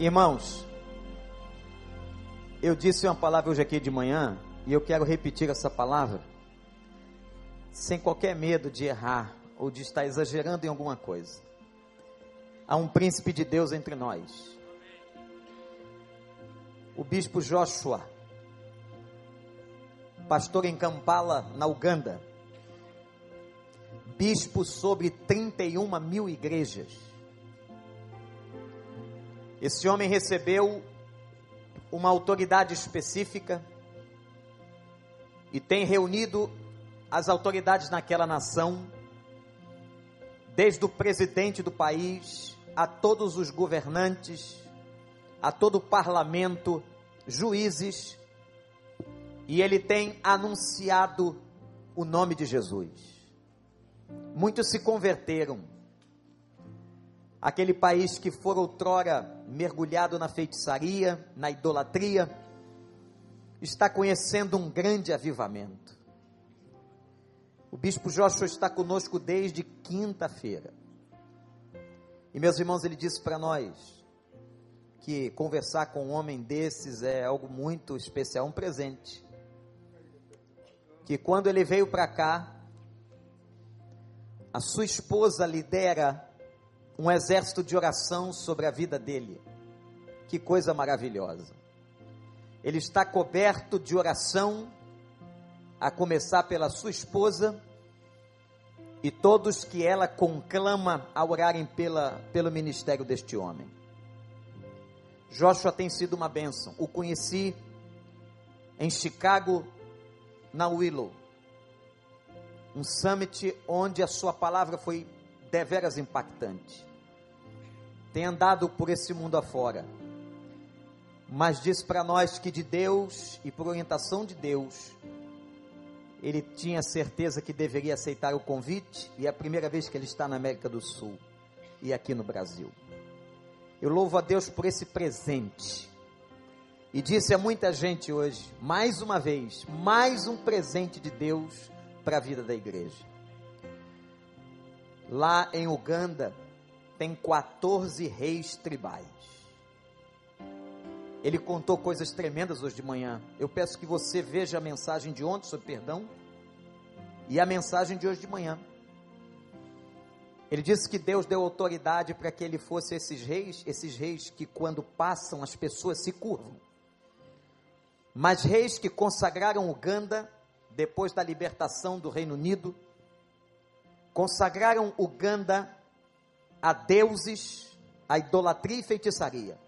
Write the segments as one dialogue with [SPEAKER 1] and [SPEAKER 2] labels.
[SPEAKER 1] Irmãos, eu disse uma palavra hoje aqui de manhã e eu quero repetir essa palavra sem qualquer medo de errar ou de estar exagerando em alguma coisa. Há um príncipe de Deus entre nós. O bispo Joshua, pastor em Kampala, na Uganda, bispo sobre 31 mil igrejas esse homem recebeu uma autoridade específica e tem reunido as autoridades naquela nação, desde o presidente do país a todos os governantes, a todo o parlamento, juízes, e ele tem anunciado o nome de Jesus. Muitos se converteram aquele país que for outrora mergulhado na feitiçaria, na idolatria, está conhecendo um grande avivamento. O bispo Joshua está conosco desde quinta-feira. E meus irmãos, ele disse para nós que conversar com um homem desses é algo muito especial, um presente. Que quando ele veio para cá, a sua esposa lidera um exército de oração sobre a vida dele. Que coisa maravilhosa. Ele está coberto de oração, a começar pela sua esposa e todos que ela conclama a orarem pela, pelo ministério deste homem. Joshua tem sido uma bênção. O conheci em Chicago, na Willow, um summit onde a sua palavra foi deveras impactante tem andado por esse mundo afora, mas diz para nós que de Deus e por orientação de Deus, ele tinha certeza que deveria aceitar o convite e é a primeira vez que ele está na América do Sul e aqui no Brasil. Eu louvo a Deus por esse presente. E disse a muita gente hoje, mais uma vez, mais um presente de Deus para a vida da igreja. Lá em Uganda, tem 14 reis tribais. Ele contou coisas tremendas hoje de manhã. Eu peço que você veja a mensagem de ontem sobre perdão e a mensagem de hoje de manhã. Ele disse que Deus deu autoridade para que ele fosse esses reis, esses reis que quando passam as pessoas se curvam. Mas reis que consagraram Uganda depois da libertação do Reino Unido, consagraram Uganda a deuses, a idolatria e feitiçaria.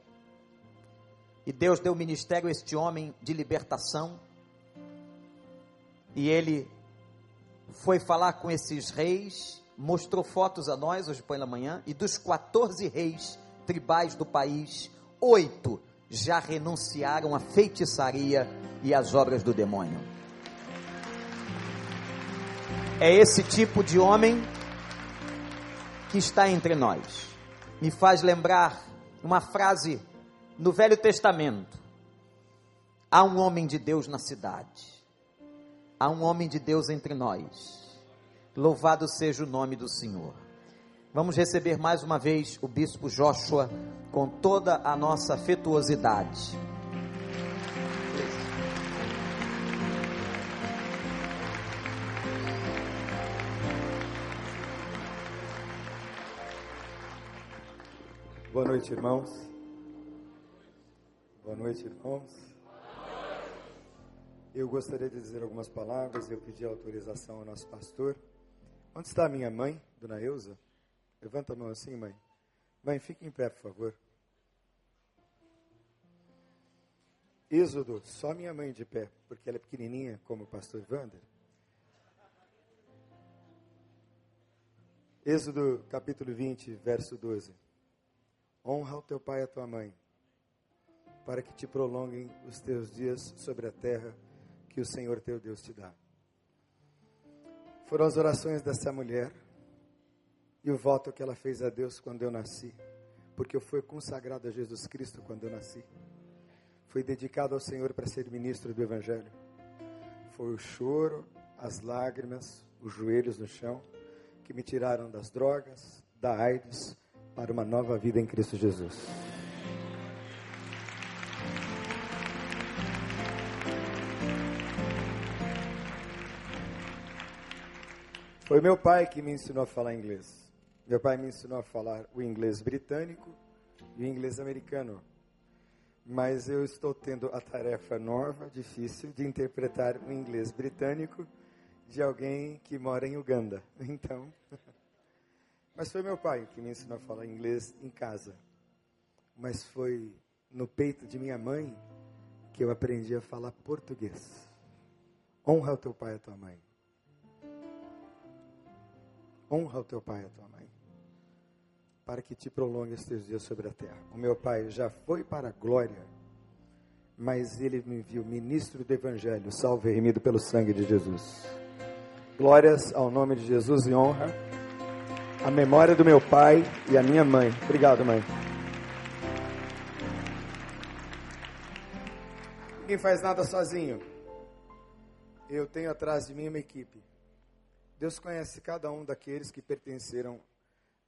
[SPEAKER 1] E Deus deu ministério a este homem de libertação. E ele foi falar com esses reis, mostrou fotos a nós hoje pela manhã, e dos 14 reis tribais do país, oito já renunciaram à feitiçaria e às obras do demônio. É esse tipo de homem que está entre nós. Me faz lembrar uma frase no Velho Testamento. Há um homem de Deus na cidade. Há um homem de Deus entre nós. Louvado seja o nome do Senhor. Vamos receber mais uma vez o bispo Joshua com toda a nossa afetuosidade.
[SPEAKER 2] Boa noite, irmãos. Boa noite, irmãos. Eu gostaria de dizer algumas palavras. Eu pedi autorização ao nosso pastor. Onde está a minha mãe, dona Eusa? Levanta a mão assim, mãe. Mãe, fique em pé, por favor. Êxodo, só minha mãe de pé, porque ela é pequenininha, como o pastor Wander. Êxodo capítulo 20, verso 12. Honra o teu pai e a tua mãe, para que te prolonguem os teus dias sobre a terra que o Senhor teu Deus te dá. Foram as orações dessa mulher e o voto que ela fez a Deus quando eu nasci, porque eu fui consagrado a Jesus Cristo quando eu nasci. Fui dedicado ao Senhor para ser ministro do Evangelho. Foi o choro, as lágrimas, os joelhos no chão que me tiraram das drogas, da AIDS, para uma nova vida em Cristo Jesus. Foi meu pai que me ensinou a falar inglês. Meu pai me ensinou a falar o inglês britânico e o inglês americano. Mas eu estou tendo a tarefa nova, difícil, de interpretar o inglês britânico de alguém que mora em Uganda. Então mas foi meu pai que me ensinou a falar inglês em casa. Mas foi no peito de minha mãe que eu aprendi a falar português. Honra o teu pai e a tua mãe. Honra o teu pai e a tua mãe. Para que te prolongue os teus dias sobre a terra. O meu pai já foi para a glória, mas ele me viu ministro do evangelho, salvo e remido pelo sangue de Jesus. Glórias ao nome de Jesus e honra a memória do meu pai e a minha mãe. Obrigado, mãe. Ninguém faz nada sozinho. Eu tenho atrás de mim uma equipe. Deus conhece cada um daqueles que pertenceram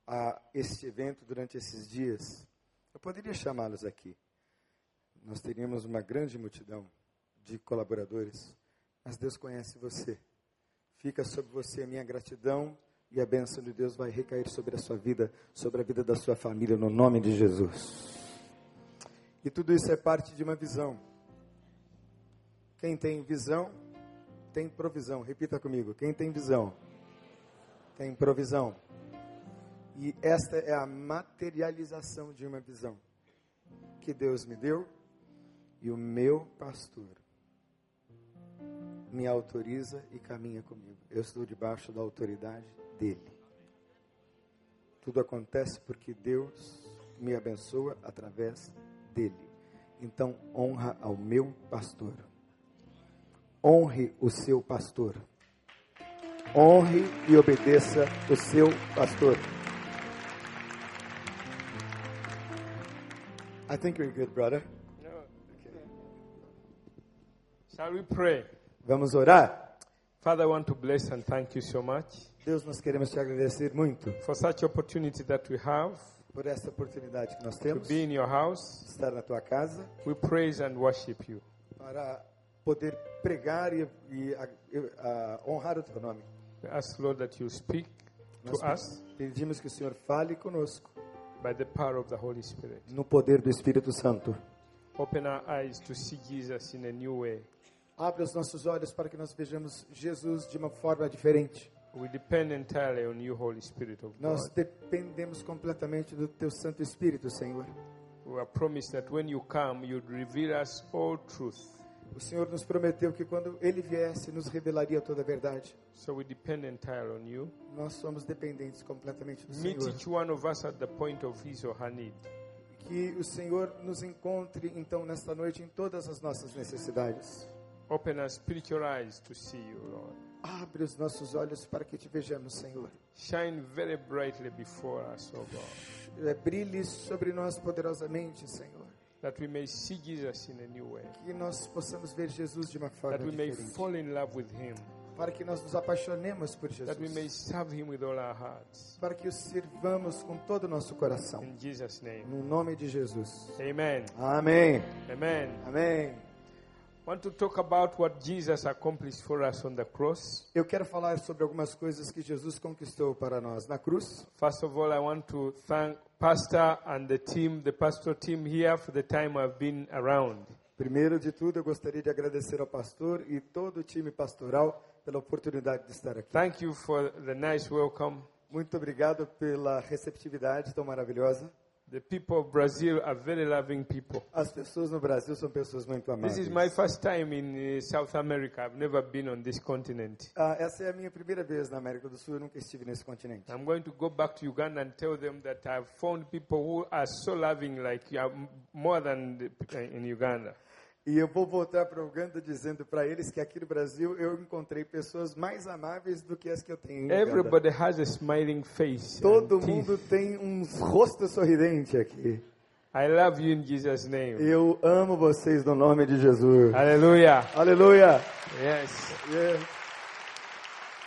[SPEAKER 2] a este evento durante esses dias. Eu poderia chamá-los aqui. Nós teríamos uma grande multidão de colaboradores, mas Deus conhece você. Fica sobre você a minha gratidão e a bênção de Deus vai recair sobre a sua vida, sobre a vida da sua família, no nome de Jesus. E tudo isso é parte de uma visão. Quem tem visão, tem provisão. Repita comigo: quem tem visão, tem provisão. E esta é a materialização de uma visão que Deus me deu e o meu pastor me autoriza e caminha comigo. Eu estou debaixo da autoridade dele. Tudo acontece porque Deus me abençoa através dele. Então, honra ao meu pastor honre o seu pastor. Honre e obedeça o seu pastor. I think you're good, brother.
[SPEAKER 3] No. Okay. Shall we pray?
[SPEAKER 2] Vamos orar?
[SPEAKER 3] Father, I want to bless and thank you so much
[SPEAKER 2] Deus, nós queremos te agradecer muito
[SPEAKER 3] for such opportunity that we have
[SPEAKER 2] por esta oportunidade que nós
[SPEAKER 3] to
[SPEAKER 2] temos
[SPEAKER 3] be in your house.
[SPEAKER 2] de estar na tua casa
[SPEAKER 3] We praise and worship you.
[SPEAKER 2] para poder pregar e, e a- a honrar o teu nome.
[SPEAKER 3] We ask, Lord, that you speak to
[SPEAKER 2] Nós
[SPEAKER 3] us
[SPEAKER 2] pedimos que o Senhor fale conosco
[SPEAKER 3] by the power of the Holy Spirit.
[SPEAKER 2] no poder do Espírito Santo.
[SPEAKER 3] Open our eyes to see Jesus in a new way.
[SPEAKER 2] Abre os nossos olhos para que nós vejamos Jesus de uma forma diferente.
[SPEAKER 3] We depend entirely on you, Holy Spirit of
[SPEAKER 2] Nós
[SPEAKER 3] God.
[SPEAKER 2] dependemos completamente do teu Santo Espírito, Senhor.
[SPEAKER 3] We are promised that when you come, you'd reveal us all truth.
[SPEAKER 2] O Senhor nos prometeu que quando ele viesse, nos revelaria toda a verdade.
[SPEAKER 3] So we depend entirely on you.
[SPEAKER 2] Nós somos dependentes completamente do
[SPEAKER 3] Meet
[SPEAKER 2] Senhor.
[SPEAKER 3] each one of us at the point of his or her need.
[SPEAKER 2] Que o Senhor nos encontre, então, nesta noite, em todas as nossas necessidades.
[SPEAKER 3] Open our spiritual eyes to see you, Lord.
[SPEAKER 2] Abre os nossos olhos para que te vejamos, Senhor.
[SPEAKER 3] Shine very brightly before us, O God,
[SPEAKER 2] É, Brilhe sobre nós poderosamente, Senhor.
[SPEAKER 3] that we may see Jesus in a new way,
[SPEAKER 2] Que nós possamos ver Jesus de uma forma
[SPEAKER 3] that we may
[SPEAKER 2] diferente.
[SPEAKER 3] fall in love with Him,
[SPEAKER 2] Para que nós nos apaixonemos por
[SPEAKER 3] that we may
[SPEAKER 2] Jesus.
[SPEAKER 3] serve Him with all our hearts.
[SPEAKER 2] Para que o sirvamos com todo o nosso coração.
[SPEAKER 3] In Jesus' name.
[SPEAKER 2] No nome de Jesus.
[SPEAKER 3] Amen.
[SPEAKER 2] Amém.
[SPEAKER 3] Amen.
[SPEAKER 2] Amém. Eu quero falar sobre algumas coisas que Jesus conquistou para nós na cruz.
[SPEAKER 3] First of all, I want to thank Pastor and the team, the pastor team here for the time I've been around.
[SPEAKER 2] Primeiro de tudo, eu gostaria de agradecer ao pastor e todo o time pastoral pela oportunidade de estar aqui.
[SPEAKER 3] Thank you for the nice welcome.
[SPEAKER 2] Muito obrigado pela receptividade tão maravilhosa.
[SPEAKER 3] The people of Brazil are very loving people.
[SPEAKER 2] As pessoas no Brasil são pessoas muito
[SPEAKER 3] This
[SPEAKER 2] amáveis.
[SPEAKER 3] is my first time in uh, South America. I've never been on this continent.
[SPEAKER 2] Ah, essa é a minha primeira vez na América do Sul, eu nunca estive nesse continente.
[SPEAKER 3] I'm going to go back to Uganda and tell them that I've found people who are so loving, like you are more than uh, in Uganda.
[SPEAKER 2] E eu vou voltar para Uganda dizendo para eles que aqui no Brasil eu encontrei pessoas mais amáveis do que as que eu tenho em Uganda.
[SPEAKER 3] Everybody has a smiling face.
[SPEAKER 2] Todo
[SPEAKER 3] teeth.
[SPEAKER 2] mundo tem um rosto sorridente aqui.
[SPEAKER 3] I love you in Jesus' name.
[SPEAKER 2] Eu amo vocês no nome de Jesus.
[SPEAKER 3] Hallelujah.
[SPEAKER 2] Aleluia.
[SPEAKER 3] Yes.
[SPEAKER 2] Yeah.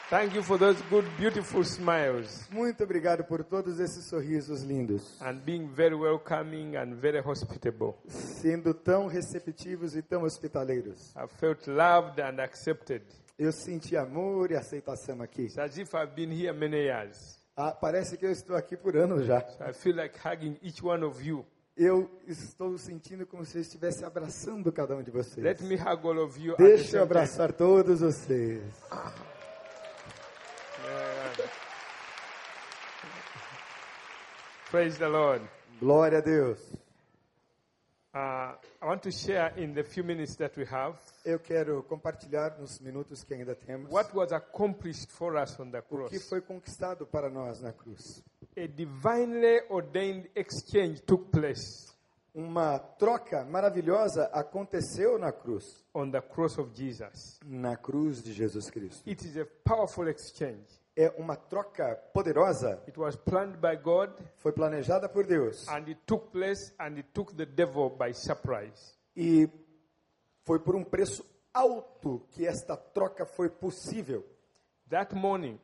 [SPEAKER 3] Thank you for those good, beautiful smiles
[SPEAKER 2] Muito obrigado por todos esses sorrisos lindos,
[SPEAKER 3] and being very welcoming and very hospitable.
[SPEAKER 2] sendo tão receptivos e tão hospitaleiros.
[SPEAKER 3] I felt loved and accepted.
[SPEAKER 2] Eu senti amor e aceitação aqui.
[SPEAKER 3] It's as if I've been here many years.
[SPEAKER 2] Ah, parece que eu estou aqui por anos já.
[SPEAKER 3] So I feel like hugging each one of you.
[SPEAKER 2] Eu estou sentindo como se eu estivesse abraçando cada um de vocês.
[SPEAKER 3] Let me hug all of you.
[SPEAKER 2] Deixa eu
[SPEAKER 3] time.
[SPEAKER 2] abraçar todos vocês.
[SPEAKER 3] Praise the Lord.
[SPEAKER 2] Glória a Deus.
[SPEAKER 3] Uh, I want to share in the few minutes that we have
[SPEAKER 2] Eu quero compartilhar nos minutos que ainda temos
[SPEAKER 3] what was accomplished for us on the
[SPEAKER 2] o
[SPEAKER 3] cross.
[SPEAKER 2] que foi conquistado para nós na cruz.
[SPEAKER 3] A divinely ordained exchange took place
[SPEAKER 2] Uma troca maravilhosa aconteceu na cruz,
[SPEAKER 3] on the cross of Jesus.
[SPEAKER 2] na cruz de Jesus Cristo.
[SPEAKER 3] It is a powerful exchange.
[SPEAKER 2] É uma troca poderosa,
[SPEAKER 3] It was planned by God
[SPEAKER 2] foi planejada por Deus
[SPEAKER 3] and it took place and it took the devil by surprise.
[SPEAKER 2] e foi por um preço alto que esta troca foi possível.
[SPEAKER 3] That morning,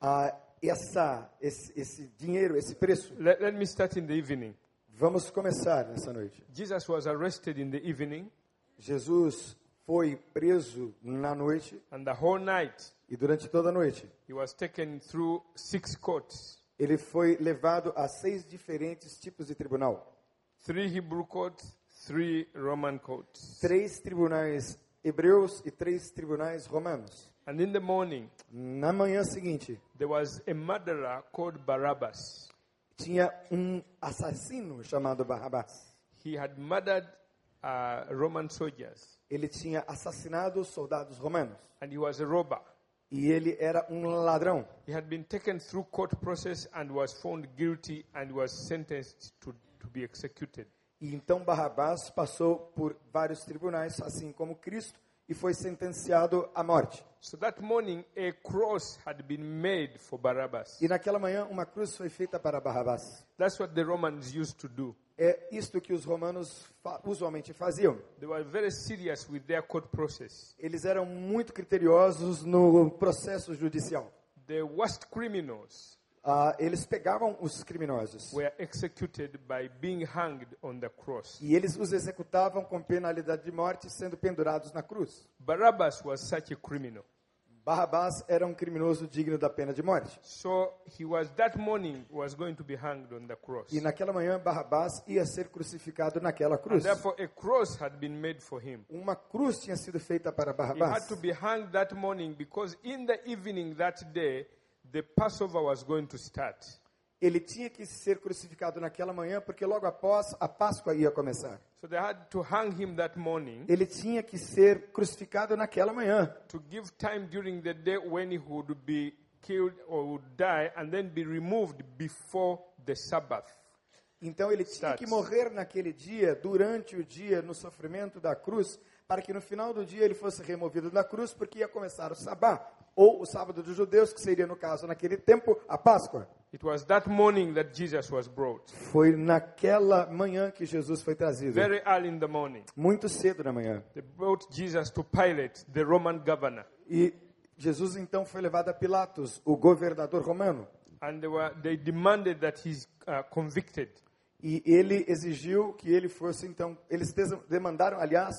[SPEAKER 2] Ah, essa, esse, esse dinheiro, esse preço.
[SPEAKER 3] let, let me start in the evening.
[SPEAKER 2] Vamos começar nessa noite.
[SPEAKER 3] Jesus was arrested in the evening
[SPEAKER 2] Jesus foi preso na noite
[SPEAKER 3] and the whole night
[SPEAKER 2] e durante toda a noite
[SPEAKER 3] he was taken through six courts
[SPEAKER 2] ele foi levado a seis diferentes tipos de tribunal.
[SPEAKER 3] three Hebrew courts, three Roman courts.
[SPEAKER 2] Três tribunais hebreus e três tribunais romanos.
[SPEAKER 3] And in the morning,
[SPEAKER 2] Na manhã seguinte,
[SPEAKER 3] there was a murderer called Barabbas.
[SPEAKER 2] tinha um assassino chamado Barrabás.
[SPEAKER 3] He had murdered uh, Roman soldiers
[SPEAKER 2] Ele tinha assassinado soldados romanos
[SPEAKER 3] and he was a robber.
[SPEAKER 2] e ele era um ladrão.
[SPEAKER 3] He had been taken through court process and was found guilty and was sentenced to, to be executed.
[SPEAKER 2] E então Barrabás passou por vários tribunais, assim como Cristo, e foi sentenciado à morte.
[SPEAKER 3] So that morning, a cross had been made for Barabbas.
[SPEAKER 2] E naquela manhã uma cruz foi feita para Barrabás.
[SPEAKER 3] That's what the Romans used to do.
[SPEAKER 2] É isto que os romanos fa usualmente faziam.
[SPEAKER 3] They were very serious with their court process.
[SPEAKER 2] Eles eram muito criteriosos no processo judicial.
[SPEAKER 3] The worst criminals
[SPEAKER 2] Ah, eles pegavam os criminosos
[SPEAKER 3] were executed by being hanged on the cross.
[SPEAKER 2] e eles os executavam com penalidade de morte, sendo pendurados na cruz.
[SPEAKER 3] Barabbas was such a criminal.
[SPEAKER 2] Barrabás era um criminoso digno da pena de morte.
[SPEAKER 3] So he was that morning was going to be hanged on the cross.
[SPEAKER 2] E naquela manhã Barrabás ia ser crucificado naquela
[SPEAKER 3] And
[SPEAKER 2] cruz.
[SPEAKER 3] therefore a cross had been made for him.
[SPEAKER 2] Uma cruz tinha sido feita para
[SPEAKER 3] He
[SPEAKER 2] Barrabás.
[SPEAKER 3] had to be hanged that morning because in the evening that day the Passover was going to start.
[SPEAKER 2] Ele tinha que ser crucificado naquela manhã porque logo após a Páscoa ia começar.
[SPEAKER 3] So they had to hang him that morning
[SPEAKER 2] Ele tinha que ser crucificado naquela manhã
[SPEAKER 3] to give time during the day when he would be killed or would die and then be removed before the Sabbath.
[SPEAKER 2] Então ele tinha que morrer naquele dia, durante o dia, no sofrimento da cruz, para que no final do dia ele fosse removido da cruz, porque ia começar o sabá, ou o sábado dos judeus, que seria, no caso, naquele tempo, a Páscoa.
[SPEAKER 3] It was that morning that Jesus was brought.
[SPEAKER 2] Foi naquela manhã que Jesus foi trazido,
[SPEAKER 3] Very early in the morning.
[SPEAKER 2] muito cedo na manhã.
[SPEAKER 3] They brought Jesus to Pilate, the Roman governor.
[SPEAKER 2] E Jesus então foi levado a Pilatos, o governador romano,
[SPEAKER 3] And they, were, they demanded that he's uh, convicted.
[SPEAKER 2] e ele exigiu que ele fosse então, eles demandaram, aliás,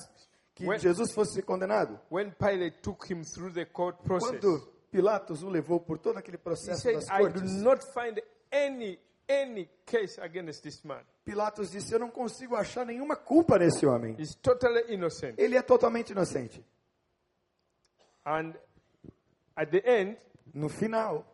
[SPEAKER 2] que
[SPEAKER 3] When-
[SPEAKER 2] Jesus fosse condenado.
[SPEAKER 3] When Pilate took him through the court process,
[SPEAKER 2] Quando Pilatos o levou por todo aquele
[SPEAKER 3] he
[SPEAKER 2] processo
[SPEAKER 3] said,
[SPEAKER 2] das
[SPEAKER 3] I do
[SPEAKER 2] cortes,
[SPEAKER 3] not find any, any case against this man.
[SPEAKER 2] Pilatos disse: Eu não consigo achar nenhuma culpa nesse homem.
[SPEAKER 3] He's totally innocent.
[SPEAKER 2] Ele é totalmente inocente.
[SPEAKER 3] And at the end,
[SPEAKER 2] No final,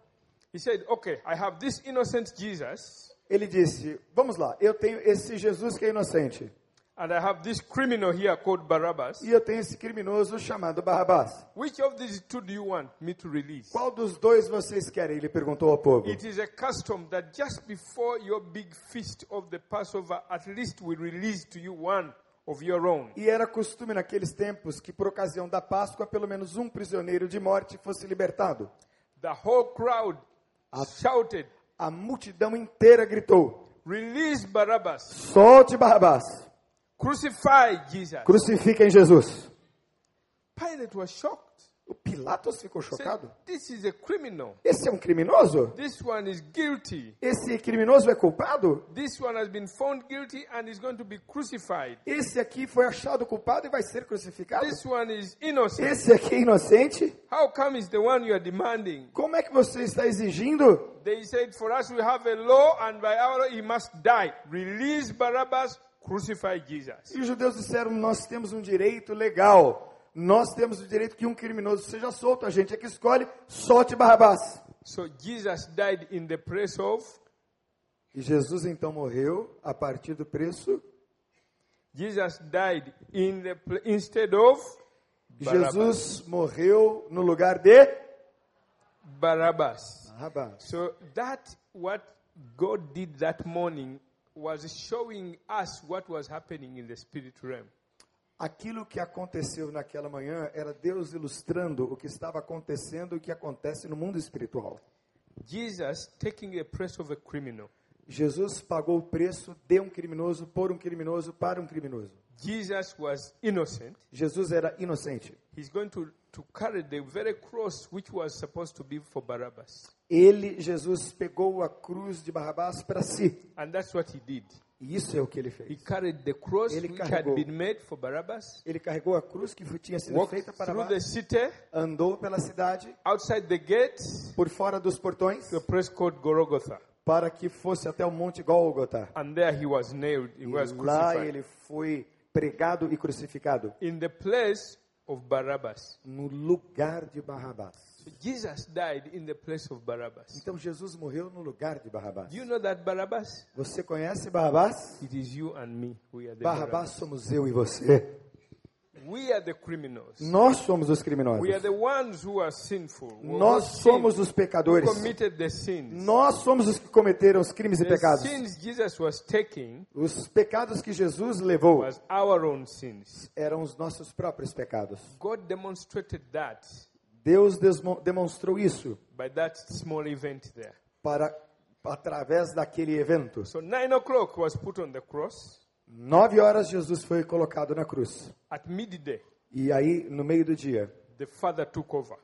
[SPEAKER 3] he said, Okay, I have this innocent Jesus,
[SPEAKER 2] ele disse: Vamos lá, eu tenho esse Jesus que é inocente.
[SPEAKER 3] And I have this criminal here called Barabbas.
[SPEAKER 2] E eu tenho esse criminoso chamado Barrabás.
[SPEAKER 3] Which of these two do you want me to release?
[SPEAKER 2] Qual dos dois vocês querem? Ele perguntou ao povo.
[SPEAKER 3] It is a custom that just before your big feast of the Passover, at least we release to you one of your own.
[SPEAKER 2] E era costume naqueles tempos que, por ocasião da Páscoa, pelo menos um prisioneiro de morte fosse libertado.
[SPEAKER 3] The whole crowd shouted,
[SPEAKER 2] A multidão inteira gritou:
[SPEAKER 3] Release Barabbas,
[SPEAKER 2] Solte Barrabás. Crucifiquem Jesus.
[SPEAKER 3] Pilate was shocked.
[SPEAKER 2] O Pilatos ficou chocado.
[SPEAKER 3] This is a criminal.
[SPEAKER 2] Esse é um criminoso?
[SPEAKER 3] This one is guilty.
[SPEAKER 2] Esse criminoso é culpado?
[SPEAKER 3] This one has been found guilty and is going to be crucified.
[SPEAKER 2] Esse aqui foi achado culpado e vai ser crucificado?
[SPEAKER 3] This one is innocent.
[SPEAKER 2] Esse aqui é inocente?
[SPEAKER 3] How come is the one you are demanding?
[SPEAKER 2] Como é que você está exigindo?
[SPEAKER 3] They said, For us we have a law, and by our law he must die. Release Barabbas, crucify Jesus.
[SPEAKER 2] E os judeus disseram: Nós temos um direito legal. Nós temos o direito que um criminoso seja solto. A gente é que escolhe, solte Barrabás.
[SPEAKER 3] So Jesus died in the place of,
[SPEAKER 2] E Jesus então morreu a partir do preço.
[SPEAKER 3] Jesus died in the instead of Barabbas.
[SPEAKER 2] Jesus morreu no lugar de
[SPEAKER 3] Barabbas.
[SPEAKER 2] Barrabás.
[SPEAKER 3] So that what God did that morning was showing us what was happening in the spirit realm.
[SPEAKER 2] Aquilo que aconteceu naquela manhã era Deus ilustrando o que estava acontecendo e o que acontece no mundo espiritual.
[SPEAKER 3] Jesus taking the place of a criminal.
[SPEAKER 2] Jesus pagou o preço de um criminoso por um criminoso para um criminoso.
[SPEAKER 3] Jesus was innocent.
[SPEAKER 2] Jesus era inocente.
[SPEAKER 3] He's going to, to carry the very cross which was supposed to be for Barabbas.
[SPEAKER 2] Ele, Jesus, pegou a cruz de Barrabás para si.
[SPEAKER 3] And that's what he did.
[SPEAKER 2] E isso é o que ele
[SPEAKER 3] He
[SPEAKER 2] fez.
[SPEAKER 3] carried the cross
[SPEAKER 2] Ele
[SPEAKER 3] which had
[SPEAKER 2] carregou.
[SPEAKER 3] been made for Barabbas,
[SPEAKER 2] Ele carregou a cruz que tinha sido feita para
[SPEAKER 3] through the
[SPEAKER 2] Barrabás,
[SPEAKER 3] city,
[SPEAKER 2] andou pela cidade,
[SPEAKER 3] outside the gates,
[SPEAKER 2] por fora dos portões,
[SPEAKER 3] a place called Golgotha.
[SPEAKER 2] para que fosse até o Monte Gólgota.
[SPEAKER 3] And there he was nailed, he
[SPEAKER 2] E
[SPEAKER 3] was
[SPEAKER 2] lá
[SPEAKER 3] crucified.
[SPEAKER 2] ele foi pregado e crucificado
[SPEAKER 3] In the place of Barabbas.
[SPEAKER 2] no lugar de Barrabás.
[SPEAKER 3] Jesus died in the place of Barabbas.
[SPEAKER 2] Então Jesus morreu no lugar de Barrabás.
[SPEAKER 3] Do you know that Barabbas?
[SPEAKER 2] Você conhece Barrabás?
[SPEAKER 3] It is you and me. We are the
[SPEAKER 2] Barrabás
[SPEAKER 3] Barabbas.
[SPEAKER 2] somos eu e você.
[SPEAKER 3] We are the criminals.
[SPEAKER 2] Nós somos os criminosos.
[SPEAKER 3] We are the ones who are sinful. who-
[SPEAKER 2] Nós somos os pecadores.
[SPEAKER 3] who committed the sins.
[SPEAKER 2] Nós somos os que cometeram os crimes e pecados.
[SPEAKER 3] sins Jesus was taking
[SPEAKER 2] Os pecados que Jesus levou
[SPEAKER 3] was our own sins.
[SPEAKER 2] eram os nossos próprios pecados.
[SPEAKER 3] God demonstrated that
[SPEAKER 2] Deus demonstrou isso
[SPEAKER 3] by that small event there.
[SPEAKER 2] para através daquele evento.
[SPEAKER 3] So nine o'clock was put on the cross.
[SPEAKER 2] Nove horas Jesus foi colocado na cruz.
[SPEAKER 3] At midday,
[SPEAKER 2] E aí, no meio do dia,
[SPEAKER 3] the Father took over.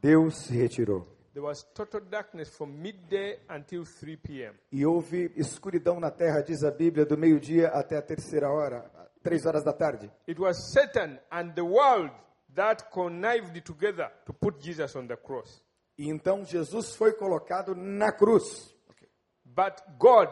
[SPEAKER 2] Deus se retirou.
[SPEAKER 3] There was total darkness from midday until 3 p.m.
[SPEAKER 2] E houve escuridão na terra, diz a Bíblia, do meio-dia até a terceira hora, três horas da tarde.
[SPEAKER 3] It was Satan and the world that connived together to put Jesus on the cross.
[SPEAKER 2] E então Jesus foi colocado na cruz.
[SPEAKER 3] But God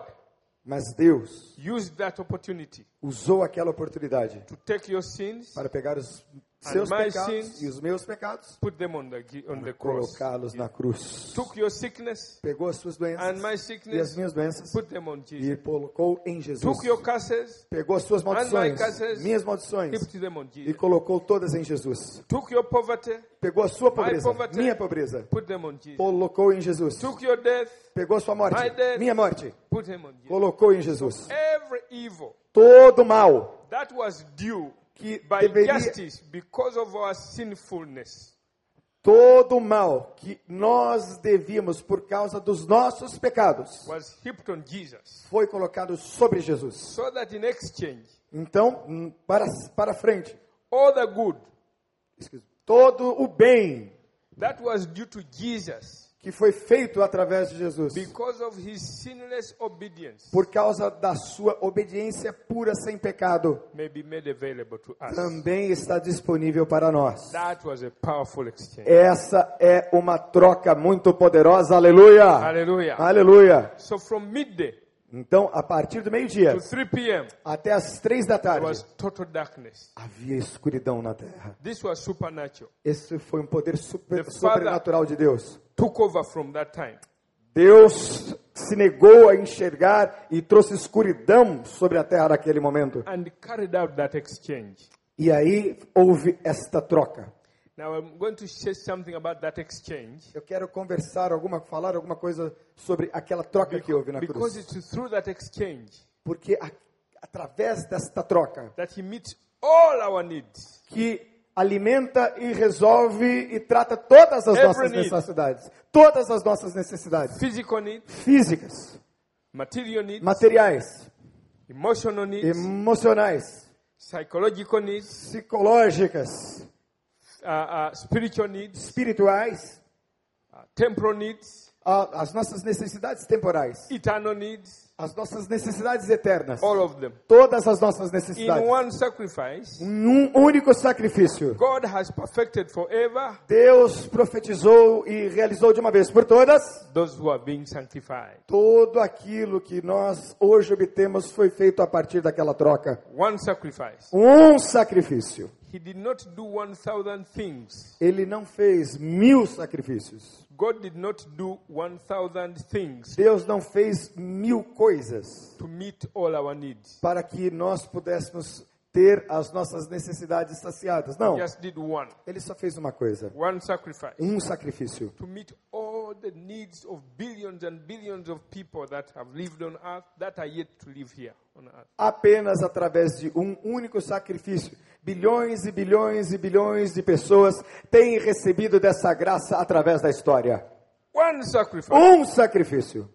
[SPEAKER 2] Mas Deus
[SPEAKER 3] used that opportunity
[SPEAKER 2] usou aquela oportunidade
[SPEAKER 3] to take your sins,
[SPEAKER 2] para pegar os seus pecados
[SPEAKER 3] sins,
[SPEAKER 2] e os meus pecados
[SPEAKER 3] put them on the, on the
[SPEAKER 2] e
[SPEAKER 3] cross.
[SPEAKER 2] colocá-los na cruz.
[SPEAKER 3] Took your sickness
[SPEAKER 2] Pegou as suas doenças
[SPEAKER 3] and my
[SPEAKER 2] e as
[SPEAKER 3] sickness,
[SPEAKER 2] minhas doenças
[SPEAKER 3] put them on
[SPEAKER 2] e
[SPEAKER 3] Jesus.
[SPEAKER 2] colocou em Jesus.
[SPEAKER 3] Took your curses,
[SPEAKER 2] Pegou as suas
[SPEAKER 3] and my
[SPEAKER 2] maldições,
[SPEAKER 3] curses,
[SPEAKER 2] minhas maldições,
[SPEAKER 3] put them on
[SPEAKER 2] e
[SPEAKER 3] Jesus.
[SPEAKER 2] colocou todas em Jesus.
[SPEAKER 3] Took your poverty,
[SPEAKER 2] Pegou a sua pobreza,
[SPEAKER 3] poverty.
[SPEAKER 2] minha pobreza,
[SPEAKER 3] put them on Jesus.
[SPEAKER 2] colocou em Jesus.
[SPEAKER 3] Took your death,
[SPEAKER 2] Pegou a sua morte,
[SPEAKER 3] My death.
[SPEAKER 2] minha morte,
[SPEAKER 3] put them on Jesus.
[SPEAKER 2] colocou em Jesus.
[SPEAKER 3] Every evil
[SPEAKER 2] Todo mal
[SPEAKER 3] that was due
[SPEAKER 2] que
[SPEAKER 3] by
[SPEAKER 2] deveria,
[SPEAKER 3] justice because of our sinfulness
[SPEAKER 2] todo mal que nós devíamos por causa dos nossos pecados
[SPEAKER 3] was heaped on Jesus.
[SPEAKER 2] foi colocado sobre Jesus.
[SPEAKER 3] So exchange,
[SPEAKER 2] Então, hum, para para frente,
[SPEAKER 3] good
[SPEAKER 2] excuse, todo o bem
[SPEAKER 3] that was due to Jesus
[SPEAKER 2] que foi feito através de Jesus,
[SPEAKER 3] because of his sinless obedience
[SPEAKER 2] por causa da sua obediência pura sem pecado,
[SPEAKER 3] may be made available to us.
[SPEAKER 2] também está disponível para nós.
[SPEAKER 3] That was a powerful exchange.
[SPEAKER 2] Essa é uma troca muito poderosa, aleluia!
[SPEAKER 3] Hallelujah.
[SPEAKER 2] Aleluia!
[SPEAKER 3] So from midday
[SPEAKER 2] Então, a partir do meio-dia
[SPEAKER 3] to 3 p.m.,
[SPEAKER 2] até as três da tarde, havia escuridão na terra. Esse foi um poder super, sobrenatural de Deus.
[SPEAKER 3] Took over from that time.
[SPEAKER 2] Deus se negou a enxergar e trouxe escuridão sobre a terra naquele momento.
[SPEAKER 3] and carried out that exchange.
[SPEAKER 2] E aí houve esta troca.
[SPEAKER 3] Now I'm going to say something about that exchange
[SPEAKER 2] Eu quero conversar alguma, falar alguma coisa sobre aquela troca que houve na
[SPEAKER 3] because
[SPEAKER 2] cruz.
[SPEAKER 3] it's through that exchange
[SPEAKER 2] Porque a- através desta troca
[SPEAKER 3] that he meets all our needs.
[SPEAKER 2] que alimenta e resolve e trata todas as
[SPEAKER 3] Every
[SPEAKER 2] nossas
[SPEAKER 3] need.
[SPEAKER 2] necessidades, todas as nossas necessidades.
[SPEAKER 3] Needs,
[SPEAKER 2] físicas,
[SPEAKER 3] needs,
[SPEAKER 2] materiais,
[SPEAKER 3] needs,
[SPEAKER 2] emocionais, psicológicas,
[SPEAKER 3] uh, uh, spiritual needs,
[SPEAKER 2] espirituais,
[SPEAKER 3] uh, temporal needs,
[SPEAKER 2] as nossas necessidades temporais,
[SPEAKER 3] eternal needs,
[SPEAKER 2] as nossas necessidades eternas,
[SPEAKER 3] all of them.
[SPEAKER 2] todas as nossas
[SPEAKER 3] In
[SPEAKER 2] necessidades.
[SPEAKER 3] one sacrifice,
[SPEAKER 2] Em um único sacrifício.
[SPEAKER 3] God has perfected forever
[SPEAKER 2] Deus profetizou e realizou de uma vez por todas
[SPEAKER 3] those who are being sanctified.
[SPEAKER 2] tudo aquilo que nós hoje obtemos foi feito a partir daquela troca.
[SPEAKER 3] One sacrifice.
[SPEAKER 2] Um sacrifício.
[SPEAKER 3] He did not do 1,000 things.
[SPEAKER 2] Ele não fez mil sacrifícios.
[SPEAKER 3] God did not do 1,000 things
[SPEAKER 2] Deus não fez mil coisas
[SPEAKER 3] to meet all our needs.
[SPEAKER 2] para que nós pudéssemos ter as nossas necessidades saciadas. Não.
[SPEAKER 3] He just did one.
[SPEAKER 2] Ele só fez uma coisa:
[SPEAKER 3] One sacrifice
[SPEAKER 2] um sacrifício
[SPEAKER 3] to meet all the needs of billions and billions of people that have lived on earth that are yet to live here on earth.
[SPEAKER 2] apenas através de um único sacrifício. Bilhões e bilhões e bilhões de pessoas têm recebido dessa graça através da história. Um sacrifício.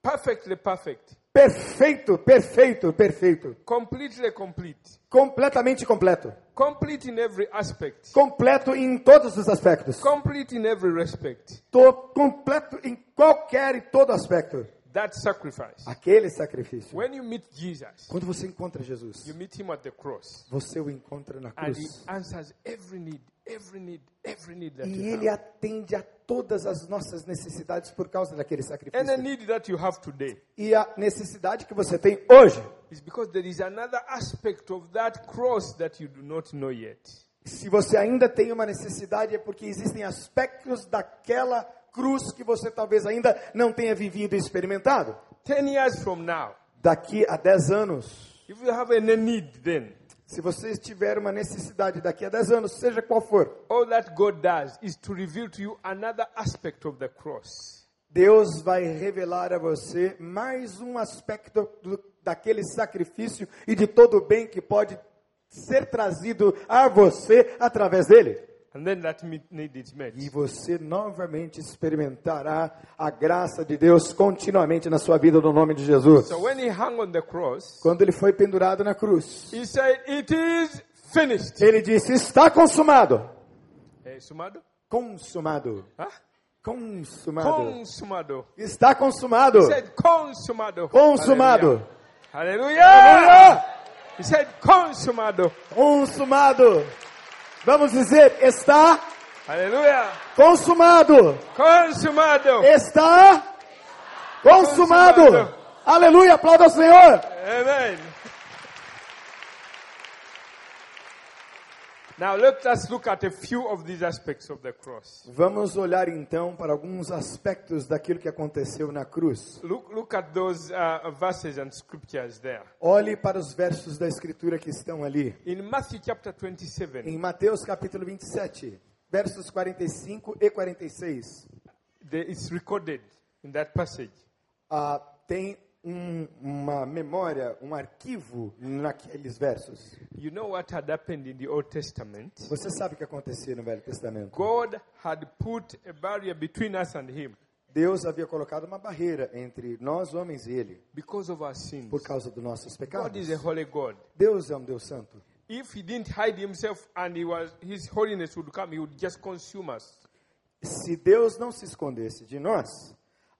[SPEAKER 3] perfectly perfect,
[SPEAKER 2] Perfeito, perfeito, perfeito.
[SPEAKER 3] completely complete,
[SPEAKER 2] Completamente completo.
[SPEAKER 3] complete in every aspect,
[SPEAKER 2] Completo em todos os aspectos.
[SPEAKER 3] complete in every respect.
[SPEAKER 2] Tô completo em qualquer e todo aspecto.
[SPEAKER 3] That sacrifice.
[SPEAKER 2] Aquele sacrifício.
[SPEAKER 3] When you meet Jesus,
[SPEAKER 2] Quando você encontra Jesus,
[SPEAKER 3] you meet him at the cross,
[SPEAKER 2] você o encontra na
[SPEAKER 3] and he
[SPEAKER 2] cruz.
[SPEAKER 3] answers every need, every need, every need that
[SPEAKER 2] E
[SPEAKER 3] you
[SPEAKER 2] ele
[SPEAKER 3] have.
[SPEAKER 2] atende a todas as nossas necessidades por causa daquele sacrifício.
[SPEAKER 3] need that you have today
[SPEAKER 2] E a necessidade que você tem hoje,
[SPEAKER 3] is because there is another aspect of that cross that you do not know yet.
[SPEAKER 2] se você ainda tem uma necessidade, é porque existem aspectos daquela cruz que você talvez ainda não tenha vivido e experimentado.
[SPEAKER 3] Ten years from now,
[SPEAKER 2] Daqui a 10 anos,
[SPEAKER 3] if you have any need then,
[SPEAKER 2] se você tiver uma necessidade daqui a 10 anos, seja qual for,
[SPEAKER 3] all that God does is to reveal to you another aspect of the cross.
[SPEAKER 2] Deus vai revelar a você mais um aspecto do, daquele sacrifício e de todo o bem que pode ser trazido a você através dele.
[SPEAKER 3] And then that me- need is met.
[SPEAKER 2] E você novamente experimentará a graça de Deus continuamente na sua vida no nome de Jesus.
[SPEAKER 3] So when he hung on the cross,
[SPEAKER 2] Quando ele foi pendurado na cruz,
[SPEAKER 3] he said, It is finished.
[SPEAKER 2] ele disse: Está consumado.
[SPEAKER 3] Sumado?
[SPEAKER 2] Consumado.
[SPEAKER 3] Huh?
[SPEAKER 2] Consumado.
[SPEAKER 3] Consumado.
[SPEAKER 2] Está consumado.
[SPEAKER 3] He said, Consumado.
[SPEAKER 2] Consumado.
[SPEAKER 3] Hallelujah.
[SPEAKER 2] Aleluia!
[SPEAKER 3] He said, Consumado.
[SPEAKER 2] Consumado. Vamos dizer, está
[SPEAKER 3] Hallelujah.
[SPEAKER 2] consumado.
[SPEAKER 3] Consumado.
[SPEAKER 2] Está consumado.
[SPEAKER 3] Consumado.
[SPEAKER 2] Aleluia, aplauda ao Senhor.
[SPEAKER 3] Amen. Now let us look at a few of these aspects of the cross.
[SPEAKER 2] Vamos olhar então para alguns aspectos daquilo que aconteceu na cruz.
[SPEAKER 3] Look, look at those uh, verses and scriptures there.
[SPEAKER 2] Olhe para os versos da escritura que estão ali.
[SPEAKER 3] In Matthew chapter 27,
[SPEAKER 2] Em Mateus capítulo 27, versos 45 e 46,
[SPEAKER 3] there is recorded in that passage
[SPEAKER 2] ah, tem um- uma memória, um arquivo naqueles versos.
[SPEAKER 3] You know what had happened in the Old Testament?
[SPEAKER 2] Você sabe o que acontecia no Velho Testamento?
[SPEAKER 3] God had put a barrier between us and Him
[SPEAKER 2] Deus havia colocado uma barreira entre nós, homens, e Ele,
[SPEAKER 3] because of our sins.
[SPEAKER 2] por causa dos nossos
[SPEAKER 3] God
[SPEAKER 2] pecados.
[SPEAKER 3] is a holy God.
[SPEAKER 2] Deus é um Deus santo.
[SPEAKER 3] If He didn't hide Himself and He was His holiness would come, He would just consume us.
[SPEAKER 2] Se Deus não se escondesse de nós,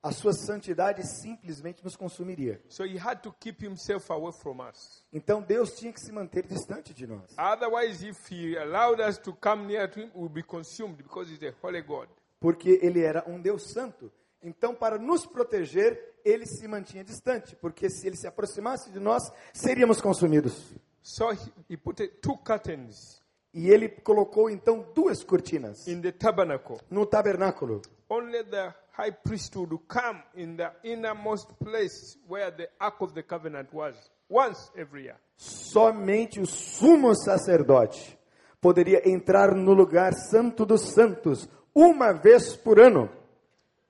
[SPEAKER 2] a sua santidade simplesmente nos consumiria.
[SPEAKER 3] So He had to keep Himself away from us.
[SPEAKER 2] Então Deus tinha que se manter distante de nós.
[SPEAKER 3] Otherwise, if He allowed us to come near to Him, we would be consumed because He's a holy God.
[SPEAKER 2] Porque Ele era um Deus santo. Então, para nos proteger, Ele se mantinha distante. Porque se Ele se aproximasse de nós, seríamos consumidos.
[SPEAKER 3] So He, he put two curtains
[SPEAKER 2] E Ele colocou então duas cortinas
[SPEAKER 3] in the tabernacle.
[SPEAKER 2] no tabernáculo.
[SPEAKER 3] Only the high priest would come in the innermost place where the Ark of the Covenant was once every year.
[SPEAKER 2] Somente o sumo sacerdote poderia entrar no lugar santo dos santos uma vez por ano.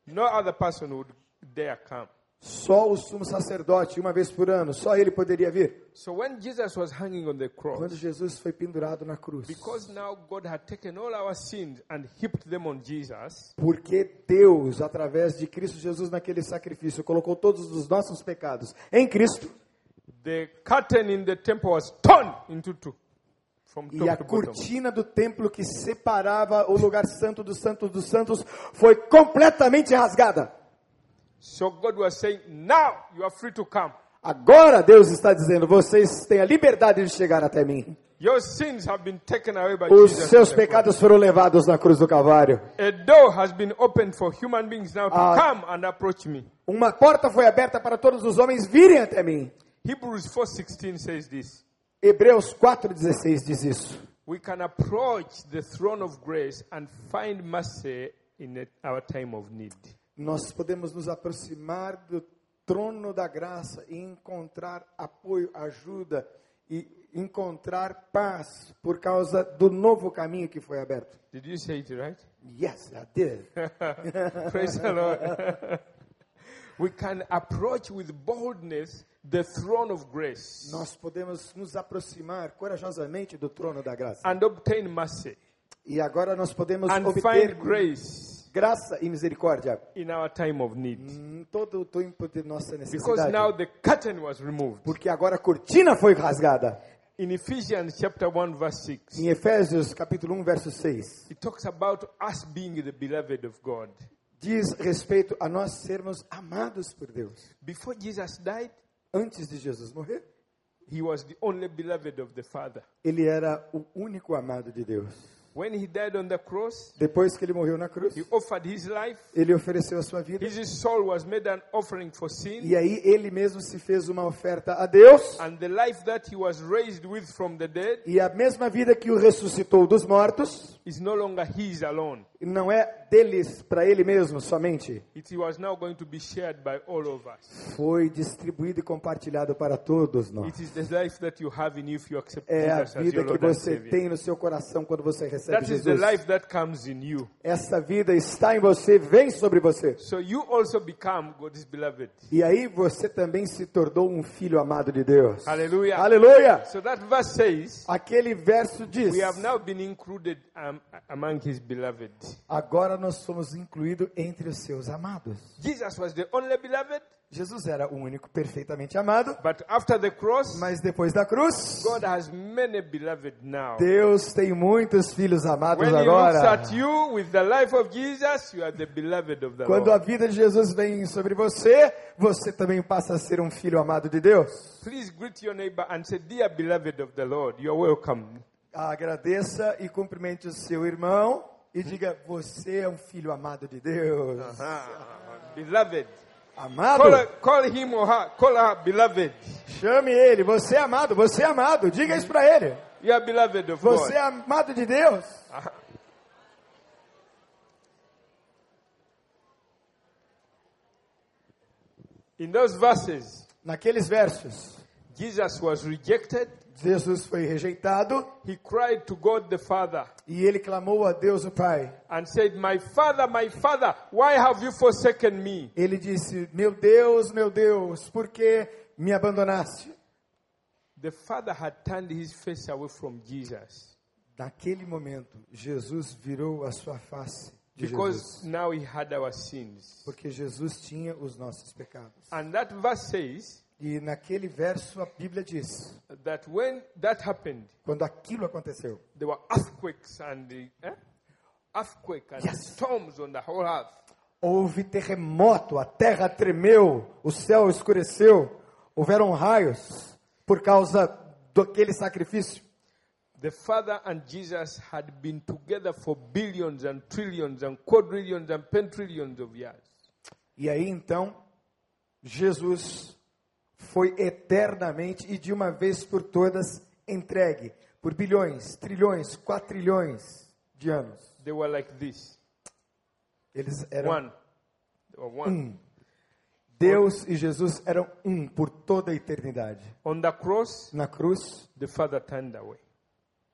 [SPEAKER 3] No other person would dare come.
[SPEAKER 2] Só o sumo sacerdote, uma vez por ano, só ele poderia vir.
[SPEAKER 3] So when Jesus was hanging on the
[SPEAKER 2] Quando
[SPEAKER 3] cross,
[SPEAKER 2] Jesus foi pendurado na cruz.
[SPEAKER 3] because now God had taken all our sins and heaped them on Jesus,
[SPEAKER 2] Porque Deus, através de Cristo Jesus naquele sacrifício, colocou todos os nossos pecados em Cristo.
[SPEAKER 3] the curtain in the temple was torn into two.
[SPEAKER 2] E a cortina do templo que separava o lugar santo dos santos dos santos foi completamente rasgada.
[SPEAKER 3] So God was saying, now you are free to come.
[SPEAKER 2] Agora Deus está dizendo: vocês têm a liberdade de chegar até mim.
[SPEAKER 3] Your sins have been taken away by
[SPEAKER 2] Os
[SPEAKER 3] Jesus.
[SPEAKER 2] seus pecados foram levados na cruz do Calvário.
[SPEAKER 3] A door has been opened for human beings now to come and approach me.
[SPEAKER 2] Uma porta foi aberta para todos os homens virem até mim.
[SPEAKER 3] Hebrews 4:16 says this.
[SPEAKER 2] Hebreus 4,16 diz isso.
[SPEAKER 3] We can approach the throne of grace and find mercy in our time of need.
[SPEAKER 2] Nós podemos nos aproximar do trono da graça e encontrar apoio, ajuda e encontrar paz por causa do novo caminho que foi aberto.
[SPEAKER 3] Did you say it right?
[SPEAKER 2] Yes, I did.
[SPEAKER 3] Praise the Lord. we can approach with boldness the throne of grace
[SPEAKER 2] Nós podemos nos aproximar corajosamente do trono da graça.
[SPEAKER 3] and obtain mercy
[SPEAKER 2] E agora nós podemos
[SPEAKER 3] and
[SPEAKER 2] obter
[SPEAKER 3] grace
[SPEAKER 2] graça e misericórdia
[SPEAKER 3] in our time of need.
[SPEAKER 2] em todo o tempo de nossa
[SPEAKER 3] Because
[SPEAKER 2] necessidade.
[SPEAKER 3] now the curtain was removed.
[SPEAKER 2] Porque agora a cortina foi rasgada.
[SPEAKER 3] In Ephesians chapter 1 verse 6,
[SPEAKER 2] Em Efésios capítulo 1, verso 6,
[SPEAKER 3] it talks about us being the beloved of God.
[SPEAKER 2] diz respeito a nós sermos amados por Deus.
[SPEAKER 3] Before Jesus died,
[SPEAKER 2] Antes de Jesus morrer,
[SPEAKER 3] he was the only beloved of the Father.
[SPEAKER 2] ele era o único amado de Deus.
[SPEAKER 3] When he died on the cross,
[SPEAKER 2] Depois que ele morreu na cruz,
[SPEAKER 3] he offered his life.
[SPEAKER 2] ele ofereceu a sua vida.
[SPEAKER 3] His soul was made an offering for sin.
[SPEAKER 2] E aí ele mesmo se fez uma oferta a Deus.
[SPEAKER 3] And the life that he was raised with from the dead
[SPEAKER 2] E a mesma vida que o ressuscitou dos mortos,
[SPEAKER 3] is no longer his alone.
[SPEAKER 2] não é deles para ele mesmo somente.
[SPEAKER 3] It was now going to be shared by all of us.
[SPEAKER 2] Foi distribuído e compartilhado para todos nós.
[SPEAKER 3] It is the life that you have in you if you accept
[SPEAKER 2] É a vida que você tem no seu coração quando você recebe
[SPEAKER 3] That is the
[SPEAKER 2] Jesus.
[SPEAKER 3] life that comes in you.
[SPEAKER 2] Essa vida está em você, vem sobre você.
[SPEAKER 3] So you also become God's beloved.
[SPEAKER 2] E aí você também se tornou um filho amado de Deus.
[SPEAKER 3] Hallelujah.
[SPEAKER 2] Aleluia!
[SPEAKER 3] So that verse says,
[SPEAKER 2] Aquele verso diz:
[SPEAKER 3] we have now been included um, among his beloved.
[SPEAKER 2] Agora nós somos incluídos entre os seus amados.
[SPEAKER 3] Jesus was the only beloved,
[SPEAKER 2] Jesus era o único perfeitamente amado,
[SPEAKER 3] but after the cross,
[SPEAKER 2] mas depois da cruz,
[SPEAKER 3] God has many beloved now.
[SPEAKER 2] Deus tem muitos filhos amados
[SPEAKER 3] When
[SPEAKER 2] agora. Quando a vida de Jesus vem sobre você, você também passa a ser um filho amado de Deus.
[SPEAKER 3] Please greet your neighbor and say, Dear beloved of the Lord, you are welcome.
[SPEAKER 2] Agradeça e cumprimente o seu irmão e diga: Você é um filho amado de Deus.
[SPEAKER 3] Beloved.
[SPEAKER 2] Amado?
[SPEAKER 3] Call, call him or her, call her beloved.
[SPEAKER 2] Chame ele. Você é amado, você é amado. Diga isso para ele.
[SPEAKER 3] You are beloved of
[SPEAKER 2] Você
[SPEAKER 3] God.
[SPEAKER 2] é amado de Deus.
[SPEAKER 3] In those verses,
[SPEAKER 2] Naqueles versos,
[SPEAKER 3] Jesus was rejected.
[SPEAKER 2] Jesus foi rejeitado
[SPEAKER 3] He cried to God the Father
[SPEAKER 2] e ele clamou a Deus o Pai.
[SPEAKER 3] and said, My Father, my Father, why have you forsaken me?
[SPEAKER 2] Ele disse: Meu Deus, meu Deus, por que me abandonaste?
[SPEAKER 3] The Father had turned his face away from Jesus
[SPEAKER 2] Naquele momento, Jesus virou a sua face de
[SPEAKER 3] because
[SPEAKER 2] Jesus,
[SPEAKER 3] now he had our sins.
[SPEAKER 2] porque Jesus tinha os nossos pecados.
[SPEAKER 3] And that verse says
[SPEAKER 2] E naquele verso a Bíblia diz:
[SPEAKER 3] that when that happened,
[SPEAKER 2] quando aquilo aconteceu,
[SPEAKER 3] there were earthquakes and the, eh? earthquake and
[SPEAKER 2] Yes.
[SPEAKER 3] storms on the whole earth.
[SPEAKER 2] houve terremoto, a terra tremeu, o céu escureceu, houveram raios por causa daquele sacrifício.
[SPEAKER 3] The Father and Jesus had been together for billions and trillions and quadrillions and pentillions of years.
[SPEAKER 2] E aí então, Jesus foi eternamente e de uma vez por todas entregue por bilhões, trilhões, quatrilhões de anos.
[SPEAKER 3] They were like this.
[SPEAKER 2] Eles eram
[SPEAKER 3] One. One.
[SPEAKER 2] Deus e Jesus eram um por toda a eternidade.
[SPEAKER 3] On the cross,
[SPEAKER 2] Na cruz,
[SPEAKER 3] the Father turned away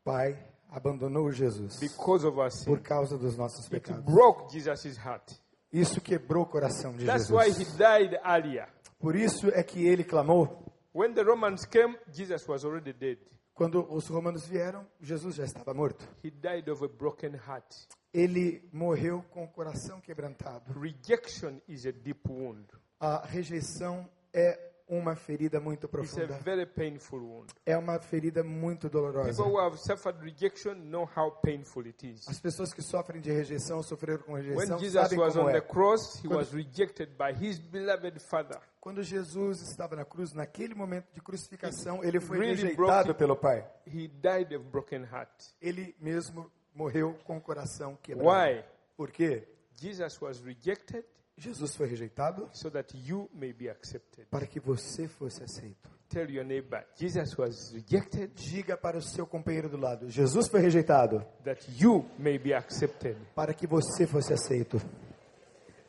[SPEAKER 2] Pai abandonou Jesus
[SPEAKER 3] because of our sin.
[SPEAKER 2] por causa dos nossos
[SPEAKER 3] It
[SPEAKER 2] pecados.
[SPEAKER 3] broke Jesus' heart.
[SPEAKER 2] Isso quebrou o coração de
[SPEAKER 3] That's why he
[SPEAKER 2] Jesus.
[SPEAKER 3] died earlier.
[SPEAKER 2] Por isso é que ele clamou.
[SPEAKER 3] When the Romans came, Jesus was already dead.
[SPEAKER 2] Quando os romanos vieram, Jesus já estava morto.
[SPEAKER 3] He died of a broken heart.
[SPEAKER 2] Ele morreu com o coração quebrantado.
[SPEAKER 3] Rejection is a deep wound.
[SPEAKER 2] A rejeição é uma ferida muito profunda.
[SPEAKER 3] very painful wound.
[SPEAKER 2] É uma ferida muito dolorosa.
[SPEAKER 3] People who have suffered rejection know how painful it is.
[SPEAKER 2] As pessoas que sofrem de rejeição, sofreram com
[SPEAKER 3] When
[SPEAKER 2] rejeição,
[SPEAKER 3] Jesus
[SPEAKER 2] sabem
[SPEAKER 3] was
[SPEAKER 2] como
[SPEAKER 3] on the
[SPEAKER 2] é.
[SPEAKER 3] cross, he
[SPEAKER 2] Quando-
[SPEAKER 3] was rejected by his beloved Father.
[SPEAKER 2] Quando Jesus estava na cruz, naquele momento de crucificação, ele foi
[SPEAKER 3] Really
[SPEAKER 2] rejeitado pelo Pai.
[SPEAKER 3] He died of broken heart.
[SPEAKER 2] Ele mesmo morreu com o coração quebrado.
[SPEAKER 3] Why?
[SPEAKER 2] Por quê?
[SPEAKER 3] Jesus was rejected
[SPEAKER 2] Jesus foi rejeitado
[SPEAKER 3] so that you may be accepted.
[SPEAKER 2] para que você fosse aceito.
[SPEAKER 3] Tell your neighbor, Jesus was rejected
[SPEAKER 2] Diga para o seu companheiro do lado: Jesus foi rejeitado
[SPEAKER 3] that you may be accepted.
[SPEAKER 2] para que você fosse aceito.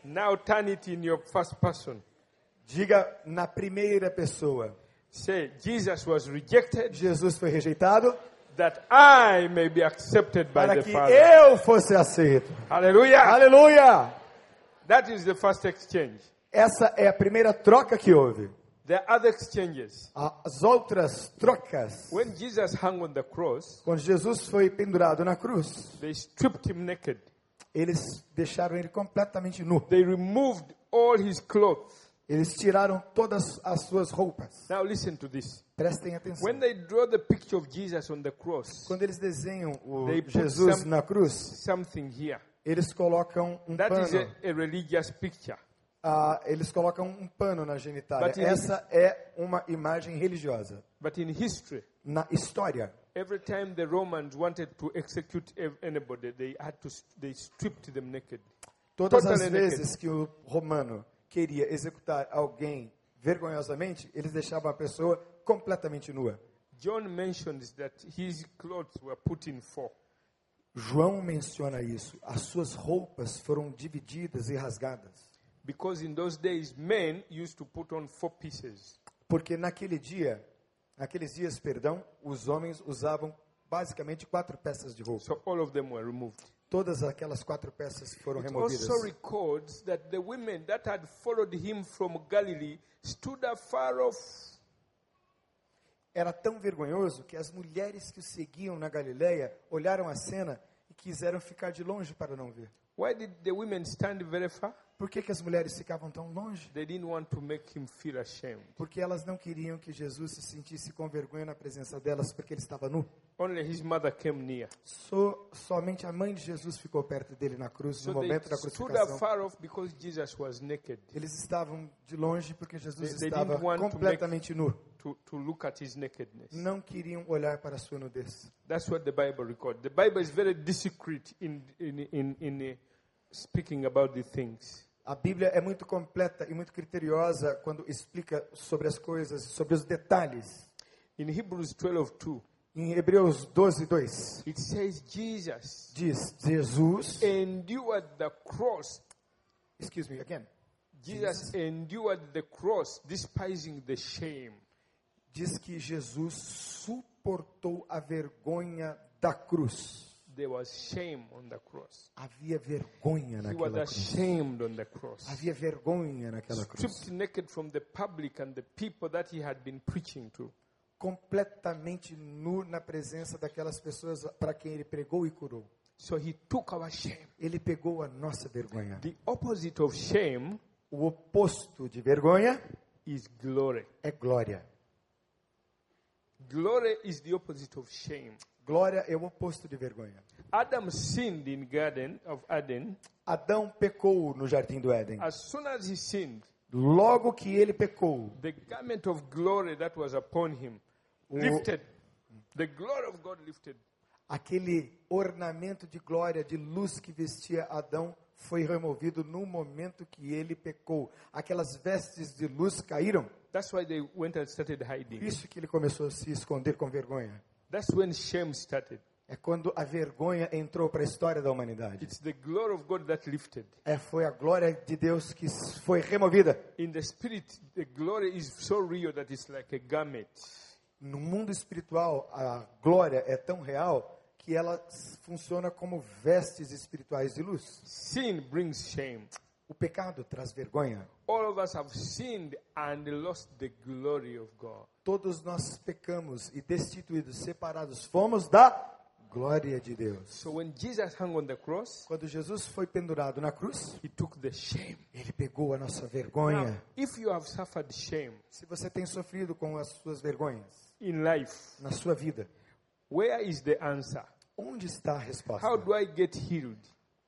[SPEAKER 3] Now turn it in your first person.
[SPEAKER 2] Diga na primeira pessoa:
[SPEAKER 3] Say, Jesus was rejected
[SPEAKER 2] Jesus foi rejeitado
[SPEAKER 3] that I may be accepted by
[SPEAKER 2] para
[SPEAKER 3] the
[SPEAKER 2] que
[SPEAKER 3] Father.
[SPEAKER 2] eu fosse aceito.
[SPEAKER 3] Hallelujah.
[SPEAKER 2] Aleluia!
[SPEAKER 3] That is the first exchange.
[SPEAKER 2] Essa é a primeira troca que houve.
[SPEAKER 3] There are other exchanges.
[SPEAKER 2] As outras trocas,
[SPEAKER 3] When Jesus hung on the cross,
[SPEAKER 2] quando Jesus foi pendurado na cruz,
[SPEAKER 3] they stripped him naked.
[SPEAKER 2] eles deixaram ele completamente nu.
[SPEAKER 3] They removed all his clothes.
[SPEAKER 2] Eles tiraram todas as suas roupas.
[SPEAKER 3] Now listen to this.
[SPEAKER 2] Prestem atenção.
[SPEAKER 3] When they draw the picture of Jesus on the cross,
[SPEAKER 2] Quando eles desenham o Jesus na cruz,
[SPEAKER 3] something here.
[SPEAKER 2] Eles colocam um
[SPEAKER 3] That is
[SPEAKER 2] pano.
[SPEAKER 3] a, a religious picture.
[SPEAKER 2] ah, eles colocam um pano na genitália.
[SPEAKER 3] But in-
[SPEAKER 2] Essa é uma imagem religiosa.
[SPEAKER 3] But in history,
[SPEAKER 2] Na história,
[SPEAKER 3] every time the Romans wanted to execute anybody, they had to they stripped them naked.
[SPEAKER 2] todas as
[SPEAKER 3] naked.
[SPEAKER 2] vezes que o romano queria executar alguém vergonhosamente, eles deixavam a pessoa completamente nua.
[SPEAKER 3] John mentions that his clothes were put in four.
[SPEAKER 2] João menciona isso. As suas roupas foram divididas e rasgadas.
[SPEAKER 3] Because in those days, men used to put on four pieces.
[SPEAKER 2] Porque naquele dia, naqueles dias, perdão, os homens usavam basicamente quatro peças de roupa.
[SPEAKER 3] So all of them were removed.
[SPEAKER 2] Todas aquelas quatro peças foram
[SPEAKER 3] It
[SPEAKER 2] removidas.
[SPEAKER 3] also records that the women that had followed him from Galilee stood afar off.
[SPEAKER 2] Era tão vergonhoso que as mulheres que o seguiam na Galileia olharam a cena e quiseram ficar de longe para não ver.
[SPEAKER 3] Why did the women stand very far?
[SPEAKER 2] Por que, que as mulheres ficavam tão longe?
[SPEAKER 3] They didn't want to make him feel ashamed.
[SPEAKER 2] Porque elas não queriam que Jesus se sentisse com vergonha na presença delas, porque ele estava nu.
[SPEAKER 3] Only his mother came near.
[SPEAKER 2] So, somente a mãe de Jesus ficou perto dele na cruz,
[SPEAKER 3] So
[SPEAKER 2] no momento da crucificação.
[SPEAKER 3] afar off because Jesus was naked
[SPEAKER 2] Eles estavam de longe porque Jesus
[SPEAKER 3] They- they
[SPEAKER 2] estava completamente nu.
[SPEAKER 3] To, to look at his nakedness.
[SPEAKER 2] Não queriam olhar para a sua nudez.
[SPEAKER 3] That's what the Bible records. The Bible is very discreet in, in, in, in uh, speaking about the things.
[SPEAKER 2] A Bíblia é muito completa e muito criteriosa quando explica sobre as coisas, sobre os detalhes.
[SPEAKER 3] In Hebrews 12 2,
[SPEAKER 2] Em Hebreus 12, 2,
[SPEAKER 3] it says Jesus
[SPEAKER 2] diz: Jesus,
[SPEAKER 3] endured the cross.
[SPEAKER 2] excuse me again,
[SPEAKER 3] Jesus endured the cross, despising the shame.
[SPEAKER 2] Diz que Jesus suportou a vergonha da cruz.
[SPEAKER 3] There was shame on the cross.
[SPEAKER 2] Havia vergonha
[SPEAKER 3] He was
[SPEAKER 2] naquela cruz.
[SPEAKER 3] ashamed on the cross.
[SPEAKER 2] Havia vergonha naquela cruz.
[SPEAKER 3] Stripped naked from the public and the people that he had been preaching to.
[SPEAKER 2] Completamente nu na presença daquelas pessoas para quem ele pregou e curou.
[SPEAKER 3] So he took our shame.
[SPEAKER 2] Ele pegou a nossa vergonha.
[SPEAKER 3] The opposite of shame
[SPEAKER 2] O oposto de vergonha
[SPEAKER 3] is glory.
[SPEAKER 2] é glória.
[SPEAKER 3] Glory is the opposite of shame.
[SPEAKER 2] Glória é o oposto de vergonha.
[SPEAKER 3] Adam sinned in Garden of Eden.
[SPEAKER 2] Adão pecou no jardim do Éden.
[SPEAKER 3] As soon as he sinned,
[SPEAKER 2] Logo que ele pecou,
[SPEAKER 3] the garment of glory that was upon him lifted. The glory of God lifted.
[SPEAKER 2] aquele ornamento de glória, de luz que vestia Adão, foi removido no momento que ele pecou. Aquelas vestes de luz caíram.
[SPEAKER 3] That's why they went and started
[SPEAKER 2] Por
[SPEAKER 3] hiding.
[SPEAKER 2] isso que ele começou a se esconder com vergonha.
[SPEAKER 3] That's when shame started.
[SPEAKER 2] É quando a vergonha entrou para a história da humanidade.
[SPEAKER 3] It's the glory of God that lifted.
[SPEAKER 2] É, foi a glória de Deus que foi removida.
[SPEAKER 3] In the spirit, the glory is so real that it's like a garment.
[SPEAKER 2] No mundo espiritual, a glória é tão real que ela funciona como vestes espirituais de luz.
[SPEAKER 3] Sin brings shame.
[SPEAKER 2] O pecado traz vergonha.
[SPEAKER 3] All of us have sinned and lost the glory of God.
[SPEAKER 2] Todos nós pecamos e destituídos, separados, fomos da glória de Deus.
[SPEAKER 3] So when Jesus hung on the cross,
[SPEAKER 2] Quando Jesus foi pendurado na cruz,
[SPEAKER 3] he took the shame.
[SPEAKER 2] ele pegou a nossa
[SPEAKER 3] Now,
[SPEAKER 2] vergonha.
[SPEAKER 3] if you have suffered shame
[SPEAKER 2] Se você tem sofrido com as suas vergonhas
[SPEAKER 3] in life,
[SPEAKER 2] na sua vida,
[SPEAKER 3] where is the answer?
[SPEAKER 2] Onde está a resposta?
[SPEAKER 3] How do I get healed?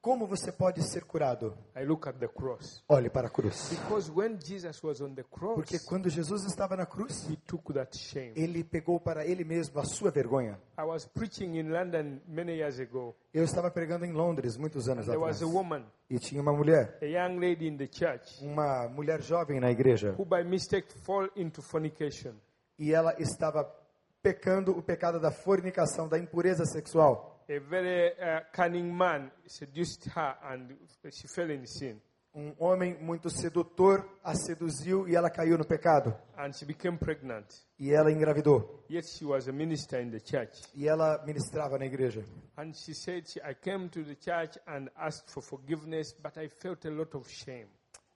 [SPEAKER 2] Como você pode ser curado?
[SPEAKER 3] I look at the cross.
[SPEAKER 2] Olhe para a cruz.
[SPEAKER 3] Because when Jesus was on the cross,
[SPEAKER 2] Porque quando Jesus estava na cruz,
[SPEAKER 3] he took that shame.
[SPEAKER 2] ele pegou para ele mesmo a sua vergonha.
[SPEAKER 3] I was preaching in London many years ago.
[SPEAKER 2] Eu estava pregando em Londres muitos anos
[SPEAKER 3] There was
[SPEAKER 2] atrás.
[SPEAKER 3] a woman,
[SPEAKER 2] E tinha uma mulher,
[SPEAKER 3] a young lady in the church,
[SPEAKER 2] uma mulher jovem na igreja,
[SPEAKER 3] who by mistake fall into fornication.
[SPEAKER 2] e ela estava pecando o pecado da fornicação, da impureza sexual.
[SPEAKER 3] A very uh, cunning man seduced her and she fell in sin.
[SPEAKER 2] Um homem muito sedutor a seduziu e ela caiu no pecado.
[SPEAKER 3] And she became pregnant.
[SPEAKER 2] E ela engravidou.
[SPEAKER 3] Yet she was a minister in the church.
[SPEAKER 2] E ela ministrava na igreja.
[SPEAKER 3] And she said, I came to the church and asked for forgiveness, but I felt a lot of shame.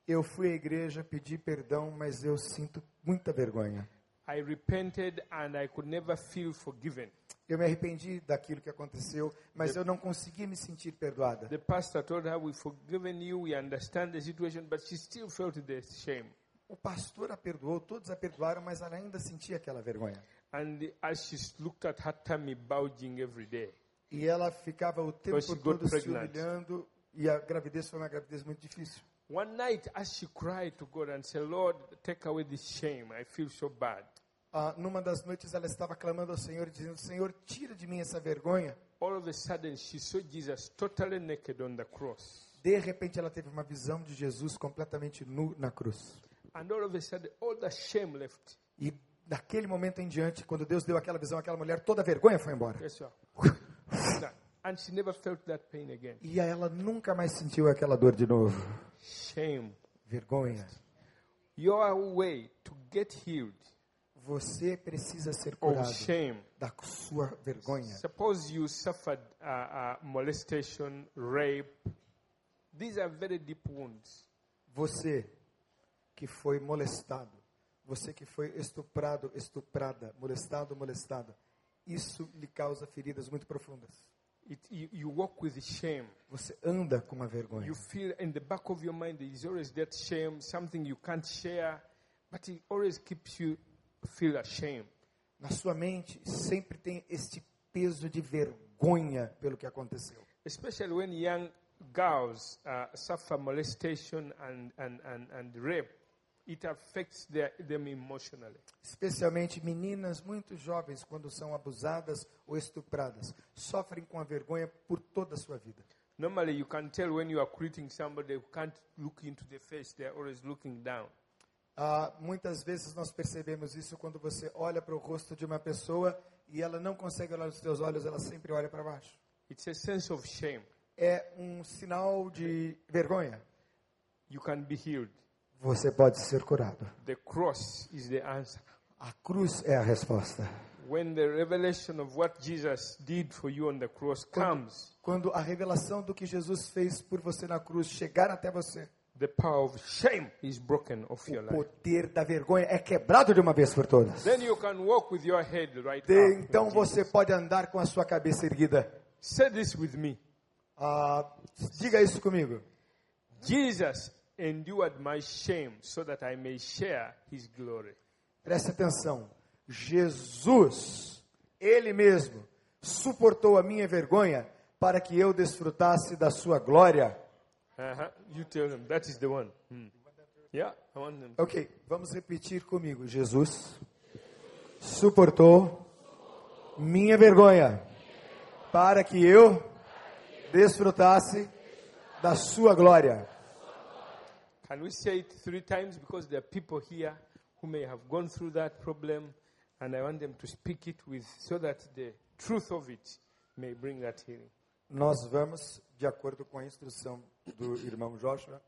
[SPEAKER 2] Eu fui à igreja, pedi perdão, mas eu sinto muita vergonha.
[SPEAKER 3] I repented and I could never feel forgiven.
[SPEAKER 2] Eu me arrependi daquilo que aconteceu, mas eu não consegui me sentir perdoada.
[SPEAKER 3] The pastor told her, We've forgiven you, we understand the situation, but she still felt the shame.
[SPEAKER 2] O pastor a perdoou, todos a perdoaram, mas ela ainda sentia aquela vergonha.
[SPEAKER 3] And as she looked at her tummy bulging every day,
[SPEAKER 2] E ela ficava o tempo todo se humilhando, e a gravidez foi uma gravidez muito difícil.
[SPEAKER 3] one night as she cried to God and said, Lord, take away this shame, I feel so bad.
[SPEAKER 2] Ah, numa das noites ela estava clamando ao Senhor, dizendo: Senhor, tira de mim essa vergonha.
[SPEAKER 3] All of a sudden, she saw Jesus totally naked on the cross.
[SPEAKER 2] De repente ela teve uma visão de Jesus completamente nu na cruz.
[SPEAKER 3] And all of a sudden, all the shame left.
[SPEAKER 2] E daquele momento em diante, quando Deus deu aquela visão àquela mulher, toda a vergonha foi embora.
[SPEAKER 3] Yes, and she never felt that pain again.
[SPEAKER 2] E ela nunca mais sentiu aquela dor de novo.
[SPEAKER 3] Shame.
[SPEAKER 2] Vergonha.
[SPEAKER 3] Your way to get healed
[SPEAKER 2] Você precisa ser
[SPEAKER 3] of
[SPEAKER 2] curado
[SPEAKER 3] shame.
[SPEAKER 2] da sua vergonha.
[SPEAKER 3] Suppose you suffered uh, uh, molestation, rape. These are very deep wounds.
[SPEAKER 2] Você que foi molestado, você que foi estuprado, estuprada, molestado, molestada, isso lhe causa feridas muito profundas.
[SPEAKER 3] It, you, you walk with shame.
[SPEAKER 2] Você anda com uma vergonha.
[SPEAKER 3] You feel in the back of your mind there is always that shame, something you can't share, but it always keeps you feel ashamed.
[SPEAKER 2] Na sua mente sempre tem este peso de vergonha pelo que aconteceu.
[SPEAKER 3] Especially when young girls uh, suffer molestation and, and, and, and rape, it affects their, them emotionally.
[SPEAKER 2] Especialmente meninas muito jovens, quando são abusadas ou estupradas, sofrem com a vergonha por toda a sua vida.
[SPEAKER 3] Normally, you can tell when you are greeting somebody, you can't look into the face, they're always looking down.
[SPEAKER 2] Ah, muitas vezes nós percebemos isso quando você olha para o rosto de uma pessoa e ela não consegue olhar nos seus olhos, ela sempre olha para baixo.
[SPEAKER 3] It's a sense of shame.
[SPEAKER 2] É um sinal de vergonha.
[SPEAKER 3] You can be healed.
[SPEAKER 2] Você pode ser curado.
[SPEAKER 3] The cross is the answer.
[SPEAKER 2] A cruz é a resposta.
[SPEAKER 3] Comes,
[SPEAKER 2] Quando a revelação do que Jesus fez por você na cruz chegar até você,
[SPEAKER 3] the power of shame is broken off your
[SPEAKER 2] o
[SPEAKER 3] life.
[SPEAKER 2] poder da vergonha é quebrado de uma vez por todas.
[SPEAKER 3] Then you can walk with your head right
[SPEAKER 2] De-
[SPEAKER 3] up.
[SPEAKER 2] Então você pode andar com a sua cabeça erguida.
[SPEAKER 3] Say this with me.
[SPEAKER 2] Ah, diga isso comigo.
[SPEAKER 3] Jesus endured my shame so that I may share his glory.
[SPEAKER 2] Preste atenção. Jesus, Ele mesmo, suportou a minha vergonha para que eu desfrutasse da sua glória.
[SPEAKER 3] Uh-huh. You tell them that is the one. Hmm. Yeah, I want them.
[SPEAKER 2] Ok, vamos repetir comigo. Jesus suportou minha vergonha para que eu desfrutasse da sua glória.
[SPEAKER 3] Can we say it three times? Because there are people here who may have gone through that problem, and I want them to speak it with so that the truth of it may bring that healing.
[SPEAKER 2] Nós vamos, de acordo com a instrução do irmão Joshua,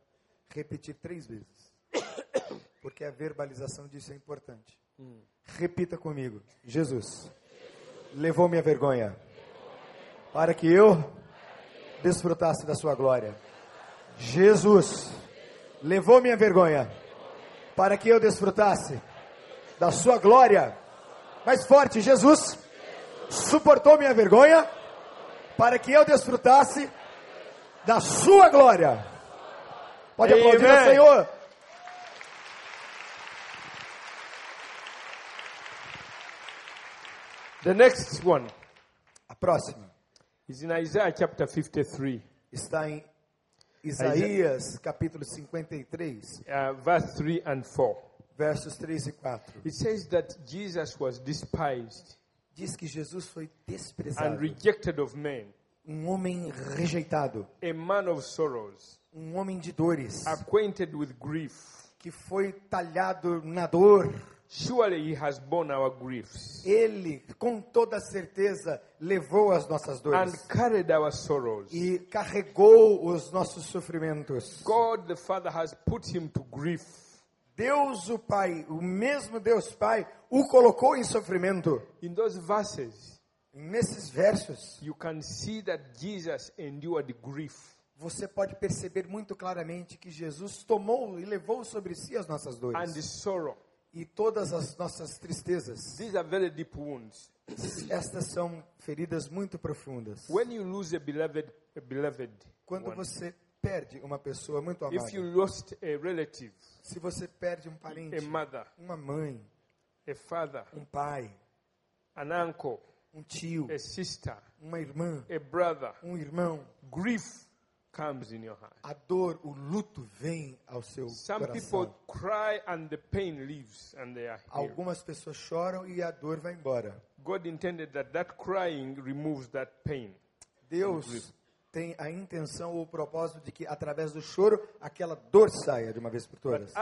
[SPEAKER 2] repetir três vezes. Porque a verbalização disso é importante. Repita comigo. Jesus levou minha vergonha para que eu desfrutasse da sua glória. Jesus levou minha vergonha para que eu desfrutasse da sua glória. Mais forte, Jesus suportou minha vergonha para que eu desfrutasse da sua glória. Pode
[SPEAKER 3] Amen.
[SPEAKER 2] aplaudir ao Senhor.
[SPEAKER 3] The next one
[SPEAKER 2] A próxima
[SPEAKER 3] is in Isaiah chapter 53,
[SPEAKER 2] está em Isaías capítulo 53,
[SPEAKER 3] uh, verse 3 and 4.
[SPEAKER 2] versos 3 e 4.
[SPEAKER 3] It says that Jesus was despised
[SPEAKER 2] Diz que Jesus foi
[SPEAKER 3] and
[SPEAKER 2] desprezado,
[SPEAKER 3] rejected of men,
[SPEAKER 2] um homem rejeitado,
[SPEAKER 3] a man of sorrows,
[SPEAKER 2] um homem de dores,
[SPEAKER 3] acquainted with grief.
[SPEAKER 2] que foi talhado na dor.
[SPEAKER 3] Surely he has borne our griefs
[SPEAKER 2] Ele, com toda certeza, levou as nossas
[SPEAKER 3] and
[SPEAKER 2] dores
[SPEAKER 3] carried our sorrows.
[SPEAKER 2] e carregou os nossos sofrimentos.
[SPEAKER 3] God the Father has put him to grief.
[SPEAKER 2] Deus o Pai, o mesmo Deus Pai, o colocou em sofrimento.
[SPEAKER 3] In those verses,
[SPEAKER 2] Nesses versos,
[SPEAKER 3] you can see that Jesus endured grief.
[SPEAKER 2] você pode perceber muito claramente que Jesus tomou e levou sobre si as nossas
[SPEAKER 3] and
[SPEAKER 2] dores
[SPEAKER 3] sorrow.
[SPEAKER 2] e todas as nossas tristezas.
[SPEAKER 3] These are very deep wounds.
[SPEAKER 2] Estas são feridas muito profundas.
[SPEAKER 3] When you lose a beloved, a beloved
[SPEAKER 2] Quando
[SPEAKER 3] one,
[SPEAKER 2] você perde uma pessoa muito
[SPEAKER 3] if you
[SPEAKER 2] amada,
[SPEAKER 3] lost a relative,
[SPEAKER 2] se você perde um
[SPEAKER 3] a
[SPEAKER 2] parente,
[SPEAKER 3] mother,
[SPEAKER 2] uma mãe,
[SPEAKER 3] a father,
[SPEAKER 2] um pai,
[SPEAKER 3] an uncle,
[SPEAKER 2] um tio,
[SPEAKER 3] a sister,
[SPEAKER 2] uma irmã,
[SPEAKER 3] a brother,
[SPEAKER 2] um irmão,
[SPEAKER 3] grief comes in your heart.
[SPEAKER 2] a dor, o luto vem ao seu
[SPEAKER 3] Some people
[SPEAKER 2] coração.
[SPEAKER 3] cry and the pain leaves and they are.
[SPEAKER 2] Algumas pessoas choram e a dor vai embora.
[SPEAKER 3] God intended that that crying removes that pain.
[SPEAKER 2] Deus tem a intenção ou o propósito de que através do choro aquela dor saia de uma vez por todas.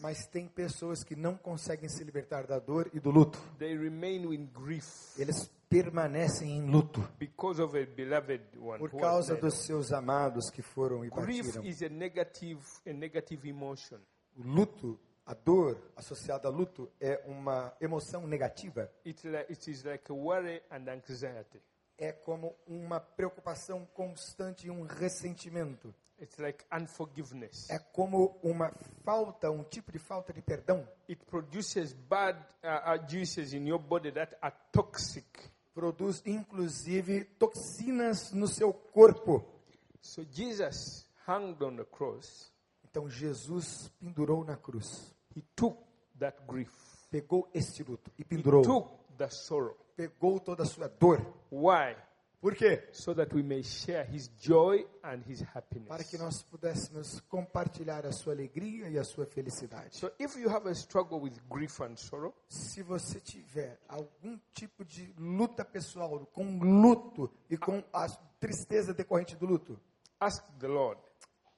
[SPEAKER 2] Mas tem pessoas que não conseguem se libertar da dor e do luto.
[SPEAKER 3] They remain in grief
[SPEAKER 2] Eles permanecem em luto
[SPEAKER 3] because of a beloved one.
[SPEAKER 2] por causa dos seus amados que foram e partiram. O luto, a dor associada a luto é uma emoção negativa.
[SPEAKER 3] It's like, it is like a worry and anxiety.
[SPEAKER 2] É como uma preocupação constante e um ressentimento.
[SPEAKER 3] It's like unforgiveness.
[SPEAKER 2] É como uma falta, um tipo de falta de perdão.
[SPEAKER 3] It produces bad juices in your body that are toxic.
[SPEAKER 2] Produz inclusive toxinas no seu corpo.
[SPEAKER 3] So Jesus hung on the cross.
[SPEAKER 2] Então Jesus pendurou na cruz,
[SPEAKER 3] He took that grief.
[SPEAKER 2] pegou este luto e
[SPEAKER 3] He
[SPEAKER 2] pendurou.
[SPEAKER 3] took the sorrow.
[SPEAKER 2] Pegou toda a sua dor.
[SPEAKER 3] Why?
[SPEAKER 2] Por quê?
[SPEAKER 3] So that we may share his joy and his
[SPEAKER 2] Para
[SPEAKER 3] happiness.
[SPEAKER 2] que nós pudéssemos compartilhar a sua alegria e a sua felicidade.
[SPEAKER 3] So if you have a struggle with grief and sorrow,
[SPEAKER 2] Se você tiver algum tipo de luta pessoal, com luto e com a tristeza decorrente do luto,
[SPEAKER 3] ask the Lord,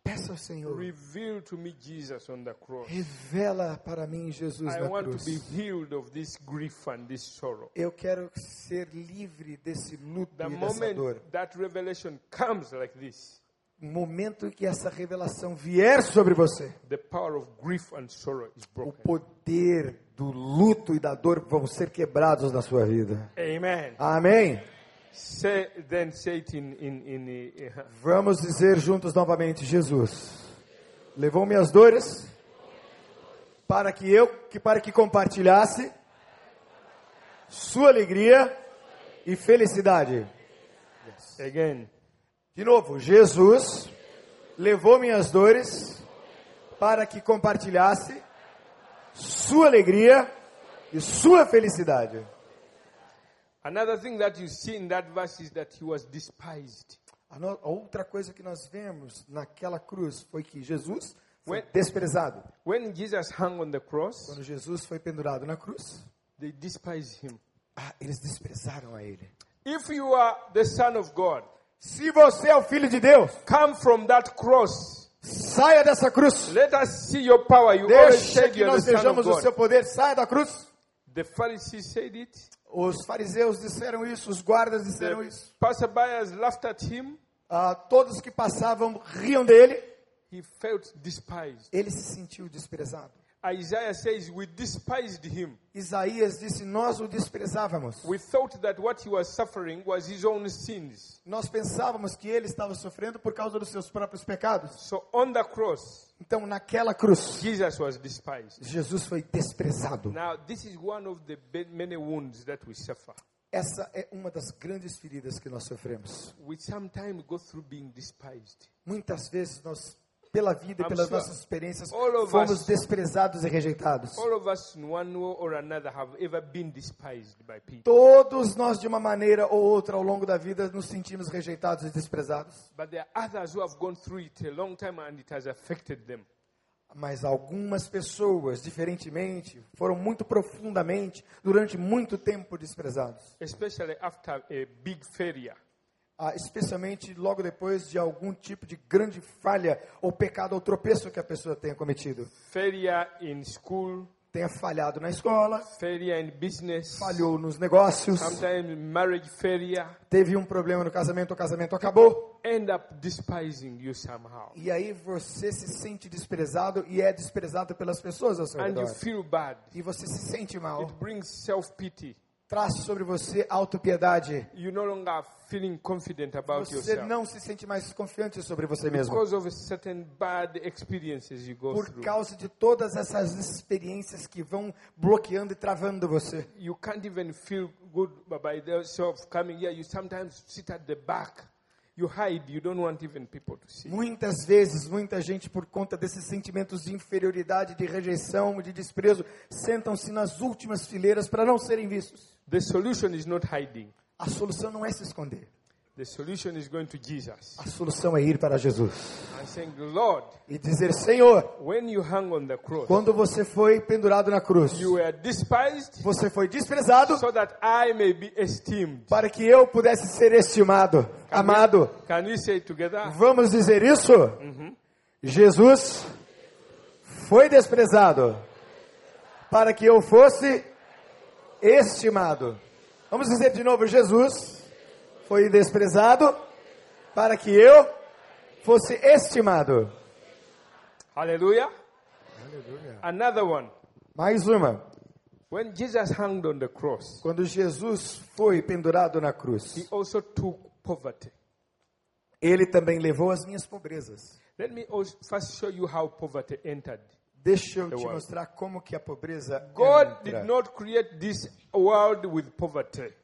[SPEAKER 2] peça ao Senhor,
[SPEAKER 3] reveal to me Jesus on the cross.
[SPEAKER 2] revela para mim Jesus
[SPEAKER 3] I
[SPEAKER 2] na
[SPEAKER 3] want to
[SPEAKER 2] cruz.
[SPEAKER 3] be healed of this grief and this sorrow.
[SPEAKER 2] Eu quero ser livre desse luto
[SPEAKER 3] The
[SPEAKER 2] e dessa dor.
[SPEAKER 3] that revelation comes like this,
[SPEAKER 2] momento que essa revelação vier sobre você,
[SPEAKER 3] the power of grief and sorrow is
[SPEAKER 2] o
[SPEAKER 3] broken.
[SPEAKER 2] poder do luto e da dor vão ser quebrados na sua vida.
[SPEAKER 3] Amen.
[SPEAKER 2] Amém?
[SPEAKER 3] Say, then say it in, in, in uh,
[SPEAKER 2] Vamos dizer juntos novamente, Jesus levou minhas dores para que eu, que para que compartilhasse sua alegria e felicidade.
[SPEAKER 3] again.
[SPEAKER 2] De novo, Jesus levou minhas dores para que compartilhasse sua alegria e sua felicidade.
[SPEAKER 3] Another thing that you see in that verse is that he was despised.
[SPEAKER 2] A, no- a outra coisa que nós vemos naquela cruz foi que Jesus foi
[SPEAKER 3] When-
[SPEAKER 2] desprezado.
[SPEAKER 3] When Jesus hung on the cross,
[SPEAKER 2] Quando Jesus foi pendurado na cruz,
[SPEAKER 3] they despised him.
[SPEAKER 2] ah, eles desprezaram a ele.
[SPEAKER 3] If you are the Son of God,
[SPEAKER 2] Se você é o filho de Deus,
[SPEAKER 3] come from that cross.
[SPEAKER 2] saia dessa cruz.
[SPEAKER 3] Let us see your power. You
[SPEAKER 2] Deixa que nós vejamos o seu poder. Saia da cruz.
[SPEAKER 3] The Pharisees said it.
[SPEAKER 2] Os fariseus disseram isso, os guardas disseram
[SPEAKER 3] The
[SPEAKER 2] isso.
[SPEAKER 3] passerbyers laughed at him.
[SPEAKER 2] Ah, todos que passavam riam dele.
[SPEAKER 3] He felt despised.
[SPEAKER 2] Ele se sentiu desprezado.
[SPEAKER 3] Isaiah says, We despised him.
[SPEAKER 2] Isaías disse: Nós o desprezávamos.
[SPEAKER 3] We thought that what he was suffering was his own sins.
[SPEAKER 2] Nós pensávamos que ele estava sofrendo por causa dos seus próprios pecados.
[SPEAKER 3] So on the cross,
[SPEAKER 2] Então, naquela cruz,
[SPEAKER 3] Jesus was despised.
[SPEAKER 2] Jesus foi desprezado.
[SPEAKER 3] Now, this is one of the many wounds that we suffer.
[SPEAKER 2] Essa é uma das grandes feridas que nós sofremos.
[SPEAKER 3] We sometimes go through being despised.
[SPEAKER 2] Muitas vezes nós, pela vida e pelas
[SPEAKER 3] sure
[SPEAKER 2] nossas experiências,
[SPEAKER 3] of
[SPEAKER 2] fomos
[SPEAKER 3] us-
[SPEAKER 2] desprezados e rejeitados.
[SPEAKER 3] Us.
[SPEAKER 2] Todos nós, de uma maneira ou outra, ao longo da vida, nos sentimos rejeitados e desprezados.
[SPEAKER 3] But there are others who have gone through it a long time and it has affected them.
[SPEAKER 2] Mas algumas pessoas, diferentemente, foram muito profundamente, durante muito tempo, desprezados.
[SPEAKER 3] especially after a big failure.
[SPEAKER 2] Ah, especialmente logo depois de algum tipo de grande falha ou pecado ou tropeço que a pessoa tenha cometido.
[SPEAKER 3] Failure in school,
[SPEAKER 2] Tenha falhado na escola,
[SPEAKER 3] failure in business,
[SPEAKER 2] falhou nos negócios,
[SPEAKER 3] sometimes marriage failure,
[SPEAKER 2] teve um problema no casamento, o casamento acabou.
[SPEAKER 3] end up despising you somehow.
[SPEAKER 2] E aí você se sente desprezado e é desprezado pelas pessoas ao seu
[SPEAKER 3] And you
[SPEAKER 2] redor.
[SPEAKER 3] feel bad.
[SPEAKER 2] E você se sente mal.
[SPEAKER 3] It brings self pity.
[SPEAKER 2] Traz sobre você autopiedade.
[SPEAKER 3] You no longer feeling confident about
[SPEAKER 2] Você
[SPEAKER 3] yourself
[SPEAKER 2] não se sente mais confiante sobre você mesmo.
[SPEAKER 3] because of certain bad experiences you go
[SPEAKER 2] Por
[SPEAKER 3] through.
[SPEAKER 2] causa de todas essas experiências que vão bloqueando e travando você.
[SPEAKER 3] You can't even feel good by yourself coming here. You sometimes sit at the back. You hide. You don't want even people to see.
[SPEAKER 2] Muitas vezes, muita gente, por conta desses sentimentos de inferioridade, de rejeição, de desprezo, sentam-se nas últimas fileiras para não serem vistos.
[SPEAKER 3] The solution is not hiding.
[SPEAKER 2] A solução não é se esconder.
[SPEAKER 3] The solution is going to Jesus
[SPEAKER 2] A solução é ir para Jesus
[SPEAKER 3] and saying, Lord,
[SPEAKER 2] e dizer: Senhor,
[SPEAKER 3] when you hung on the cross,
[SPEAKER 2] quando você foi pendurado na cruz,
[SPEAKER 3] you were despised
[SPEAKER 2] você foi desprezado
[SPEAKER 3] so that I may be esteemed.
[SPEAKER 2] para que eu pudesse ser estimado, amado.
[SPEAKER 3] Can we say it together?
[SPEAKER 2] Vamos dizer isso? Jesus foi desprezado para que eu fosse estimado. Vamos dizer de novo: Jesus foi desprezado para que eu fosse estimado.
[SPEAKER 3] Hallelujah. Another one.
[SPEAKER 2] Mais uma.
[SPEAKER 3] When Jesus hung on the cross,
[SPEAKER 2] Quando Jesus foi pendurado na cruz,
[SPEAKER 3] he also took poverty.
[SPEAKER 2] ele também levou as minhas pobrezas.
[SPEAKER 3] Let me first show you how poverty entered.
[SPEAKER 2] Deixa eu te mostrar como que a pobreza
[SPEAKER 3] God
[SPEAKER 2] entra.
[SPEAKER 3] did not create this world with poverty.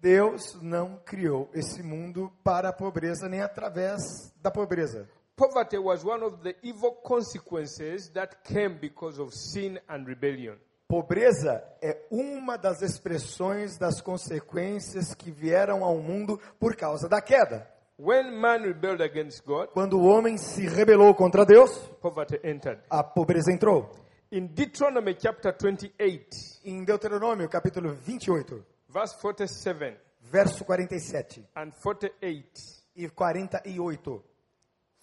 [SPEAKER 2] Deus não criou esse mundo para a pobreza nem através da pobreza.
[SPEAKER 3] Poverty was one of the evil consequences that came because of sin and rebellion.
[SPEAKER 2] Pobreza é uma das expressões das consequências que vieram ao mundo por causa da queda.
[SPEAKER 3] When man rebelled against God,
[SPEAKER 2] Quando o homem se rebelou contra Deus,
[SPEAKER 3] poverty entered.
[SPEAKER 2] a pobreza entrou.
[SPEAKER 3] In Deuteronomy chapter 28,
[SPEAKER 2] Em Deuteronômio, capítulo 28,
[SPEAKER 3] verse 47
[SPEAKER 2] verso 47
[SPEAKER 3] and 48,
[SPEAKER 2] e 48.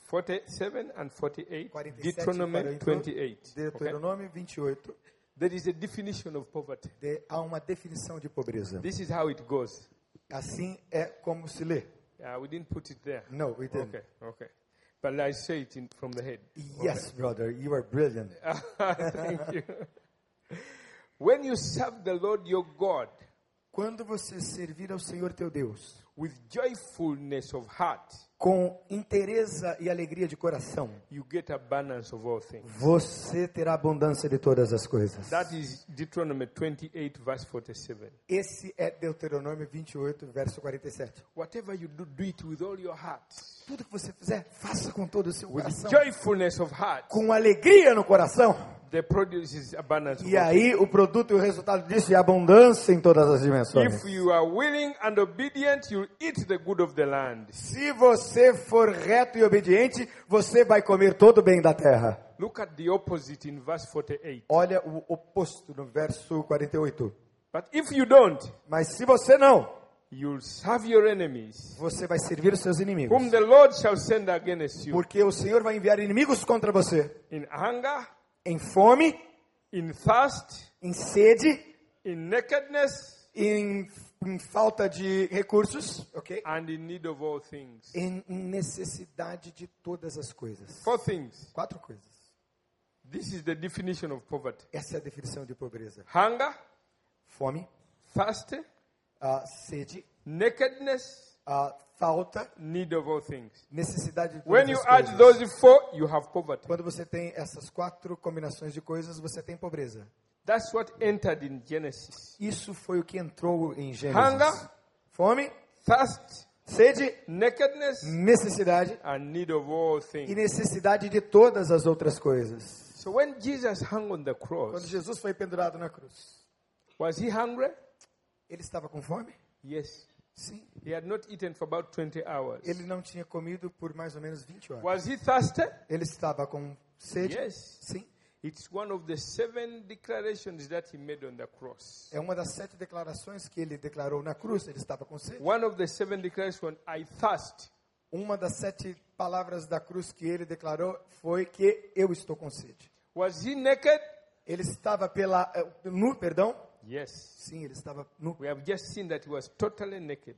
[SPEAKER 3] 47 and 48,
[SPEAKER 2] 47
[SPEAKER 3] Deuteronomy
[SPEAKER 2] e
[SPEAKER 3] 28.
[SPEAKER 2] 48.
[SPEAKER 3] okay?
[SPEAKER 2] Deuteronômio 28,
[SPEAKER 3] There is a definition of poverty.
[SPEAKER 2] de- há uma definição de pobreza.
[SPEAKER 3] This is how it goes.
[SPEAKER 2] Assim é como se lê.
[SPEAKER 3] Uh, we didn't put it there.
[SPEAKER 2] No, we didn't.
[SPEAKER 3] Okay, okay. But I say it in, from the head.
[SPEAKER 2] Yes, brother, you are brilliant.
[SPEAKER 3] Thank you. When you serve the Lord your God
[SPEAKER 2] Quando você servir ao Senhor teu Deus
[SPEAKER 3] with joyfulness of heart,
[SPEAKER 2] com interesa e alegria de coração,
[SPEAKER 3] you get abundance of all things.
[SPEAKER 2] você terá abundância de todas as coisas.
[SPEAKER 3] That is Deuteronomy 28, verse 47.
[SPEAKER 2] Esse é Deuteronômio 28, verso 47.
[SPEAKER 3] Whatever you do, do it with all your heart.
[SPEAKER 2] Tudo que você fizer, faça com todo o seu
[SPEAKER 3] With
[SPEAKER 2] coração.
[SPEAKER 3] joyfulness of heart,
[SPEAKER 2] Com alegria no coração.
[SPEAKER 3] The produce is abundance. of
[SPEAKER 2] E aí o produto e o resultado disso é abundância em todas as dimensões.
[SPEAKER 3] If you are willing and obedient, you'll eat the good of the land.
[SPEAKER 2] Se você for reto e obediente, você vai comer todo o bem da terra.
[SPEAKER 3] Look at the opposite in verse 48.
[SPEAKER 2] Olha o oposto no verso 48.
[SPEAKER 3] But if you don't,
[SPEAKER 2] Mas se você não,
[SPEAKER 3] you'll serve your enemies,
[SPEAKER 2] você vai servir os seus inimigos.
[SPEAKER 3] whom the Lord shall send against you
[SPEAKER 2] Porque o Senhor vai enviar inimigos contra você.
[SPEAKER 3] in hunger,
[SPEAKER 2] Em fome,
[SPEAKER 3] in thirst,
[SPEAKER 2] em sede,
[SPEAKER 3] in nakedness,
[SPEAKER 2] em, em falta de recursos, ok?
[SPEAKER 3] and in need of all things.
[SPEAKER 2] Em necessidade de todas as coisas.
[SPEAKER 3] Four things.
[SPEAKER 2] Quatro coisas.
[SPEAKER 3] This is the definition of poverty
[SPEAKER 2] Essa é a definição de pobreza.
[SPEAKER 3] hunger,
[SPEAKER 2] Fome,
[SPEAKER 3] thirst,
[SPEAKER 2] a sede,
[SPEAKER 3] nakedness,
[SPEAKER 2] falta,
[SPEAKER 3] need of all things.
[SPEAKER 2] necessidade de todas
[SPEAKER 3] When you
[SPEAKER 2] as
[SPEAKER 3] add
[SPEAKER 2] coisas.
[SPEAKER 3] those four, you have poverty.
[SPEAKER 2] Quando você tem essas quatro combinações de coisas, você tem pobreza.
[SPEAKER 3] That's what entered in Genesis.
[SPEAKER 2] Isso foi o que entrou em Gênesis.
[SPEAKER 3] Hunger.
[SPEAKER 2] Fome,
[SPEAKER 3] Thirst,
[SPEAKER 2] sede,
[SPEAKER 3] nakedness,
[SPEAKER 2] necessidade
[SPEAKER 3] and need of all
[SPEAKER 2] e
[SPEAKER 3] things.
[SPEAKER 2] necessidade de todas as outras coisas.
[SPEAKER 3] So when Jesus hung on the
[SPEAKER 2] Quando
[SPEAKER 3] cross,
[SPEAKER 2] Jesus foi pendurado na cruz,
[SPEAKER 3] was he hungry?
[SPEAKER 2] ele estava com fome?
[SPEAKER 3] Yes.
[SPEAKER 2] Sim.
[SPEAKER 3] He had not eaten for about 20 hours.
[SPEAKER 2] Ele não tinha comido por mais ou menos 20 horas.
[SPEAKER 3] Was he thirsty?
[SPEAKER 2] Ele estava com sede?
[SPEAKER 3] Yes.
[SPEAKER 2] Sim.
[SPEAKER 3] It's one of the seven declarations that he made on the cross.
[SPEAKER 2] É uma das sete declarações que ele declarou na cruz. Ele estava com sede.
[SPEAKER 3] One of the seven declarations, I thirst.
[SPEAKER 2] Uma das sete palavras da cruz que ele declarou foi que eu estou com sede.
[SPEAKER 3] Was he naked?
[SPEAKER 2] Ele estava pela eh, nu, perdão?
[SPEAKER 3] Yes.
[SPEAKER 2] Sim, ele estava nu.
[SPEAKER 3] We have just seen that he was totally naked.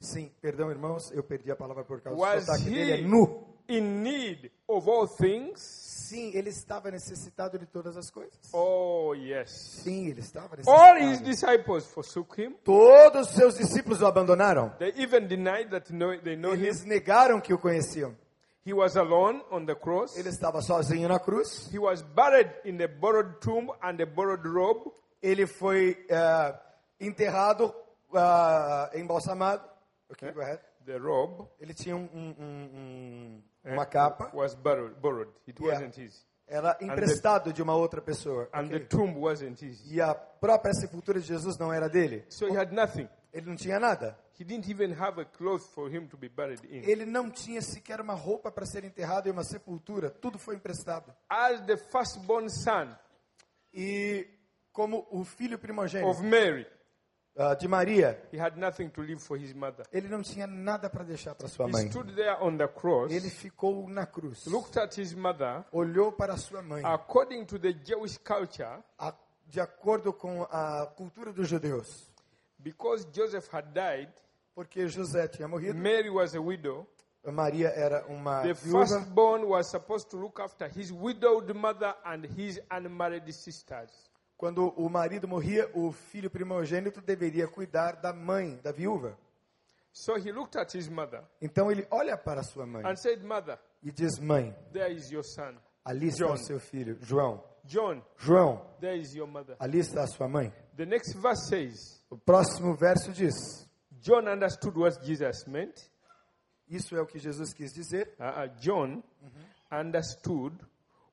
[SPEAKER 2] Sim, perdão, irmãos, eu perdi a palavra por causa do
[SPEAKER 3] Was
[SPEAKER 2] sotaque dele. É nu.
[SPEAKER 3] in need of all things?
[SPEAKER 2] Sim, ele estava necessitado de todas as coisas.
[SPEAKER 3] Oh, yes.
[SPEAKER 2] Sim, ele estava
[SPEAKER 3] All his
[SPEAKER 2] necessitado.
[SPEAKER 3] disciples forsook him.
[SPEAKER 2] Todos os seus discípulos o abandonaram.
[SPEAKER 3] They even denied that they know him.
[SPEAKER 2] Eles negaram que o conheciam.
[SPEAKER 3] He was alone on the cross.
[SPEAKER 2] Ele estava sozinho na cruz.
[SPEAKER 3] He was buried in the borrowed tomb and a borrowed robe.
[SPEAKER 2] Ele foi eh, enterrado, ah, embalsamado. Ok, go ahead.
[SPEAKER 3] The robe
[SPEAKER 2] Ele tinha um- um- um-
[SPEAKER 3] eh,
[SPEAKER 2] uma capa.
[SPEAKER 3] was borrowed. borrowed. It
[SPEAKER 2] Yeah.
[SPEAKER 3] wasn't his.
[SPEAKER 2] Era emprestado de uma outra pessoa.
[SPEAKER 3] And
[SPEAKER 2] ok?
[SPEAKER 3] the tomb wasn't his.
[SPEAKER 2] E a própria sepultura de Jesus não era dele.
[SPEAKER 3] So he had nothing.
[SPEAKER 2] Ele não tinha nada.
[SPEAKER 3] He didn't even have a cloth for him to be buried in.
[SPEAKER 2] Ele não tinha sequer uma roupa para ser enterrado em uma sepultura. Tudo foi emprestado.
[SPEAKER 3] As the firstborn son
[SPEAKER 2] E como o filho primogênito
[SPEAKER 3] of Mary,
[SPEAKER 2] ah, de Maria,
[SPEAKER 3] he had nothing to leave for his mother.
[SPEAKER 2] ele não tinha nada para deixar para sua
[SPEAKER 3] He
[SPEAKER 2] mãe.
[SPEAKER 3] stood there on the cross,
[SPEAKER 2] Ele ficou na cruz.
[SPEAKER 3] looked at his mother.
[SPEAKER 2] Olhou para sua mãe.
[SPEAKER 3] According to the Jewish culture,
[SPEAKER 2] A- de acordo com a cultura dos judeus.
[SPEAKER 3] because Joseph had died,
[SPEAKER 2] Porque José tinha morrido.
[SPEAKER 3] Mary was a widow.
[SPEAKER 2] Maria era uma
[SPEAKER 3] The
[SPEAKER 2] viúva.
[SPEAKER 3] firstborn was supposed to look after his widowed mother and his unmarried sisters.
[SPEAKER 2] Quando o marido morria, o filho primogênito deveria cuidar da mãe, da viúva.
[SPEAKER 3] So he looked at his mother
[SPEAKER 2] Então ele olha para sua mãe
[SPEAKER 3] and said, Mother,
[SPEAKER 2] e diz: Mãe,
[SPEAKER 3] there is your son.
[SPEAKER 2] ali está
[SPEAKER 3] John.
[SPEAKER 2] o seu filho, João.
[SPEAKER 3] John,
[SPEAKER 2] João,
[SPEAKER 3] there is your mother.
[SPEAKER 2] ali está a sua mãe.
[SPEAKER 3] The next verse says,
[SPEAKER 2] O próximo verso diz:
[SPEAKER 3] John understood what Jesus meant.
[SPEAKER 2] Isso é o que Jesus quis dizer.
[SPEAKER 3] Uh, uh, John understood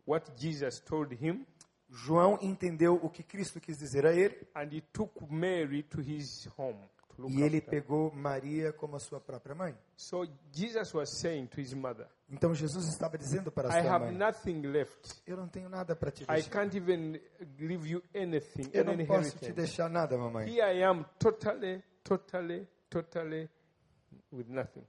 [SPEAKER 3] what Jesus told him,
[SPEAKER 2] João entendeu o que Cristo quis dizer a ele
[SPEAKER 3] and he took Mary to his home
[SPEAKER 2] e ele pegou Maria como a sua própria mãe.
[SPEAKER 3] So Jesus was saying to his mother,
[SPEAKER 2] Então Jesus estava dizendo para
[SPEAKER 3] I
[SPEAKER 2] sua
[SPEAKER 3] have
[SPEAKER 2] mãe:
[SPEAKER 3] nothing left.
[SPEAKER 2] Eu não tenho nada para te
[SPEAKER 3] I
[SPEAKER 2] deixar.
[SPEAKER 3] can't even give you anything,
[SPEAKER 2] Eu
[SPEAKER 3] any
[SPEAKER 2] não posso te
[SPEAKER 3] inheritance.
[SPEAKER 2] deixar nada, mamãe.
[SPEAKER 3] Here I am totally, totally, totally with nothing.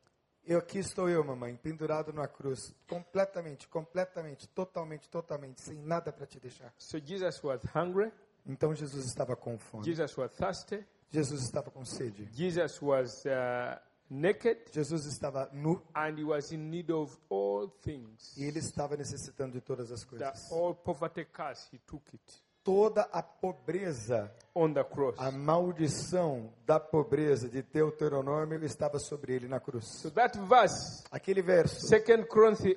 [SPEAKER 2] Eu aqui estou eu, mamãe, pendurado na cruz, completamente, completamente, totalmente, totalmente, sem nada para te deixar.
[SPEAKER 3] So Jesus was hungry.
[SPEAKER 2] Então Jesus estava com fome.
[SPEAKER 3] Jesus was thirsty.
[SPEAKER 2] Jesus estava com sede.
[SPEAKER 3] Jesus was uh, naked.
[SPEAKER 2] Jesus estava nu
[SPEAKER 3] And he was in need of all things.
[SPEAKER 2] e ele estava necessitando de todas as coisas.
[SPEAKER 3] all poverty curse, he took it
[SPEAKER 2] Toda a pobreza, a maldição da pobreza de Deuteronômio estava sobre ele na cruz.
[SPEAKER 3] So verse,
[SPEAKER 2] Aquele verso,
[SPEAKER 3] 2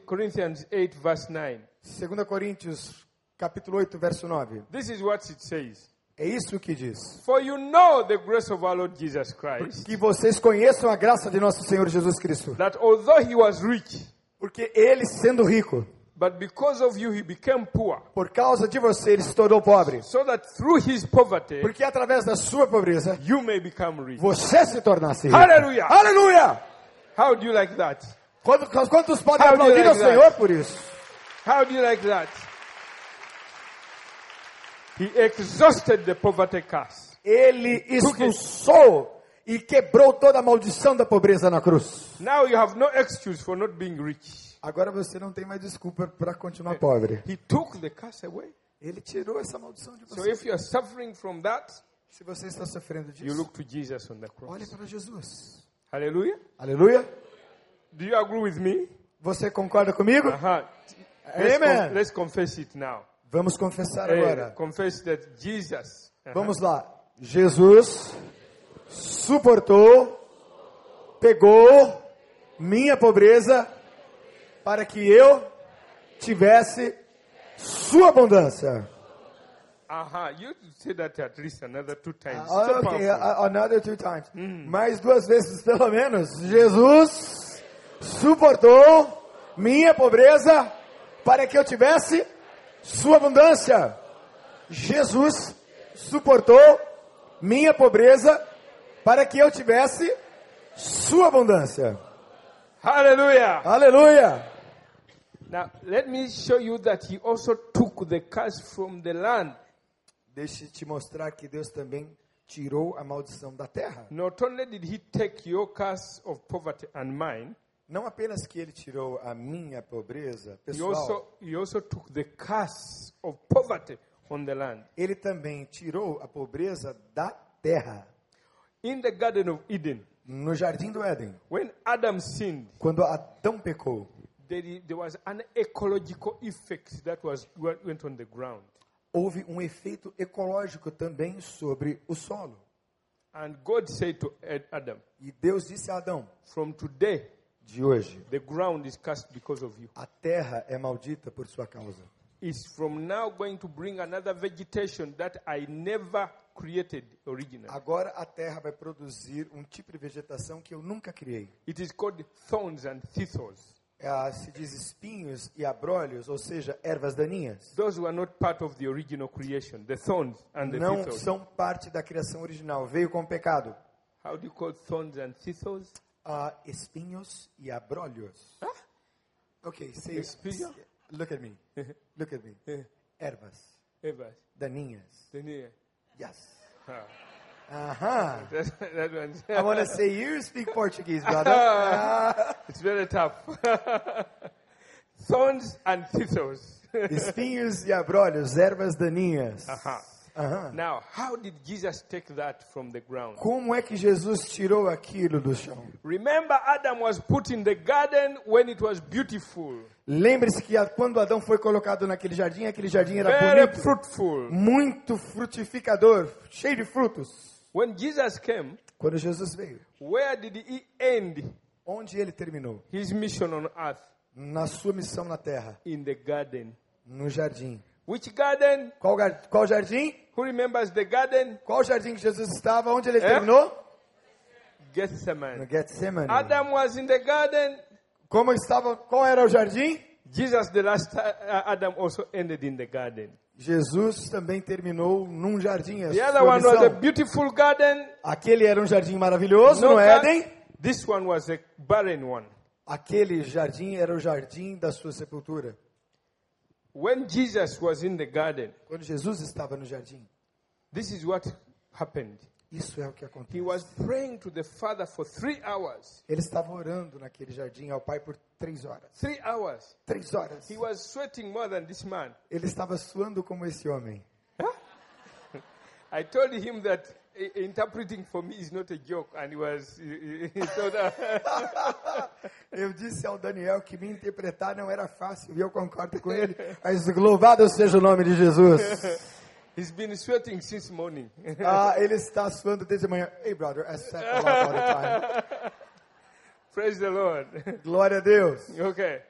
[SPEAKER 3] Corinthians 8, verse 9,
[SPEAKER 2] 2 Coríntios, capítulo 8, verso 9.
[SPEAKER 3] this is what it says.
[SPEAKER 2] É isso que diz.
[SPEAKER 3] For you know the grace of our Lord Jesus Christ,
[SPEAKER 2] Que vocês conheçam a graça de nosso Senhor Jesus Cristo.
[SPEAKER 3] that although he was rich,
[SPEAKER 2] Porque ele, sendo rico,
[SPEAKER 3] but because of you he became poor,
[SPEAKER 2] por causa de você, ele se tornou pobre.
[SPEAKER 3] so that through his poverty
[SPEAKER 2] Porque através da sua pobreza,
[SPEAKER 3] you may become rich.
[SPEAKER 2] você se tornasse rico.
[SPEAKER 3] Hallelujah!
[SPEAKER 2] Aleluia!
[SPEAKER 3] How do you like that?
[SPEAKER 2] Quantos, quantos podem
[SPEAKER 3] How do you
[SPEAKER 2] aplaudir ao
[SPEAKER 3] like that?
[SPEAKER 2] Senhor por isso?
[SPEAKER 3] How do you like that? He exhausted the poverty curse.
[SPEAKER 2] Ele expulsou e quebrou toda a maldição da pobreza na cruz.
[SPEAKER 3] Now you have no excuse for not being rich.
[SPEAKER 2] Agora você não tem mais desculpa para continuar pobre.
[SPEAKER 3] He took the curse away.
[SPEAKER 2] Ele tirou essa maldição de
[SPEAKER 3] So
[SPEAKER 2] você.
[SPEAKER 3] if you are suffering from that,
[SPEAKER 2] Se você está sofrendo
[SPEAKER 3] you
[SPEAKER 2] disso,
[SPEAKER 3] look to Jesus on the
[SPEAKER 2] olhe
[SPEAKER 3] cross.
[SPEAKER 2] para Jesus.
[SPEAKER 3] Hallelujah.
[SPEAKER 2] Aleluia.
[SPEAKER 3] Do you agree with me?
[SPEAKER 2] Você concorda comigo?
[SPEAKER 3] Uh-huh. Let's,
[SPEAKER 2] Amen.
[SPEAKER 3] con- let's confess it now.
[SPEAKER 2] Vamos confessar
[SPEAKER 3] Eh,
[SPEAKER 2] agora.
[SPEAKER 3] confess that Jesus. uh-huh,
[SPEAKER 2] Vamos lá. Jesus suportou pegou minha pobreza para que eu tivesse sua abundância.
[SPEAKER 3] Aha, you say that at least another two times.
[SPEAKER 2] Ah,
[SPEAKER 3] So
[SPEAKER 2] ok,
[SPEAKER 3] powerful.
[SPEAKER 2] a- another two times. Mais duas vezes pelo menos. Jesus suportou minha pobreza para que eu tivesse sua abundância. Jesus suportou minha pobreza para que eu tivesse sua abundância.
[SPEAKER 3] Hallelujah.
[SPEAKER 2] Aleluia!
[SPEAKER 3] Now, let me show you that he also took the curse from the land.
[SPEAKER 2] Deixe te mostrar que Deus também tirou a maldição da terra.
[SPEAKER 3] Not only did he take your curse of poverty and mine,
[SPEAKER 2] Não apenas que ele tirou a minha pobreza
[SPEAKER 3] he
[SPEAKER 2] pessoal,
[SPEAKER 3] also, he also took the curse of poverty on the land.
[SPEAKER 2] ele também tirou a pobreza da terra.
[SPEAKER 3] In the Garden of Eden,
[SPEAKER 2] No jardim do Éden,
[SPEAKER 3] when Adam sinned,
[SPEAKER 2] quando Adão pecou,
[SPEAKER 3] there, there was an ecological effect that was went on the ground.
[SPEAKER 2] houve um efeito ecológico também sobre o solo.
[SPEAKER 3] And God said to Ad- Adam,
[SPEAKER 2] E Deus disse a Adão:
[SPEAKER 3] From today,
[SPEAKER 2] de hoje,
[SPEAKER 3] the ground is cursed because of you.
[SPEAKER 2] a terra é maldita por sua causa.
[SPEAKER 3] Is from now going to bring another vegetation that I never created originally.
[SPEAKER 2] Agora a terra vai produzir um tipo de vegetação que eu nunca criei.
[SPEAKER 3] It is called thorns and thistles.
[SPEAKER 2] Ah, se diz espinhos e abrolhos, ou seja, ervas daninhas.
[SPEAKER 3] Those were not part of the original creation, the thorns and the
[SPEAKER 2] Não
[SPEAKER 3] thistles.
[SPEAKER 2] são parte da criação original. Veio com o pecado.
[SPEAKER 3] How do you call thorns and thistles?
[SPEAKER 2] Ah, espinhos e abrolhos. Ok, say,
[SPEAKER 3] Espinho?
[SPEAKER 2] look at me. Look at me. Ervas
[SPEAKER 3] Ever.
[SPEAKER 2] daninhas.
[SPEAKER 3] Here.
[SPEAKER 2] Yes.
[SPEAKER 3] Uh-huh.
[SPEAKER 2] Aham.
[SPEAKER 3] That, one's
[SPEAKER 2] I want to say you speak Portuguese, brother.
[SPEAKER 3] It's very tough. thorns and thistles.
[SPEAKER 2] espinhos e abrolhos, ervas daninhas.
[SPEAKER 3] Aha. Now, how did Jesus take that from the ground?
[SPEAKER 2] Como é que Jesus tirou aquilo do chão?
[SPEAKER 3] Remember, Adam was put in the garden when it was beautiful,
[SPEAKER 2] Lembre-se que quando Adão foi colocado naquele jardim, aquele jardim era
[SPEAKER 3] very
[SPEAKER 2] bonito,
[SPEAKER 3] fruitful.
[SPEAKER 2] muito frutificador, cheio de frutos.
[SPEAKER 3] When Jesus came,
[SPEAKER 2] Quando Jesus veio,
[SPEAKER 3] where did he end
[SPEAKER 2] onde ele terminou?
[SPEAKER 3] his mission on earth?
[SPEAKER 2] Na sua missão na terra,
[SPEAKER 3] In the garden.
[SPEAKER 2] no jardim.
[SPEAKER 3] Which garden?
[SPEAKER 2] Qual, qual jardim?
[SPEAKER 3] Who remembers the garden?
[SPEAKER 2] Qual jardim que Jesus estava? Onde ele
[SPEAKER 3] É?
[SPEAKER 2] terminou? No
[SPEAKER 3] Gethsemane.
[SPEAKER 2] Getsemane.
[SPEAKER 3] Adam was in the garden.
[SPEAKER 2] Como estava? Qual era o jardim?
[SPEAKER 3] Jesus, the last uh, Adam, also ended in the garden.
[SPEAKER 2] Jesus também terminou num jardim.
[SPEAKER 3] The other one was a beautiful garden.
[SPEAKER 2] Aquele era um jardim maravilhoso no
[SPEAKER 3] gar-
[SPEAKER 2] Éden.
[SPEAKER 3] This one was a barren one.
[SPEAKER 2] Aquele jardim era o jardim da sua sepultura.
[SPEAKER 3] When Jesus was in the garden,
[SPEAKER 2] Quando Jesus estava no jardim,
[SPEAKER 3] this is what happened.
[SPEAKER 2] isso é o que
[SPEAKER 3] He
[SPEAKER 2] acontece.
[SPEAKER 3] was praying to the Father for three hours.
[SPEAKER 2] Ele estava orando naquele jardim ao Pai por três horas.
[SPEAKER 3] Three hours.
[SPEAKER 2] Três horas.
[SPEAKER 3] He was sweating more than this man.
[SPEAKER 2] Ele estava suando como esse homem.
[SPEAKER 3] I told him that interpreting for me is not a joke, and he was. He thought,
[SPEAKER 2] Eu disse ao Daniel que me interpretar não era fácil, e eu concordo com ele. Mas louvado seja o nome de Jesus.
[SPEAKER 3] he's been sweating since morning.
[SPEAKER 2] Ah, ele está suando desde manhã. Hey, brother, I sweat a lot all the time.
[SPEAKER 3] Praise the Lord.
[SPEAKER 2] Glória a Deus.
[SPEAKER 3] okay.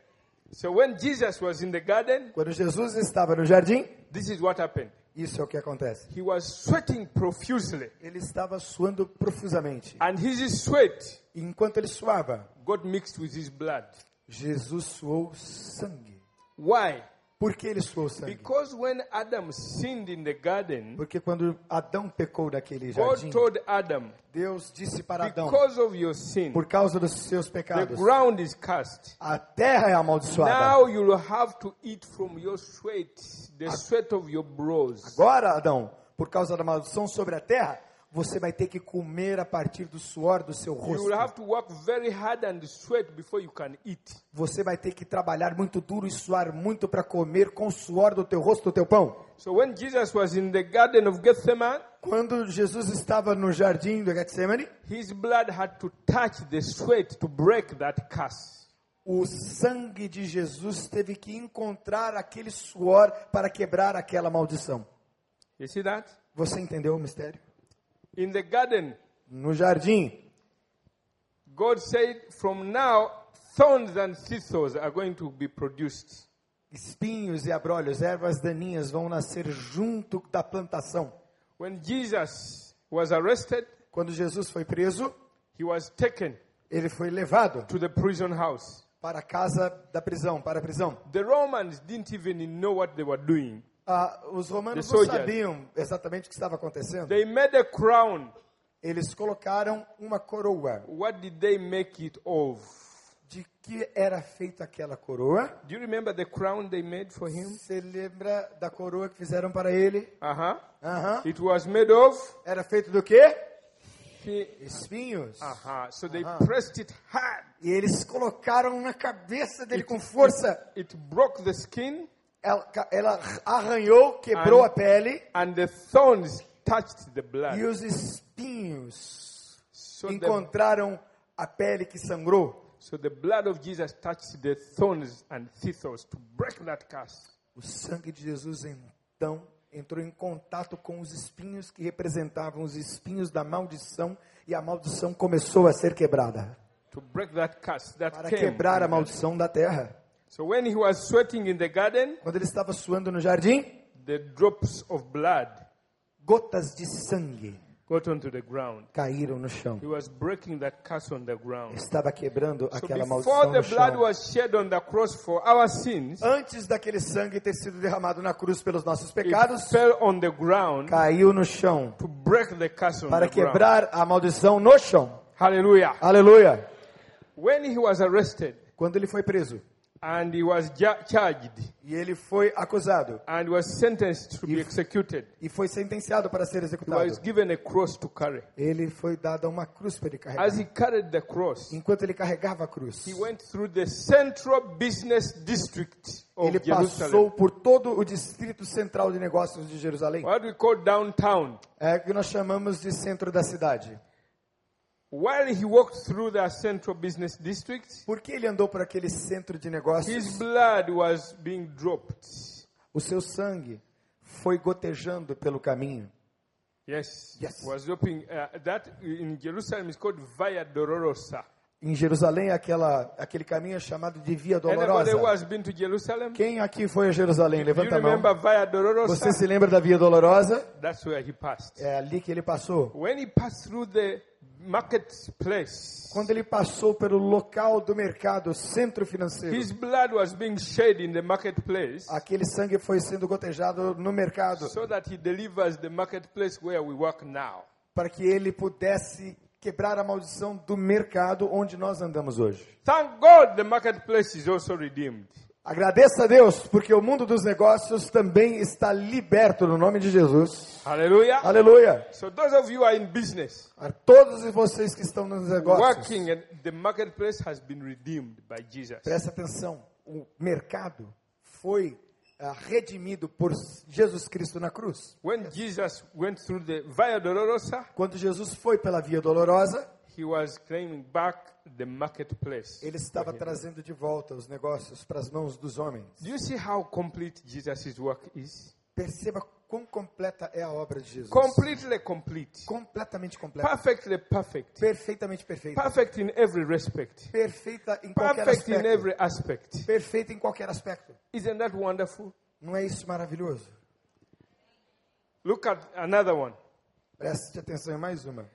[SPEAKER 3] So when Jesus was in the garden,
[SPEAKER 2] Quando Jesus estava no jardim,
[SPEAKER 3] this is what happened.
[SPEAKER 2] Isso é o que acontece.
[SPEAKER 3] He was sweating profusely,
[SPEAKER 2] Ele estava suando profusamente.
[SPEAKER 3] and his sweat
[SPEAKER 2] E enquanto ele suava,
[SPEAKER 3] got mixed with his blood.
[SPEAKER 2] Jesus suou sangue.
[SPEAKER 3] Why?
[SPEAKER 2] Por que ele suou sangue?
[SPEAKER 3] Because when Adam sinned in the garden,
[SPEAKER 2] Porque quando Adão pecou naquele
[SPEAKER 3] God
[SPEAKER 2] jardim,
[SPEAKER 3] told Adam,
[SPEAKER 2] Deus disse para Adão,
[SPEAKER 3] because of your sin,
[SPEAKER 2] por causa dos seus
[SPEAKER 3] the
[SPEAKER 2] pecados,
[SPEAKER 3] ground is cursed.
[SPEAKER 2] a terra é amaldiçoada.
[SPEAKER 3] Now you'll have to eat from your sweat, the sweat of your brows.
[SPEAKER 2] Agora, Adão, por causa da maldição sobre a terra, você vai ter que comer a partir do suor do seu rosto. Você vai ter que trabalhar muito duro e suar muito para comer com o suor do teu rosto o teu pão.
[SPEAKER 3] So when Jesus was in the garden of Gethsemane,
[SPEAKER 2] Quando Jesus estava no jardim do Getsemane,
[SPEAKER 3] his blood had to touch the sweat to break that curse.
[SPEAKER 2] o sangue de Jesus teve que encontrar aquele suor para quebrar aquela maldição.
[SPEAKER 3] You see that?
[SPEAKER 2] Você entendeu o mistério?
[SPEAKER 3] In the garden,
[SPEAKER 2] No jardim,
[SPEAKER 3] God said, from now, thorns and thistles are going to be produced.
[SPEAKER 2] Espinhos e abrolhos, ervas daninhas vão nascer junto da plantação.
[SPEAKER 3] When Jesus was arrested,
[SPEAKER 2] Quando Jesus foi preso,
[SPEAKER 3] he was taken
[SPEAKER 2] ele foi levado
[SPEAKER 3] to the prison house.
[SPEAKER 2] para a casa da prisão, para a prisão.
[SPEAKER 3] The Romans didn't even know what they were doing.
[SPEAKER 2] Ah, os romanos não sabiam exatamente o que estava acontecendo.
[SPEAKER 3] They made a crown.
[SPEAKER 2] Eles colocaram uma coroa.
[SPEAKER 3] What did they make it of?
[SPEAKER 2] De que era feita aquela coroa?
[SPEAKER 3] Do you remember the crown they made for him?
[SPEAKER 2] Você lembra da coroa que fizeram para ele?
[SPEAKER 3] Uh huh.
[SPEAKER 2] Aham.
[SPEAKER 3] It was made of.
[SPEAKER 2] Era feito do quê?
[SPEAKER 3] Uh
[SPEAKER 2] Espinhos.
[SPEAKER 3] huh. So they
[SPEAKER 2] Uh-huh.
[SPEAKER 3] pressed it hard.
[SPEAKER 2] E eles colocaram na cabeça dele com força.
[SPEAKER 3] It broke the skin,
[SPEAKER 2] Ela, ela arranhou, quebrou
[SPEAKER 3] And-
[SPEAKER 2] a pele.
[SPEAKER 3] and the thorns touched the blood.
[SPEAKER 2] E os espinhos
[SPEAKER 3] So the,
[SPEAKER 2] encontraram a pele que sangrou.
[SPEAKER 3] so the blood of Jesus touched the thorns and thistles to break that curse.
[SPEAKER 2] O sangue de Jesus então entrou em contato com os espinhos que representavam os espinhos da maldição e a maldição começou a ser quebrada
[SPEAKER 3] To break that curse that
[SPEAKER 2] para
[SPEAKER 3] came.
[SPEAKER 2] quebrar a maldição da terra.
[SPEAKER 3] So when he was sweating in the garden,
[SPEAKER 2] Quando ele estava suando no jardim,
[SPEAKER 3] the drops of blood
[SPEAKER 2] gotas de sangue
[SPEAKER 3] got onto the ground.
[SPEAKER 2] caíram no chão.
[SPEAKER 3] He was breaking that curse on the ground.
[SPEAKER 2] Estava quebrando
[SPEAKER 3] So
[SPEAKER 2] aquela
[SPEAKER 3] before
[SPEAKER 2] maldição
[SPEAKER 3] the
[SPEAKER 2] no
[SPEAKER 3] blood
[SPEAKER 2] chão.
[SPEAKER 3] was shed on the cross for our sins,
[SPEAKER 2] Antes daquele sangue ter sido derramado na cruz pelos nossos pecados,
[SPEAKER 3] fell on the ground
[SPEAKER 2] caiu no chão
[SPEAKER 3] to break the curse on
[SPEAKER 2] para
[SPEAKER 3] the ground.
[SPEAKER 2] quebrar a maldição no chão.
[SPEAKER 3] Hallelujah.
[SPEAKER 2] Aleluia.
[SPEAKER 3] When he was arrested
[SPEAKER 2] Quando ele foi preso
[SPEAKER 3] and he was charged
[SPEAKER 2] e ele foi acusado
[SPEAKER 3] and was sentenced to be executed,
[SPEAKER 2] e foi sentenciado para ser
[SPEAKER 3] he
[SPEAKER 2] executado,
[SPEAKER 3] was given a cross to carry.
[SPEAKER 2] ele foi dado uma cruz para ele
[SPEAKER 3] As
[SPEAKER 2] carregar.
[SPEAKER 3] he carried the cross,
[SPEAKER 2] Enquanto ele carregava a cruz,
[SPEAKER 3] he went through the central business district of
[SPEAKER 2] ele passou
[SPEAKER 3] Jerusalem.
[SPEAKER 2] por todo o distrito central de negócios de Jerusalém,
[SPEAKER 3] What we call downtown.
[SPEAKER 2] é o que nós chamamos de centro da cidade.
[SPEAKER 3] While he walked through that central business district,
[SPEAKER 2] Por que ele andou por aquele centro de
[SPEAKER 3] his
[SPEAKER 2] negócios?
[SPEAKER 3] blood was being dropped.
[SPEAKER 2] O seu sangue foi gotejando pelo caminho.
[SPEAKER 3] Yes,
[SPEAKER 2] Yes.
[SPEAKER 3] was dropping. Uh, that in Jerusalem is called Via Dolorosa.
[SPEAKER 2] Em Jerusalém, aquela, aquele caminho é chamado de Via Dolorosa. Quem aqui foi a Jerusalém? Levanta a mão. Você se lembra da Via Dolorosa?
[SPEAKER 3] That's where he passed.
[SPEAKER 2] É ali que ele passou. Quando ele passou pelo local do mercado, centro financeiro,
[SPEAKER 3] his blood was being shed in the marketplace
[SPEAKER 2] aquele sangue foi sendo gotejado no mercado
[SPEAKER 3] so that he delivers the marketplace where we work now.
[SPEAKER 2] para que ele pudesse quebrar a maldição do mercado onde nós andamos hoje.
[SPEAKER 3] Thank God the marketplace is also redeemed.
[SPEAKER 2] Agradeça a Deus, porque o mundo dos negócios também está liberto no nome de Jesus.
[SPEAKER 3] Hallelujah.
[SPEAKER 2] Aleluia.
[SPEAKER 3] So those of you are in business,
[SPEAKER 2] A todos vocês que estão nos negócios,
[SPEAKER 3] working, and the marketplace has been redeemed by Jesus.
[SPEAKER 2] presta atenção. O mercado foi redimido por Jesus Cristo na cruz.
[SPEAKER 3] When Jesus went through the Via Dolorosa,
[SPEAKER 2] Quando Jesus foi pela Via Dolorosa,
[SPEAKER 3] he was claiming back the marketplace.
[SPEAKER 2] ele estava trazendo de volta os negócios para as mãos dos homens.
[SPEAKER 3] Do you see how complete Jesus' work is?
[SPEAKER 2] Perceba quão completa é a obra de Jesus.
[SPEAKER 3] Completely complete.
[SPEAKER 2] Completamente completa.
[SPEAKER 3] Perfectly perfect.
[SPEAKER 2] Perfeitamente perfeita.
[SPEAKER 3] Perfect in every respect.
[SPEAKER 2] Perfeita em qualquer
[SPEAKER 3] Perfect in
[SPEAKER 2] aspecto.
[SPEAKER 3] every aspect.
[SPEAKER 2] Perfeita em qualquer aspecto.
[SPEAKER 3] Isn't that wonderful?
[SPEAKER 2] Não é isso maravilhoso?
[SPEAKER 3] Look at another one.
[SPEAKER 2] Preste atenção em mais uma.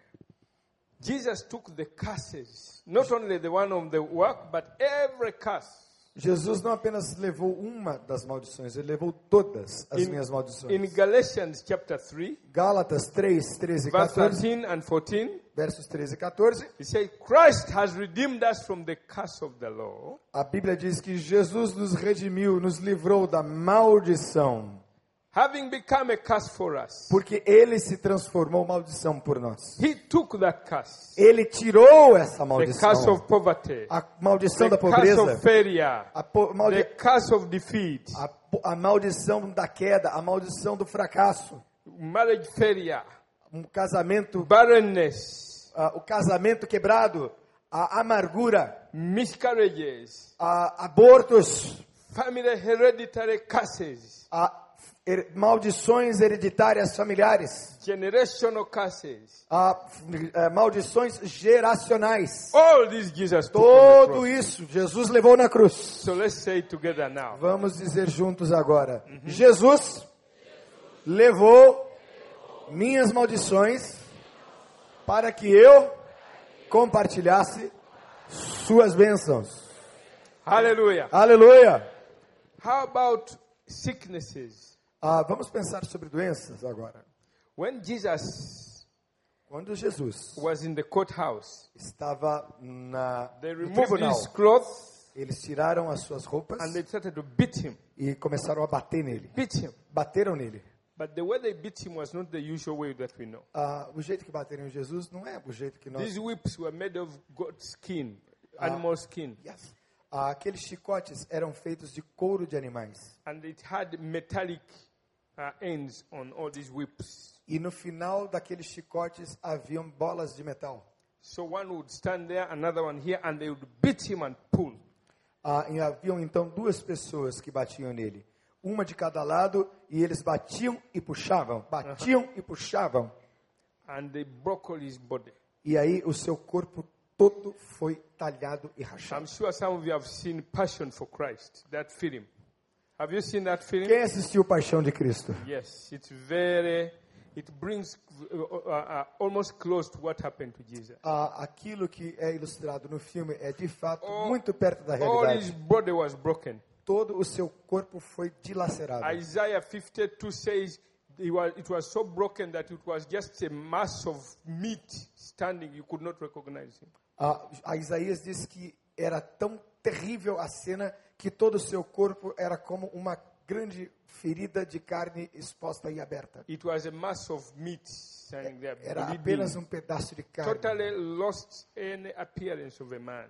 [SPEAKER 3] Jesus took the curses, not only the one of the work, but every curse.
[SPEAKER 2] Jesus não apenas levou uma das maldições, ele levou todas as
[SPEAKER 3] In,
[SPEAKER 2] minhas maldições.
[SPEAKER 3] in Galatians chapter 3,
[SPEAKER 2] Gálatas 3, 13 e
[SPEAKER 3] verse
[SPEAKER 2] 14,
[SPEAKER 3] 13 and 14,
[SPEAKER 2] versos 13 e 14,
[SPEAKER 3] he said, Christ has redeemed us from the curse of the law
[SPEAKER 2] a Bíblia diz que Jesus nos redimiu, nos livrou da maldição,
[SPEAKER 3] having become a curse for us.
[SPEAKER 2] porque ele se transformou maldição por nós.
[SPEAKER 3] He took that curse,
[SPEAKER 2] Ele tirou essa
[SPEAKER 3] the
[SPEAKER 2] maldição,
[SPEAKER 3] curse of poverty,
[SPEAKER 2] a maldição
[SPEAKER 3] the
[SPEAKER 2] da
[SPEAKER 3] curse
[SPEAKER 2] pobreza,
[SPEAKER 3] of failure,
[SPEAKER 2] a, po- maldi-
[SPEAKER 3] the curse of defeat,
[SPEAKER 2] a a maldição da queda, a maldição do fracasso,
[SPEAKER 3] marriage failure,
[SPEAKER 2] um casamento,
[SPEAKER 3] barrenness,
[SPEAKER 2] ah, o casamento quebrado, a amargura,
[SPEAKER 3] miscarriages,
[SPEAKER 2] a abortos,
[SPEAKER 3] family hereditary curses,
[SPEAKER 2] a her- maldições hereditárias familiares,
[SPEAKER 3] generational curses.
[SPEAKER 2] ah, eh, maldições geracionais.
[SPEAKER 3] All this Jesus cross.
[SPEAKER 2] isso Jesus levou na cruz.
[SPEAKER 3] So let's say together now.
[SPEAKER 2] Vamos dizer juntos agora: Jesus levou minhas maldições para que eu compartilhasse suas bênçãos.
[SPEAKER 3] Hallelujah.
[SPEAKER 2] Aleluia!
[SPEAKER 3] How about sicknesses?
[SPEAKER 2] Ah, vamos pensar sobre doenças agora.
[SPEAKER 3] When Jesus
[SPEAKER 2] Quando Jesus
[SPEAKER 3] was in the courthouse,
[SPEAKER 2] estava na,
[SPEAKER 3] they removed
[SPEAKER 2] tribunal,
[SPEAKER 3] his clothes
[SPEAKER 2] eles tiraram as suas roupas
[SPEAKER 3] and they started to beat him.
[SPEAKER 2] e começaram a bater nele.
[SPEAKER 3] Beat him.
[SPEAKER 2] Bateram nele.
[SPEAKER 3] But the way they beat him was not the usual way that we know.
[SPEAKER 2] Ah, o jeito que bateram em Jesus não é o jeito que nós
[SPEAKER 3] These whips were made of goat skin, animal skin,
[SPEAKER 2] Yes. Ah, aqueles chicotes eram feitos de couro de animais.
[SPEAKER 3] and it had metallic ends on all these whips.
[SPEAKER 2] E no final daqueles chicotes haviam bolas de metal.
[SPEAKER 3] So one would stand there, another one here, and they would beat him and pull.
[SPEAKER 2] Ah, e haviam então duas pessoas que batiam nele. Uma de cada lado, e eles batiam e puxavam. Batiam e puxavam.
[SPEAKER 3] And they broke all his body.
[SPEAKER 2] E aí o seu corpo todo foi talhado e
[SPEAKER 3] I'm
[SPEAKER 2] rachado.
[SPEAKER 3] sure some of you have seen Passion for Christ, that film. Have you seen that film?
[SPEAKER 2] Quem assistiu Paixão de Cristo?
[SPEAKER 3] Yes, it's very, it brings uh, uh, uh, almost close to what happened to Jesus.
[SPEAKER 2] Ah, aquilo que é ilustrado no filme é de fato
[SPEAKER 3] All-
[SPEAKER 2] muito perto da
[SPEAKER 3] All his
[SPEAKER 2] realidade.
[SPEAKER 3] body was broken.
[SPEAKER 2] Todo o seu corpo foi dilacerado.
[SPEAKER 3] Isaiah 52 says it was, it was so broken that it was just a mass of meat standing. You could not recognize him.
[SPEAKER 2] Ah, Isaías diz que era tão terrível a cena que todo o seu corpo era como uma grande ferida de carne exposta e aberta.
[SPEAKER 3] It was a mass of meat standing there,
[SPEAKER 2] Era apenas um pedaço de carne.
[SPEAKER 3] totally lost any appearance of a man.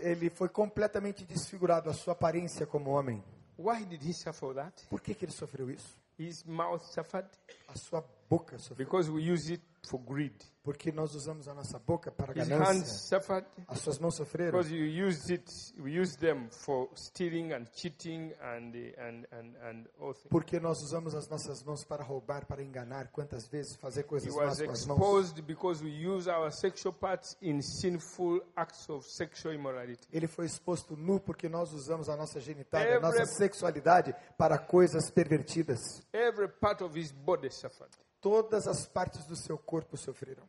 [SPEAKER 2] Ele foi completamente desfigurado, a sua aparência como homem.
[SPEAKER 3] Why did he suffer that?
[SPEAKER 2] Por que, que ele sofreu isso?
[SPEAKER 3] His mouth suffered
[SPEAKER 2] A sua boca sofreu.
[SPEAKER 3] because we use it for greed.
[SPEAKER 2] Porque nós usamos a nossa boca para
[SPEAKER 3] His
[SPEAKER 2] ganância.
[SPEAKER 3] hands suffered
[SPEAKER 2] As suas mãos sofreram.
[SPEAKER 3] because you use it. We use them for stealing and cheating and and and and all things.
[SPEAKER 2] Porque nós usamos as nossas mãos para roubar, para enganar. Quantas vezes fazer coisas más com as mãos?
[SPEAKER 3] exposed because we use our sexual parts in sinful acts of sexual immorality.
[SPEAKER 2] Ele foi exposto nu porque nós usamos a nossa genitália, a nossa sexualidade para coisas pervertidas.
[SPEAKER 3] Every part of his body suffered.
[SPEAKER 2] Todas as partes do seu corpo sofreram.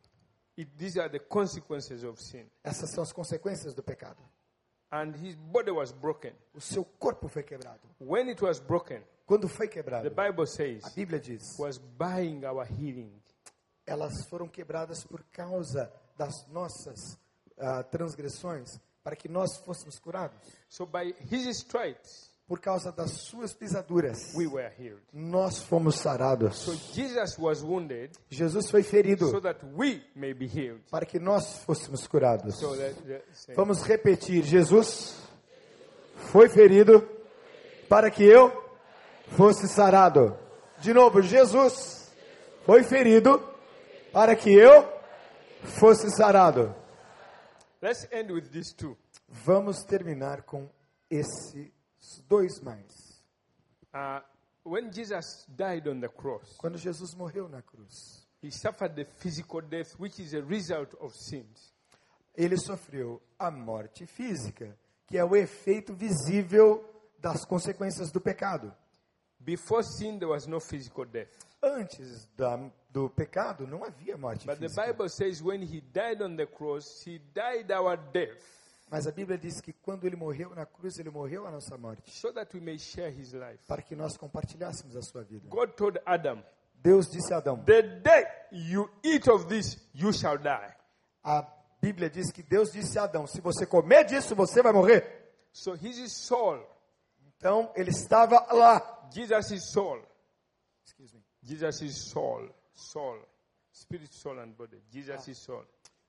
[SPEAKER 3] It, these are the consequences of sin.
[SPEAKER 2] Essas são as consequências do pecado.
[SPEAKER 3] And his body was broken.
[SPEAKER 2] O seu corpo foi quebrado.
[SPEAKER 3] When it was broken,
[SPEAKER 2] Quando foi
[SPEAKER 3] the
[SPEAKER 2] quebrado,
[SPEAKER 3] Bible says
[SPEAKER 2] a Bíblia diz,
[SPEAKER 3] was buying our healing.
[SPEAKER 2] elas foram quebradas por causa das nossas ah, transgressões, para que nós fôssemos curados.
[SPEAKER 3] So by his stripes,
[SPEAKER 2] Por causa das suas pisaduras,
[SPEAKER 3] we
[SPEAKER 2] nós fomos sarados.
[SPEAKER 3] So Jesus was wounded
[SPEAKER 2] Jesus foi ferido
[SPEAKER 3] so
[SPEAKER 2] para que nós fôssemos curados.
[SPEAKER 3] So that, that-
[SPEAKER 2] Vamos repetir: Jesus foi ferido para que eu fosse sarado. De novo, Jesus foi ferido para que eu fosse sarado.
[SPEAKER 3] let's end with these two.
[SPEAKER 2] Vamos terminar com esses dois mais.
[SPEAKER 3] Uh, when Jesus died on the cross,
[SPEAKER 2] Quando Jesus morreu na cruz,
[SPEAKER 3] he suffered the physical death, which is a result of sins.
[SPEAKER 2] ele sofreu a morte física, que é o efeito visível das consequências do pecado.
[SPEAKER 3] Before sin, there was no physical death.
[SPEAKER 2] Antes da, do pecado não havia morte
[SPEAKER 3] But the
[SPEAKER 2] física.
[SPEAKER 3] Bible says when he died on the cross, he died our death
[SPEAKER 2] Mas a Bíblia diz que quando ele morreu na cruz, ele morreu a nossa morte,
[SPEAKER 3] so that we may share his life.
[SPEAKER 2] para que nós compartilhássemos a sua vida.
[SPEAKER 3] God told Adam,
[SPEAKER 2] Deus disse a Adão.
[SPEAKER 3] The day you eat of this, you shall die.
[SPEAKER 2] A Bíblia diz que Deus disse a Adão: se você comer disso, você vai morrer.
[SPEAKER 3] So his soul,
[SPEAKER 2] Então ele estava lá.
[SPEAKER 3] Jesus' soul,
[SPEAKER 2] Excuse me.
[SPEAKER 3] Jesus' soul, soul, spirit, soul, and body, Jesus' soul,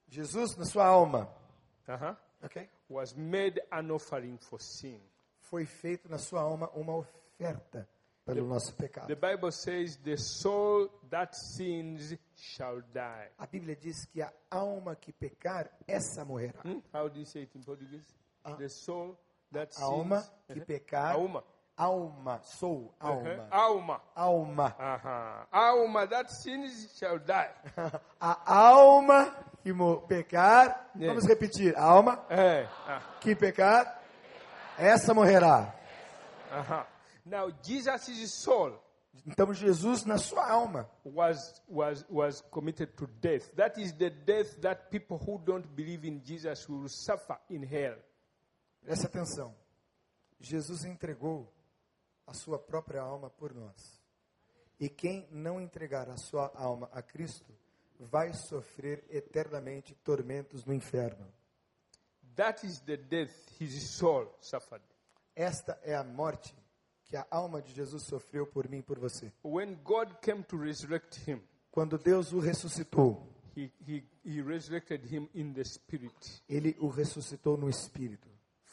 [SPEAKER 2] Jesus na sua alma,
[SPEAKER 3] uh-huh,
[SPEAKER 2] ok?
[SPEAKER 3] was made an offering for sin.
[SPEAKER 2] Foi feito na sua alma uma oferta pelo nosso pecado.
[SPEAKER 3] The Bible says, The soul that sins shall die.
[SPEAKER 2] A Bíblia diz que a alma que pecar, essa morrerá.
[SPEAKER 3] Hmm? How do you say it in Portuguese? The soul that
[SPEAKER 2] A alma
[SPEAKER 3] sins.
[SPEAKER 2] que
[SPEAKER 3] Uh-huh.
[SPEAKER 2] pecar,
[SPEAKER 3] A alma.
[SPEAKER 2] alma, sou alma.
[SPEAKER 3] Alma.
[SPEAKER 2] Alma.
[SPEAKER 3] Uh-huh. Alma that sins shall die.
[SPEAKER 2] A alma que pecar,
[SPEAKER 3] Yeah.
[SPEAKER 2] vamos repetir, alma
[SPEAKER 3] Eh, uh,
[SPEAKER 2] que pecar, essa morrerá.
[SPEAKER 3] Now Jesus' soul
[SPEAKER 2] Então Jesus na sua alma
[SPEAKER 3] was was was committed to death. That is the death that people who don't believe in Jesus will suffer in hell.
[SPEAKER 2] Preste atenção. Jesus entregou a sua própria alma por nós. E quem não entregar a sua alma a Cristo vai sofrer eternamente tormentos no inferno.
[SPEAKER 3] That is the death his soul suffered.
[SPEAKER 2] Esta é a morte que a alma de Jesus sofreu por mim e por você.
[SPEAKER 3] When God came to resurrect him,
[SPEAKER 2] Quando Deus o ressuscitou,
[SPEAKER 3] he, he, he resurrected him in the spirit.
[SPEAKER 2] ele o ressuscitou no espírito.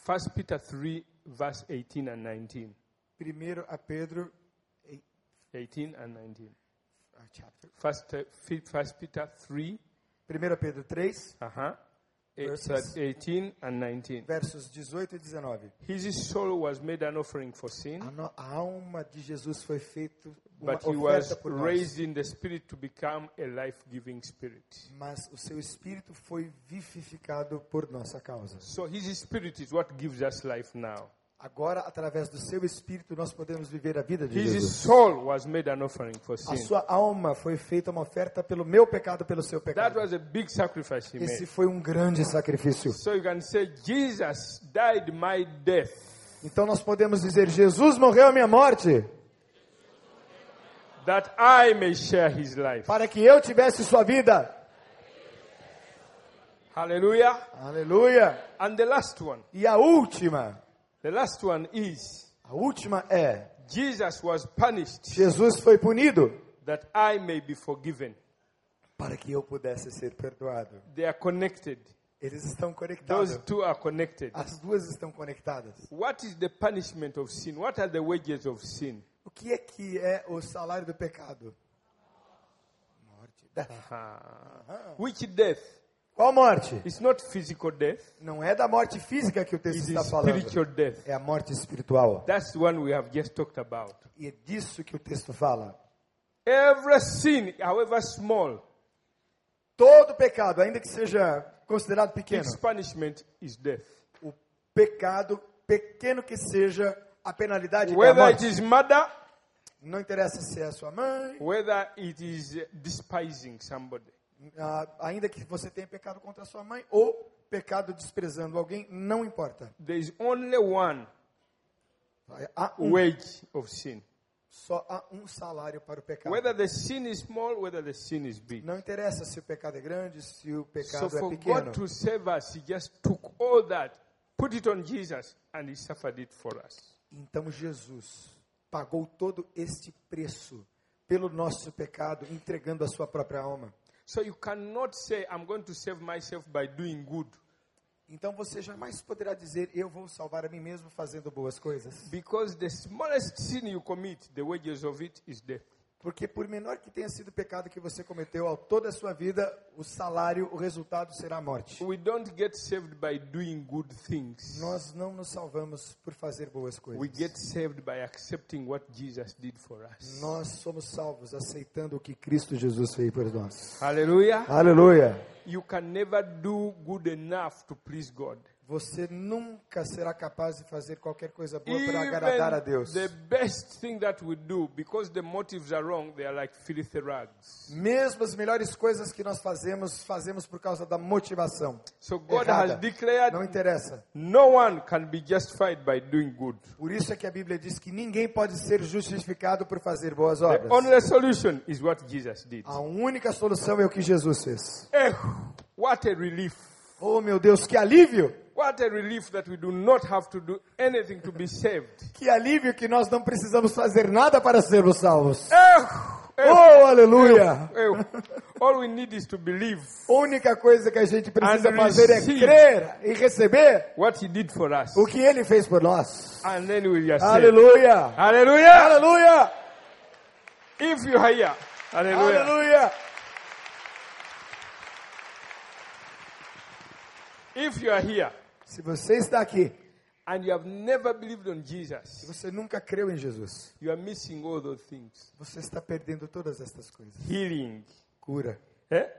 [SPEAKER 3] 1 Peter 3, verse 18 and 19.
[SPEAKER 2] Primeiro a Pedro,
[SPEAKER 3] 18 and 19.
[SPEAKER 2] Ah, chapter.
[SPEAKER 3] First, uh, First Peter 3,
[SPEAKER 2] Primeiro a Pedro 3,
[SPEAKER 3] uh-huh, eh,
[SPEAKER 2] Verses-
[SPEAKER 3] 18 and 19.
[SPEAKER 2] versos 18 e 19.
[SPEAKER 3] His soul was made an offering for sin,
[SPEAKER 2] A, no- a alma de Jesus foi feita uma
[SPEAKER 3] but he was raised in the spirit to become a life-giving spirit.
[SPEAKER 2] Mas o seu espírito foi vivificado por nossa causa.
[SPEAKER 3] So his spirit is what gives us life now.
[SPEAKER 2] Agora, através do seu espírito, nós podemos viver a vida de
[SPEAKER 3] His
[SPEAKER 2] Jesus.
[SPEAKER 3] soul was made an offering for
[SPEAKER 2] A
[SPEAKER 3] sin.
[SPEAKER 2] sua alma foi feita uma oferta pelo meu pecado, pelo seu
[SPEAKER 3] That
[SPEAKER 2] pecado.
[SPEAKER 3] was a big sacrifice he
[SPEAKER 2] Esse
[SPEAKER 3] made.
[SPEAKER 2] foi um grande sacrifício.
[SPEAKER 3] So you can say, Jesus died my death
[SPEAKER 2] Então nós podemos dizer: Jesus morreu a minha morte
[SPEAKER 3] that I may share his life.
[SPEAKER 2] para que eu tivesse sua vida.
[SPEAKER 3] Hallelujah.
[SPEAKER 2] Aleluia.
[SPEAKER 3] And the last one,
[SPEAKER 2] E a última,
[SPEAKER 3] the last one is
[SPEAKER 2] a última é:
[SPEAKER 3] Jesus was punished
[SPEAKER 2] Jesus foi punido
[SPEAKER 3] that I may be forgiven.
[SPEAKER 2] para que eu pudesse ser perdoado.
[SPEAKER 3] They are connected.
[SPEAKER 2] Eles estão conectados.
[SPEAKER 3] Those two are connected.
[SPEAKER 2] As duas estão conectadas.
[SPEAKER 3] What is the punishment of sin? What are the wages of sin?
[SPEAKER 2] O que é que é o salário do pecado? Morte. Death.
[SPEAKER 3] Ah. Which death?
[SPEAKER 2] Qual morte?
[SPEAKER 3] It's not physical death.
[SPEAKER 2] Não é da morte física que o texto
[SPEAKER 3] It
[SPEAKER 2] está falando.
[SPEAKER 3] spiritual death.
[SPEAKER 2] É a morte espiritual.
[SPEAKER 3] That's the one we have just talked about.
[SPEAKER 2] E é disso que o texto fala.
[SPEAKER 3] Every sin, however small,
[SPEAKER 2] Todo pecado, ainda que seja considerado pequeno,
[SPEAKER 3] its punishment is death.
[SPEAKER 2] o pecado, pequeno que seja, a penalidade é a
[SPEAKER 3] Whether it
[SPEAKER 2] morte.
[SPEAKER 3] is murder,
[SPEAKER 2] Não interessa se é a sua mãe,
[SPEAKER 3] whether it is despising somebody,
[SPEAKER 2] ainda que você tenha pecado contra sua mãe ou pecado desprezando alguém, não importa.
[SPEAKER 3] there is only one
[SPEAKER 2] Há um,
[SPEAKER 3] wage of sin.
[SPEAKER 2] só há um salário para o pecado.
[SPEAKER 3] Whether the sin is small, whether the sin is big.
[SPEAKER 2] Não interessa se o pecado é grande, se o
[SPEAKER 3] So
[SPEAKER 2] pecado é
[SPEAKER 3] for
[SPEAKER 2] pequeno.
[SPEAKER 3] God to save us, He just took all that, put it on Jesus, and He suffered it for us.
[SPEAKER 2] Então Jesus pagou todo este preço pelo nosso pecado, entregando a sua própria alma.
[SPEAKER 3] So you cannot say, I'm going to save myself by doing good.
[SPEAKER 2] Então você jamais poderá dizer, eu vou salvar a mim mesmo fazendo boas coisas.
[SPEAKER 3] Because the smallest sin you commit, the wages of it is death.
[SPEAKER 2] Porque por menor que tenha sido o pecado que você cometeu ao toda a sua vida, o salário, o resultado será a morte.
[SPEAKER 3] We don't get saved by doing good things.
[SPEAKER 2] Nós não nos salvamos por fazer boas
[SPEAKER 3] We
[SPEAKER 2] coisas.
[SPEAKER 3] get saved by accepting what Jesus did for us.
[SPEAKER 2] Nós somos salvos aceitando o que Cristo Jesus fez por nós.
[SPEAKER 3] Hallelujah.
[SPEAKER 2] Aleluia.
[SPEAKER 3] You can never do good enough to please God.
[SPEAKER 2] Você nunca será capaz de fazer qualquer coisa boa para agradar a Deus.
[SPEAKER 3] the best thing that we do, because the motives are wrong, they are like filthy rags.
[SPEAKER 2] Mesmo as melhores coisas que nós fazemos, fazemos por causa da motivação.
[SPEAKER 3] So God
[SPEAKER 2] Errada.
[SPEAKER 3] has declared
[SPEAKER 2] Não interessa.
[SPEAKER 3] no one can be justified by doing good.
[SPEAKER 2] Por isso é que a Bíblia diz que ninguém pode ser justificado por fazer boas
[SPEAKER 3] The
[SPEAKER 2] obras.
[SPEAKER 3] only solution is what Jesus did.
[SPEAKER 2] A única solução é o que Jesus fez.
[SPEAKER 3] Eh, what a relief.
[SPEAKER 2] Oh meu Deus, que alívio!
[SPEAKER 3] What a relief that we do not have to do anything to be saved.
[SPEAKER 2] Que alívio que nós não precisamos fazer nada para sermos salvos.
[SPEAKER 3] Eh, eh,
[SPEAKER 2] Oh, aleluia!
[SPEAKER 3] eh, all we need is to believe
[SPEAKER 2] A única coisa que a gente precisa fazer é crer e receber
[SPEAKER 3] what He did for us.
[SPEAKER 2] o que Ele fez por nós.
[SPEAKER 3] And then we are.
[SPEAKER 2] Aleluia!
[SPEAKER 3] Hallelujah.
[SPEAKER 2] Aleluia!
[SPEAKER 3] If you are here. Hallelujah.
[SPEAKER 2] Aleluia!
[SPEAKER 3] If you are here
[SPEAKER 2] Se você está aqui
[SPEAKER 3] and you have never believed on Jesus,
[SPEAKER 2] você nunca creu em Jesus,
[SPEAKER 3] you are missing all those things.
[SPEAKER 2] você está perdendo todas estas coisas.
[SPEAKER 3] Healing,
[SPEAKER 2] Cura,
[SPEAKER 3] eh?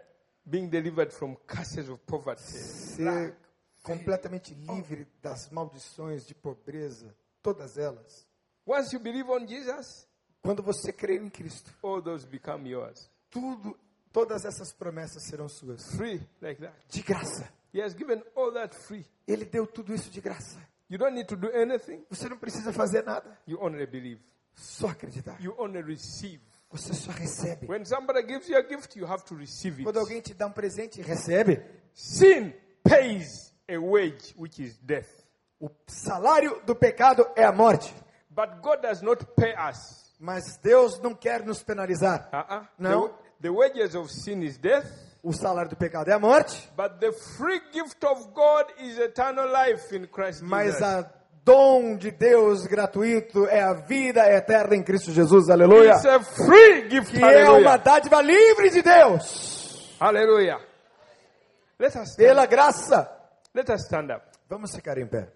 [SPEAKER 3] being delivered from curses of poverty,
[SPEAKER 2] ser completamente livre das maldições de pobreza, todas elas.
[SPEAKER 3] Once you believe on Jesus,
[SPEAKER 2] Quando você crê em Cristo,
[SPEAKER 3] all those become yours.
[SPEAKER 2] tudo, todas essas promessas serão suas.
[SPEAKER 3] Free, like that.
[SPEAKER 2] De graça.
[SPEAKER 3] He has given all that free.
[SPEAKER 2] Ele deu tudo isso de graça.
[SPEAKER 3] You don't need to do anything.
[SPEAKER 2] Você não precisa fazer nada,
[SPEAKER 3] You only believe.
[SPEAKER 2] só acreditar.
[SPEAKER 3] You only receive.
[SPEAKER 2] Você só recebe.
[SPEAKER 3] When somebody gives you a gift, you have to receive it.
[SPEAKER 2] Quando alguém te dá um presente, recebe.
[SPEAKER 3] Sin pays a wage, which is death.
[SPEAKER 2] O salário do pecado é a morte.
[SPEAKER 3] But God does not pay us.
[SPEAKER 2] Mas Deus não quer nos penalizar.
[SPEAKER 3] Uh-uh.
[SPEAKER 2] No.
[SPEAKER 3] The, the wages of sin is death,
[SPEAKER 2] O salário do pecado é a morte,
[SPEAKER 3] but the free gift of God is eternal life in Christ
[SPEAKER 2] mas a dom de Deus gratuito é a vida eterna em Cristo Jesus. Aleluia.
[SPEAKER 3] It's a free gift.
[SPEAKER 2] Que é uma
[SPEAKER 3] Hallelujah.
[SPEAKER 2] dádiva livre de Deus.
[SPEAKER 3] Hallelujah. Let us stand,
[SPEAKER 2] Pela graça.
[SPEAKER 3] let us stand up.
[SPEAKER 2] Vamos ficar em pé.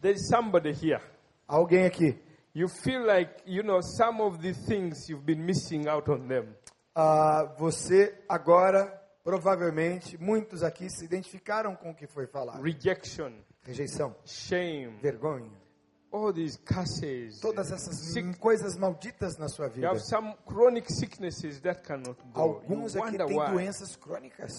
[SPEAKER 3] There's somebody here.
[SPEAKER 2] Alguém aqui.
[SPEAKER 3] You feel like you know some of the things you've been missing out on them.
[SPEAKER 2] Ah, você agora, provavelmente, muitos aqui se identificaram com o que foi falado.
[SPEAKER 3] Rejection,
[SPEAKER 2] Rejeição,
[SPEAKER 3] shame,
[SPEAKER 2] vergonha,
[SPEAKER 3] all these curses.
[SPEAKER 2] todas essas
[SPEAKER 3] Sick-
[SPEAKER 2] coisas malditas na sua vida.
[SPEAKER 3] have some chronic sicknesses that cannot go.
[SPEAKER 2] Alguns aqui têm doenças crônicas.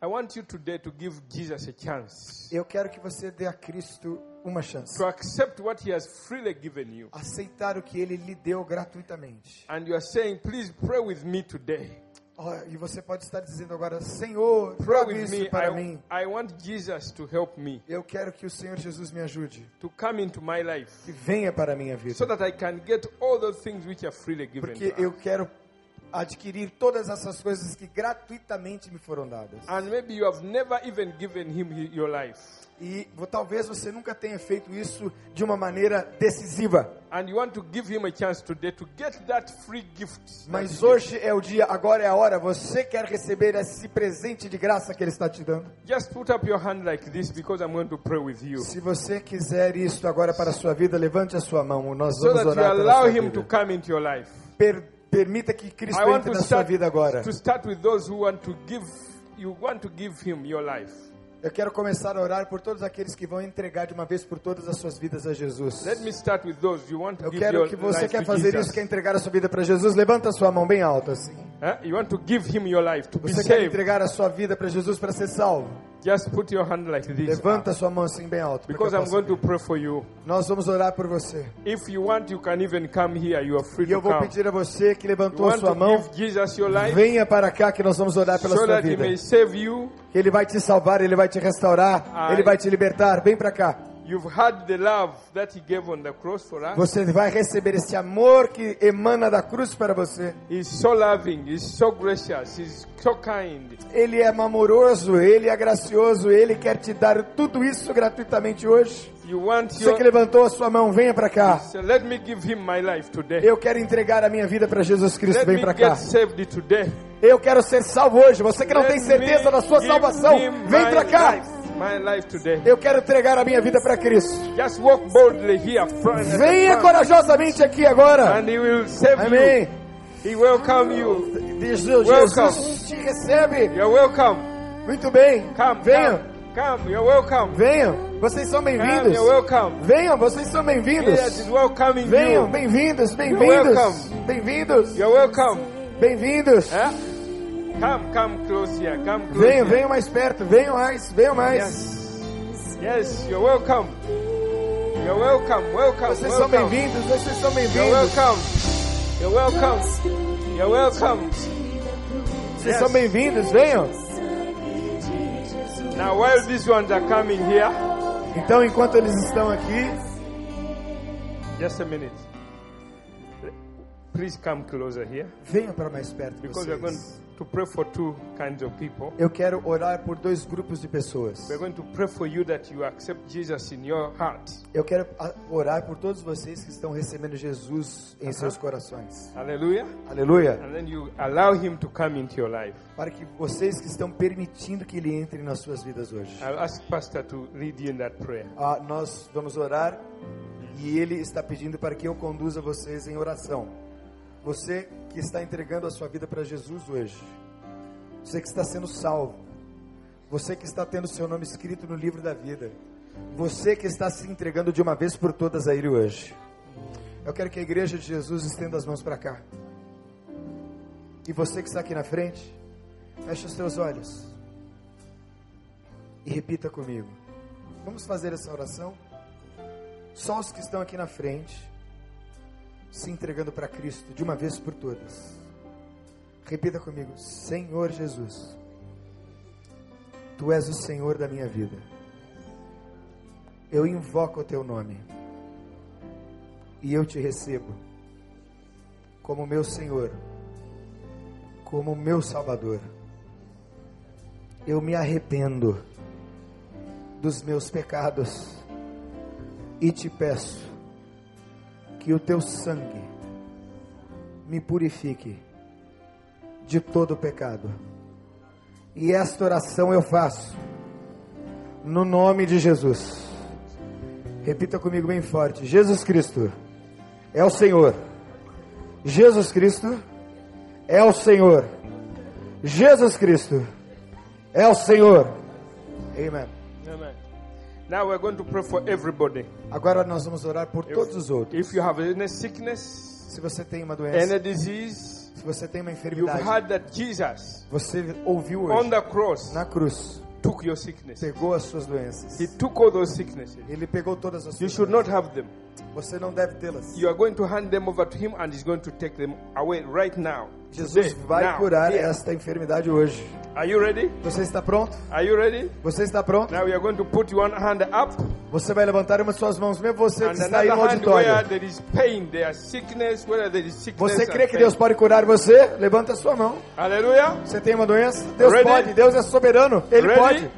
[SPEAKER 3] I want you today to give Jesus a chance
[SPEAKER 2] Eu quero que você dê a Cristo uma chance.
[SPEAKER 3] to accept what He has freely given you.
[SPEAKER 2] Aceitar o que Ele lhe deu gratuitamente.
[SPEAKER 3] And you are saying, please pray with me today.
[SPEAKER 2] Ó, e você pode estar dizendo agora, Senhor,
[SPEAKER 3] Pray with me.
[SPEAKER 2] para
[SPEAKER 3] I,
[SPEAKER 2] mim.
[SPEAKER 3] I want Jesus to help me
[SPEAKER 2] Eu quero que o Senhor Jesus me ajude.
[SPEAKER 3] to come into my life
[SPEAKER 2] Que venha para a minha vida.
[SPEAKER 3] so that I can get all those things which are freely given.
[SPEAKER 2] Porque eu quero adquirir todas essas coisas que gratuitamente me foram dadas.
[SPEAKER 3] And maybe you have never even given Him your life.
[SPEAKER 2] E talvez você nunca tenha feito isso de uma maneira decisiva.
[SPEAKER 3] And you want to give Him a chance today to get that free gift.
[SPEAKER 2] Mas hoje é o dia, agora é a hora. Você quer receber esse presente de graça que Ele está te dando?
[SPEAKER 3] Just put up your hand like this because I'm going to pray with you.
[SPEAKER 2] Se você quiser isto agora para a sua vida, levante a sua mão. Nós
[SPEAKER 3] So
[SPEAKER 2] vamos
[SPEAKER 3] that you
[SPEAKER 2] orar
[SPEAKER 3] allow Him to come into your life.
[SPEAKER 2] Per- permita que Cristo entre na sua
[SPEAKER 3] start,
[SPEAKER 2] vida agora.
[SPEAKER 3] to start with those who want to give, you want to give Him your life.
[SPEAKER 2] Eu quero começar a orar por todos aqueles que vão entregar de uma vez por todas as suas vidas a Jesus.
[SPEAKER 3] Let me start with those you want to
[SPEAKER 2] Eu quero que você quer fazer isso, quer entregar a sua vida para Jesus. Levanta a sua mão bem alta assim.
[SPEAKER 3] Huh? You want to give Him your life to be
[SPEAKER 2] Você quer entregar a sua vida para Jesus para ser salvo?
[SPEAKER 3] Just put your hand like this.
[SPEAKER 2] Levanta sua mão assim bem alto.
[SPEAKER 3] Because
[SPEAKER 2] eu
[SPEAKER 3] I'm going to pray for you.
[SPEAKER 2] Nós vamos orar por você.
[SPEAKER 3] If you want, you can even come here. You are free
[SPEAKER 2] E eu
[SPEAKER 3] to
[SPEAKER 2] vou
[SPEAKER 3] come.
[SPEAKER 2] pedir a você que levantou sua
[SPEAKER 3] to
[SPEAKER 2] mão,
[SPEAKER 3] give Jesus your life
[SPEAKER 2] venha para cá que nós vamos orar pela
[SPEAKER 3] so
[SPEAKER 2] sua
[SPEAKER 3] He
[SPEAKER 2] vida.
[SPEAKER 3] may save you.
[SPEAKER 2] Ele vai te salvar, ele vai te restaurar,
[SPEAKER 3] Ai.
[SPEAKER 2] ele vai te libertar. Vem para cá. Você vai receber esse amor que emana da cruz para você.
[SPEAKER 3] He's so loving. He's so gracious. He's so kind.
[SPEAKER 2] Ele é amoroso, ele é gracioso, ele quer te dar tudo isso gratuitamente hoje.
[SPEAKER 3] You want
[SPEAKER 2] Você que levantou a sua mão, venha para cá.
[SPEAKER 3] So let me give Him my life today.
[SPEAKER 2] Eu quero entregar a minha vida para Jesus Cristo.
[SPEAKER 3] Let
[SPEAKER 2] Vem para cá.
[SPEAKER 3] saved today.
[SPEAKER 2] Eu quero ser salvo hoje. Você que não
[SPEAKER 3] Let
[SPEAKER 2] tem certeza da sua salvação, vem para cá.
[SPEAKER 3] life.
[SPEAKER 2] Eu quero entregar a minha vida para Cristo.
[SPEAKER 3] Just walk boldly here, front, at the
[SPEAKER 2] Venha corajosamente aqui agora.
[SPEAKER 3] and He will save
[SPEAKER 2] Amém.
[SPEAKER 3] you. He welcome you.
[SPEAKER 2] Jesus. Jesus te recebe.
[SPEAKER 3] You're welcome.
[SPEAKER 2] Muito bem.
[SPEAKER 3] Come,
[SPEAKER 2] Venham,
[SPEAKER 3] come, come. You're welcome.
[SPEAKER 2] venham. Vocês são bem-vindos. Venham, vocês são bem-vindos. Venham, bem-vindos, bem-vindos. Bem-vindos. Bem-vindos.
[SPEAKER 3] Come, come close here. Come close
[SPEAKER 2] Venham, venham mais perto. Venham mais, venham mais.
[SPEAKER 3] Yes. Yes, you're welcome. You're welcome. Welcome.
[SPEAKER 2] Vocês são
[SPEAKER 3] welcome.
[SPEAKER 2] bem-vindos, vocês são
[SPEAKER 3] You're
[SPEAKER 2] bem-vindos.
[SPEAKER 3] welcome. You're welcome. You're welcome.
[SPEAKER 2] Vocês
[SPEAKER 3] Yes.
[SPEAKER 2] são bem-vindos, venham.
[SPEAKER 3] Now, while these ones are coming here,
[SPEAKER 2] Então, enquanto eles estão aqui,
[SPEAKER 3] just a minute. please come closer here
[SPEAKER 2] Venham para mais perto de
[SPEAKER 3] because
[SPEAKER 2] vocês.
[SPEAKER 3] To pray for two kinds of people.
[SPEAKER 2] Eu quero orar por dois grupos de pessoas.
[SPEAKER 3] We're going to pray for you that you accept Jesus in your heart.
[SPEAKER 2] Eu quero ah, orar por todos vocês que estão recebendo Jesus em seus corações.
[SPEAKER 3] Hallelujah.
[SPEAKER 2] Aleluia.
[SPEAKER 3] And then you allow him to come into your life.
[SPEAKER 2] Para que vocês que estão permitindo que ele entre nas suas vidas hoje.
[SPEAKER 3] I'll ask Pastor to lead you in that prayer.
[SPEAKER 2] Ah, nós vamos orar e ele está pedindo para que eu conduza vocês em oração. Você que está entregando a sua vida para Jesus hoje. Você que está sendo salvo. Você que está tendo seu nome escrito no livro da vida. Você que está se entregando de uma vez por todas a Ele hoje. Eu quero que a igreja de Jesus estenda as mãos para cá. E você que está aqui na frente, feche os seus olhos. E repita comigo. Vamos fazer essa oração? Só os que estão aqui na frente, se entregando para Cristo de uma vez por todas. Repita comigo: Senhor Jesus, Tu és o Senhor da minha vida. Eu invoco o Teu nome e eu te recebo como meu Senhor, como meu Salvador. Eu me arrependo dos meus pecados e te peço que o teu sangue me purifique de todo pecado. E esta oração eu faço no nome de Jesus. Repita comigo bem forte: Jesus Cristo é o Senhor. Jesus Cristo é o Senhor. Jesus Cristo é o Senhor. Amen.
[SPEAKER 3] Amen. Now we're going to pray for everybody.
[SPEAKER 2] Agora nós vamos orar por todos os outros.
[SPEAKER 3] If you have any sickness,
[SPEAKER 2] Se você tem uma
[SPEAKER 3] any
[SPEAKER 2] doença,
[SPEAKER 3] disease,
[SPEAKER 2] se você tem uma
[SPEAKER 3] you've
[SPEAKER 2] enfermidade,
[SPEAKER 3] heard that Jesus
[SPEAKER 2] você ouviu
[SPEAKER 3] on
[SPEAKER 2] hoje
[SPEAKER 3] the cross
[SPEAKER 2] na cruz,
[SPEAKER 3] took your sickness.
[SPEAKER 2] pegou as suas doenças.
[SPEAKER 3] He took all those sicknesses.
[SPEAKER 2] Ele pegou todas as
[SPEAKER 3] You
[SPEAKER 2] suas
[SPEAKER 3] should
[SPEAKER 2] doenças.
[SPEAKER 3] not have them.
[SPEAKER 2] Você não deve tê-las.
[SPEAKER 3] You are going to hand them over to him and he's going to take them away right now.
[SPEAKER 2] Jesus
[SPEAKER 3] Today,
[SPEAKER 2] vai
[SPEAKER 3] now,
[SPEAKER 2] curar
[SPEAKER 3] here.
[SPEAKER 2] esta enfermidade hoje.
[SPEAKER 3] Are you ready?
[SPEAKER 2] Você está pronto?
[SPEAKER 3] Are you ready?
[SPEAKER 2] Você está pronto?
[SPEAKER 3] Now we are going to put one hand up
[SPEAKER 2] Você vai levantar uma de suas mãos, mesmo você que está aí no auditório.
[SPEAKER 3] there is pain, there is sickness, there is.
[SPEAKER 2] Você crê que
[SPEAKER 3] pain.
[SPEAKER 2] Deus pode curar você? Levanta a sua mão.
[SPEAKER 3] Hallelujah.
[SPEAKER 2] Você tem uma doença? Deus
[SPEAKER 3] Ready?
[SPEAKER 2] pode. Deus é soberano. Ele
[SPEAKER 3] Ready?
[SPEAKER 2] pode.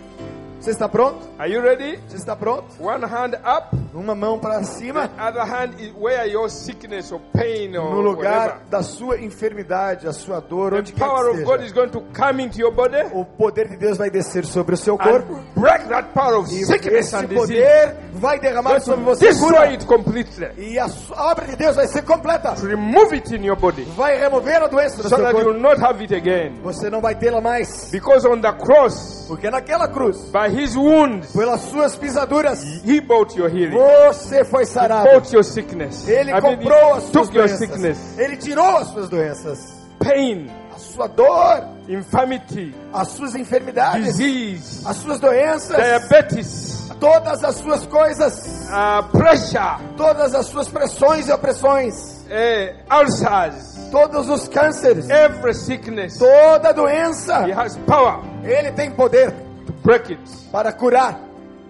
[SPEAKER 2] Você está pronto?
[SPEAKER 3] Are you ready?
[SPEAKER 2] Você está pronto?
[SPEAKER 3] One hand up,
[SPEAKER 2] Uma mão para cima.
[SPEAKER 3] the other hand is where your sickness or pain or
[SPEAKER 2] No lugar
[SPEAKER 3] whatever.
[SPEAKER 2] da sua enfermidade, a sua dor, onde quer
[SPEAKER 3] power
[SPEAKER 2] que
[SPEAKER 3] of God is going to come into your body
[SPEAKER 2] O poder de Deus vai descer sobre o seu corpo.
[SPEAKER 3] and break that power of
[SPEAKER 2] E
[SPEAKER 3] sickness
[SPEAKER 2] esse poder vai derramar sobre você
[SPEAKER 3] Destroy
[SPEAKER 2] cura.
[SPEAKER 3] it completely.
[SPEAKER 2] E a obra de Deus vai ser completa.
[SPEAKER 3] Remove it in your body
[SPEAKER 2] Vai remover a doença do
[SPEAKER 3] so
[SPEAKER 2] seu
[SPEAKER 3] that you
[SPEAKER 2] corpo.
[SPEAKER 3] will not have it again.
[SPEAKER 2] Você não vai tê-la mais.
[SPEAKER 3] Because on the cross,
[SPEAKER 2] Porque naquela cruz,
[SPEAKER 3] by his wounds,
[SPEAKER 2] pelas suas pisaduras,
[SPEAKER 3] he bought your healing.
[SPEAKER 2] você foi
[SPEAKER 3] He
[SPEAKER 2] sarado.
[SPEAKER 3] bought your sickness.
[SPEAKER 2] Ele
[SPEAKER 3] I
[SPEAKER 2] comprou as
[SPEAKER 3] he
[SPEAKER 2] suas doenças. Ele tirou as suas doenças.
[SPEAKER 3] pain,
[SPEAKER 2] A sua dor,
[SPEAKER 3] infirmity,
[SPEAKER 2] as suas enfermidades,
[SPEAKER 3] disease,
[SPEAKER 2] as suas doenças,
[SPEAKER 3] diabetes,
[SPEAKER 2] todas as suas coisas,
[SPEAKER 3] uh, pressure,
[SPEAKER 2] todas as suas pressões e opressões,
[SPEAKER 3] uh, ulcers,
[SPEAKER 2] todos os cânceres,
[SPEAKER 3] every sickness.
[SPEAKER 2] toda doença.
[SPEAKER 3] He has power.
[SPEAKER 2] Ele tem poder
[SPEAKER 3] break it.
[SPEAKER 2] para curar.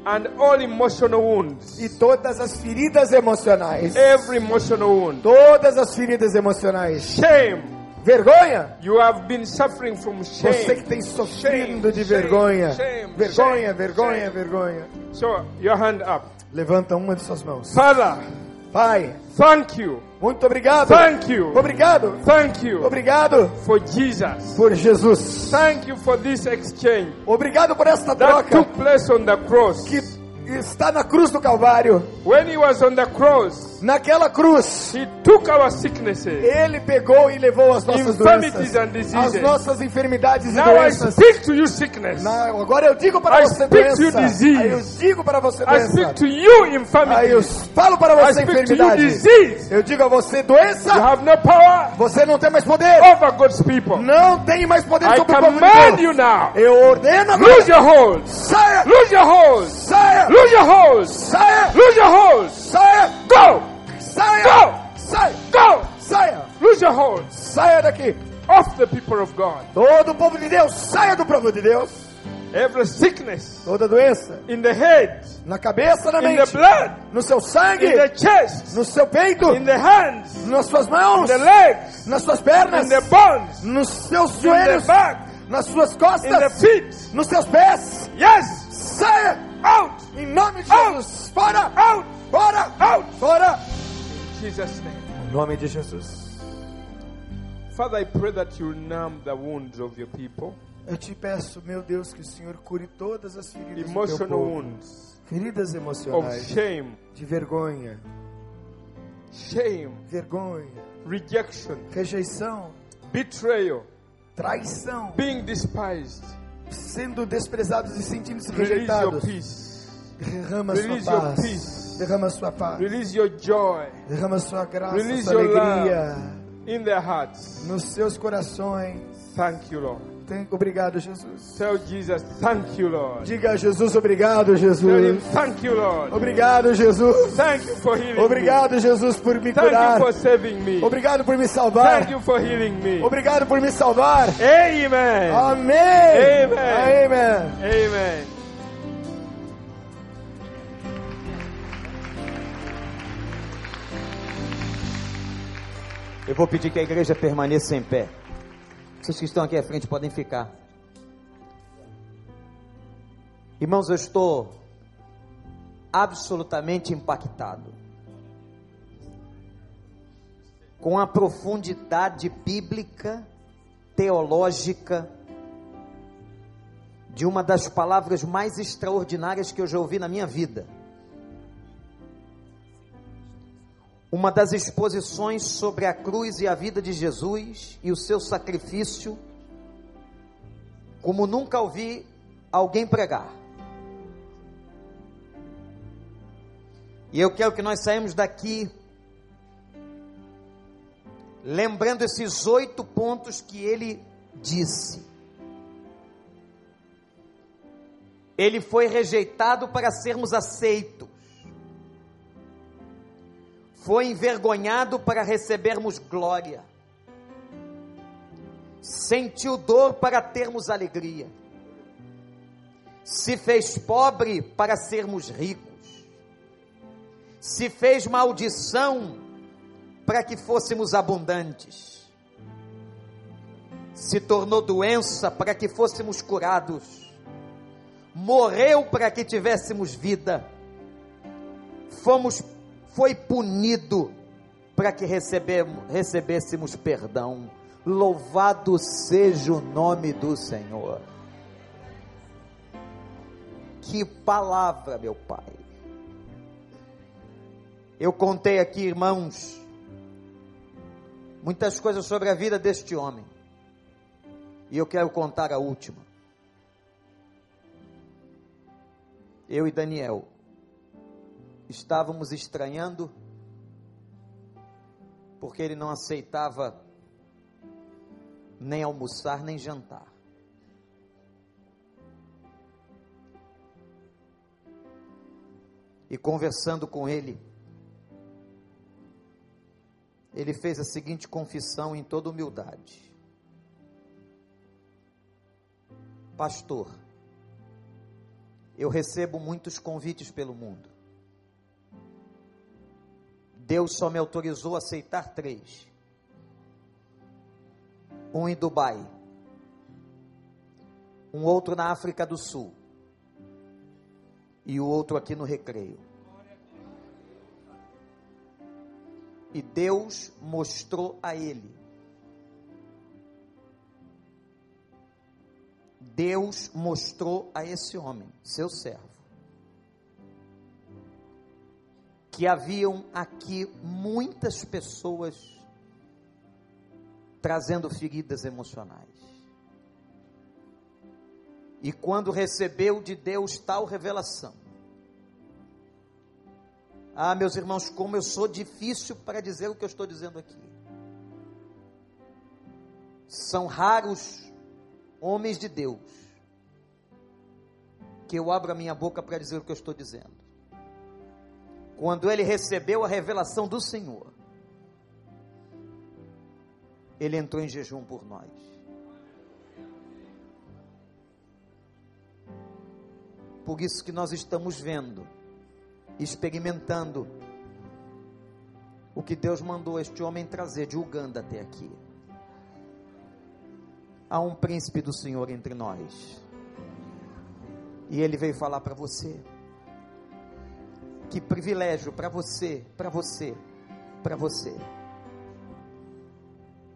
[SPEAKER 3] And all emotional wounds,
[SPEAKER 2] E todas as feridas emocionais,
[SPEAKER 3] every emotional wound,
[SPEAKER 2] todas as feridas emocionais,
[SPEAKER 3] shame.
[SPEAKER 2] vergonha,
[SPEAKER 3] You have been suffering from shame.
[SPEAKER 2] você que tem sofrido de
[SPEAKER 3] shame,
[SPEAKER 2] vergonha,
[SPEAKER 3] shame,
[SPEAKER 2] vergonha,
[SPEAKER 3] shame,
[SPEAKER 2] vergonha, vergonha.
[SPEAKER 3] So, your hand up.
[SPEAKER 2] Levanta uma de suas mãos.
[SPEAKER 3] Father,
[SPEAKER 2] Pai,
[SPEAKER 3] thank you.
[SPEAKER 2] Muito obrigado.
[SPEAKER 3] Thank you.
[SPEAKER 2] Obrigado.
[SPEAKER 3] Thank you
[SPEAKER 2] Obrigado
[SPEAKER 3] for Jesus.
[SPEAKER 2] por Jesus.
[SPEAKER 3] Thank you for this exchange
[SPEAKER 2] Obrigado por esta
[SPEAKER 3] that
[SPEAKER 2] troca
[SPEAKER 3] took place on the cross.
[SPEAKER 2] que está na cruz do Calvário.
[SPEAKER 3] When he was on the cross,
[SPEAKER 2] Naquela cruz,
[SPEAKER 3] he took our sicknesses,
[SPEAKER 2] Ele pegou e levou as nossas doenças,
[SPEAKER 3] and
[SPEAKER 2] as nossas enfermidades e
[SPEAKER 3] Now I
[SPEAKER 2] doenças.
[SPEAKER 3] speak to you, sickness.
[SPEAKER 2] Na- agora eu digo para
[SPEAKER 3] I
[SPEAKER 2] você
[SPEAKER 3] speak to
[SPEAKER 2] doença.
[SPEAKER 3] disease.
[SPEAKER 2] Aí eu digo para você
[SPEAKER 3] I speak
[SPEAKER 2] doença.
[SPEAKER 3] to you,
[SPEAKER 2] Aí eu falo para
[SPEAKER 3] I
[SPEAKER 2] você
[SPEAKER 3] speak to you,
[SPEAKER 2] enfermidade.
[SPEAKER 3] disease.
[SPEAKER 2] Eu digo a você
[SPEAKER 3] You
[SPEAKER 2] doença.
[SPEAKER 3] have no power
[SPEAKER 2] Você não tem mais poder.
[SPEAKER 3] over God's people.
[SPEAKER 2] Não tem mais poder
[SPEAKER 3] I
[SPEAKER 2] sobre o povo de Deus.
[SPEAKER 3] you now.
[SPEAKER 2] Eu ordeno
[SPEAKER 3] Lose
[SPEAKER 2] agora.
[SPEAKER 3] your hold.
[SPEAKER 2] Saia,
[SPEAKER 3] Lose your hold.
[SPEAKER 2] saia,
[SPEAKER 3] Lose your hold.
[SPEAKER 2] saia,
[SPEAKER 3] Lose your hold.
[SPEAKER 2] saia,
[SPEAKER 3] Go.
[SPEAKER 2] saia,
[SPEAKER 3] Go.
[SPEAKER 2] saia,
[SPEAKER 3] Go.
[SPEAKER 2] saia,
[SPEAKER 3] Lose your hold.
[SPEAKER 2] saia daqui.
[SPEAKER 3] Off the people of God.
[SPEAKER 2] Todo o povo de Deus, saia do povo de Deus.
[SPEAKER 3] every sickness
[SPEAKER 2] toda doença,
[SPEAKER 3] in the head,
[SPEAKER 2] na cabeça, na
[SPEAKER 3] in the
[SPEAKER 2] mente,
[SPEAKER 3] blood,
[SPEAKER 2] no seu
[SPEAKER 3] in
[SPEAKER 2] sangue,
[SPEAKER 3] the chest,
[SPEAKER 2] no seu peito,
[SPEAKER 3] in the hands,
[SPEAKER 2] nas suas
[SPEAKER 3] in
[SPEAKER 2] mãos,
[SPEAKER 3] the legs,
[SPEAKER 2] nas suas pernas,
[SPEAKER 3] in the bones,
[SPEAKER 2] nos seus
[SPEAKER 3] in the
[SPEAKER 2] joelhos,
[SPEAKER 3] back,
[SPEAKER 2] nas suas
[SPEAKER 3] in the
[SPEAKER 2] costas,
[SPEAKER 3] feet.
[SPEAKER 2] nos seus pés.
[SPEAKER 3] Yes,
[SPEAKER 2] Saia
[SPEAKER 3] out,
[SPEAKER 2] em nome de
[SPEAKER 3] Out.
[SPEAKER 2] Jesus. Fora,
[SPEAKER 3] out,
[SPEAKER 2] fora,
[SPEAKER 3] out.
[SPEAKER 2] fora.
[SPEAKER 3] In Jesus' name.
[SPEAKER 2] Em nome de Jesus.
[SPEAKER 3] Father, I pray that you numb the wounds of your people,
[SPEAKER 2] Eu te peço, meu Deus, que o Senhor cure todas as feridas do teu
[SPEAKER 3] emotional
[SPEAKER 2] povo.
[SPEAKER 3] wounds
[SPEAKER 2] Feridas
[SPEAKER 3] of
[SPEAKER 2] emocionais,
[SPEAKER 3] shame,
[SPEAKER 2] de vergonha,
[SPEAKER 3] shame,
[SPEAKER 2] vergonha,
[SPEAKER 3] rejection,
[SPEAKER 2] rejeição,
[SPEAKER 3] betrayal,
[SPEAKER 2] traição,
[SPEAKER 3] being despised.
[SPEAKER 2] Sendo desprezados e sentindo-se rejeitados. Derrama sua
[SPEAKER 3] Release
[SPEAKER 2] paz.
[SPEAKER 3] peace.
[SPEAKER 2] Derrama sua paz.
[SPEAKER 3] Release your joy
[SPEAKER 2] Derrama sua graça,
[SPEAKER 3] Release
[SPEAKER 2] sua alegria
[SPEAKER 3] in their hearts.
[SPEAKER 2] nos seus corações.
[SPEAKER 3] Thank you, Lord.
[SPEAKER 2] Tem- Obrigado, Jesus.
[SPEAKER 3] Tell Jesus, thank you, Lord.
[SPEAKER 2] Diga a Jesus, obrigado,
[SPEAKER 3] Tell him,
[SPEAKER 2] Jesus.
[SPEAKER 3] thank you, Lord.
[SPEAKER 2] Obrigado, Jesus.
[SPEAKER 3] Thank you for healing
[SPEAKER 2] Obrigado, Jesus, por me
[SPEAKER 3] me. Thank
[SPEAKER 2] curar.
[SPEAKER 3] you for saving me.
[SPEAKER 2] Obrigado por me salvar.
[SPEAKER 3] Thank you for healing me.
[SPEAKER 2] Obrigado por me salvar.
[SPEAKER 3] Amen.
[SPEAKER 2] Amém.
[SPEAKER 3] Amen.
[SPEAKER 2] Amém.
[SPEAKER 3] Amen.
[SPEAKER 1] Eu vou pedir que a igreja permaneça em pé. Vocês que estão aqui à frente podem ficar. Irmãos, eu estou absolutamente impactado com a profundidade bíblica, teológica, de uma das palavras mais extraordinárias que eu já ouvi na minha vida. Uma das exposições sobre a cruz e a vida de Jesus e o seu sacrifício, como nunca ouvi alguém pregar. E eu quero que nós saímos daqui lembrando esses oito pontos que ele disse. Ele foi rejeitado para sermos aceitos foi envergonhado para recebermos glória, sentiu dor para termos alegria, se fez pobre para sermos ricos, se fez maldição para que fôssemos abundantes, se tornou doença para que fôssemos curados, morreu para que tivéssemos vida, fomos foi punido para que recebêssemos perdão. Louvado seja o nome do Senhor. Que palavra, meu Pai. Eu contei aqui, irmãos, muitas coisas sobre a vida deste homem. E eu quero contar a última. Eu e Daniel estávamos estranhando, porque ele não aceitava nem almoçar nem jantar. E conversando com ele, ele fez a seguinte confissão em toda humildade: Pastor, eu recebo muitos convites pelo mundo. Deus só me autorizou a aceitar três: um em Dubai, um outro na África do Sul e o outro aqui no Recreio. E Deus mostrou a ele. Deus mostrou a esse homem, seu servo, que haviam aqui muitas pessoas trazendo feridas emocionais. E quando recebeu de Deus tal revelação, ah, meus irmãos, como eu sou difícil para dizer o que eu estou dizendo aqui. São raros homens de Deus que eu abro a minha boca para dizer o que eu estou dizendo. Quando ele recebeu a revelação do Senhor, ele entrou em jejum por nós. por isso que nós estamos vendo, experimentando o que Deus mandou este homem trazer de Uganda até aqui. Há um príncipe do Senhor entre nós. E ele veio falar para você. Que privilégio para você, para você, para você.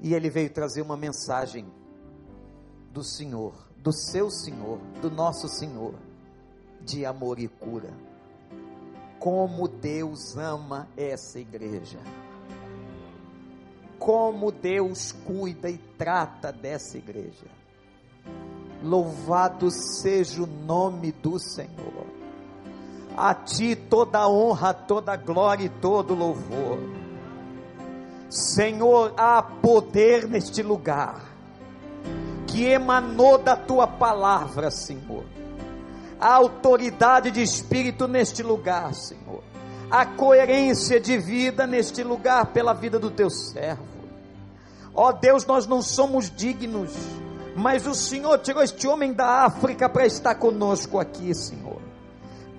[SPEAKER 1] E ele veio trazer uma mensagem do Senhor, do seu Senhor, do nosso Senhor, de amor e cura. Como Deus ama essa igreja. Como Deus cuida e trata dessa igreja. Louvado seja o nome do Senhor. A ti toda honra, toda glória e todo louvor. Senhor, há poder neste lugar que emanou da tua palavra, Senhor. A autoridade de espírito neste lugar, Senhor. A coerência de vida neste lugar pela vida do teu servo. Ó Deus, nós não somos dignos mas o Senhor tirou este homem da África para estar conosco aqui, Senhor.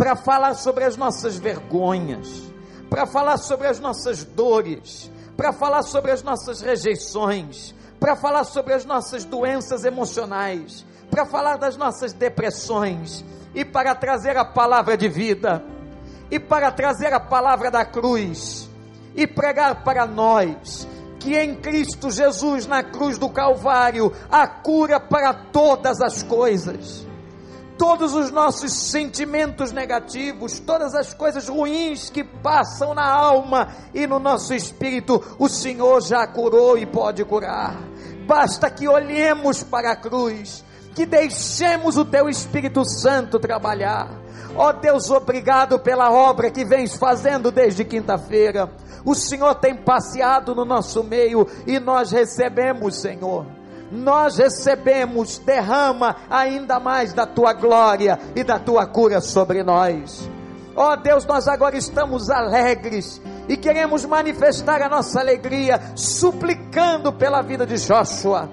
[SPEAKER 1] Para falar sobre as nossas vergonhas, para falar sobre as nossas dores, para falar sobre as nossas rejeições, para falar sobre as nossas doenças emocionais, para falar das nossas depressões e para trazer a palavra de vida e para trazer a palavra da cruz e pregar para nós que em Cristo Jesus, na cruz do Calvário, a cura para todas as coisas. Todos os nossos sentimentos negativos, todas as coisas ruins que passam na alma e no nosso espírito, o Senhor já curou e pode curar. Basta que olhemos para a cruz, que deixemos o Teu Espírito Santo trabalhar. Ó oh Deus, obrigado pela obra que vens fazendo desde quinta-feira o Senhor tem passeado no nosso meio e nós recebemos, Senhor. Nós recebemos, derrama ainda mais da tua glória e da tua cura sobre nós. Ó oh Deus, nós agora estamos alegres e queremos manifestar a nossa alegria, suplicando pela vida de Joshua,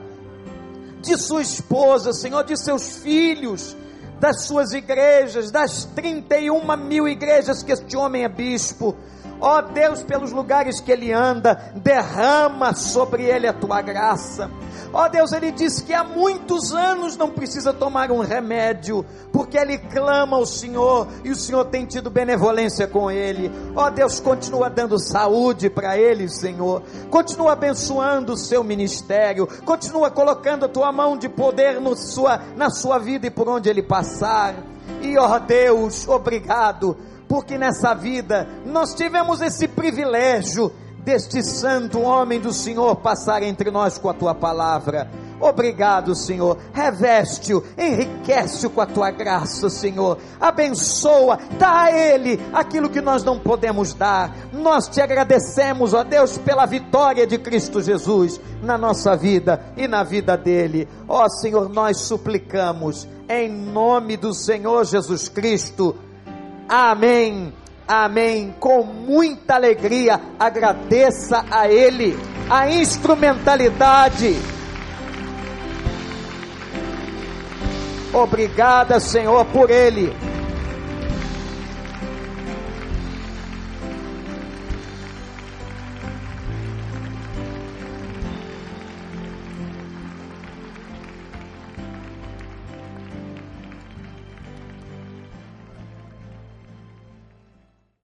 [SPEAKER 1] de sua esposa, Senhor, de seus filhos, das suas igrejas, das 31 mil igrejas que este homem é bispo. Ó oh Deus, pelos lugares que ele anda, derrama sobre ele a tua graça. Ó oh Deus, ele diz que há muitos anos não precisa tomar um remédio, porque ele clama ao Senhor e o Senhor tem tido benevolência com ele. Ó oh Deus, continua dando saúde para ele, Senhor. Continua abençoando o seu ministério. Continua colocando a tua mão de poder no sua, na sua vida e por onde ele passar. E ó Deus, obrigado porque nessa vida nós tivemos esse privilégio deste santo homem do Senhor passar entre nós com a tua palavra. Obrigado, Senhor. Reveste-o, enriquece-o com a tua graça, Senhor. Abençoa, dá a ele aquilo que nós não podemos dar. Nós te agradecemos, ó Deus, pela vitória de Cristo Jesus na nossa vida e na vida dele. Ó Senhor, nós suplicamos em nome do Senhor Jesus Cristo Amém. Amém. Com muita alegria, agradeça a Ele a instrumentalidade. Obrigada, Senhor, por Ele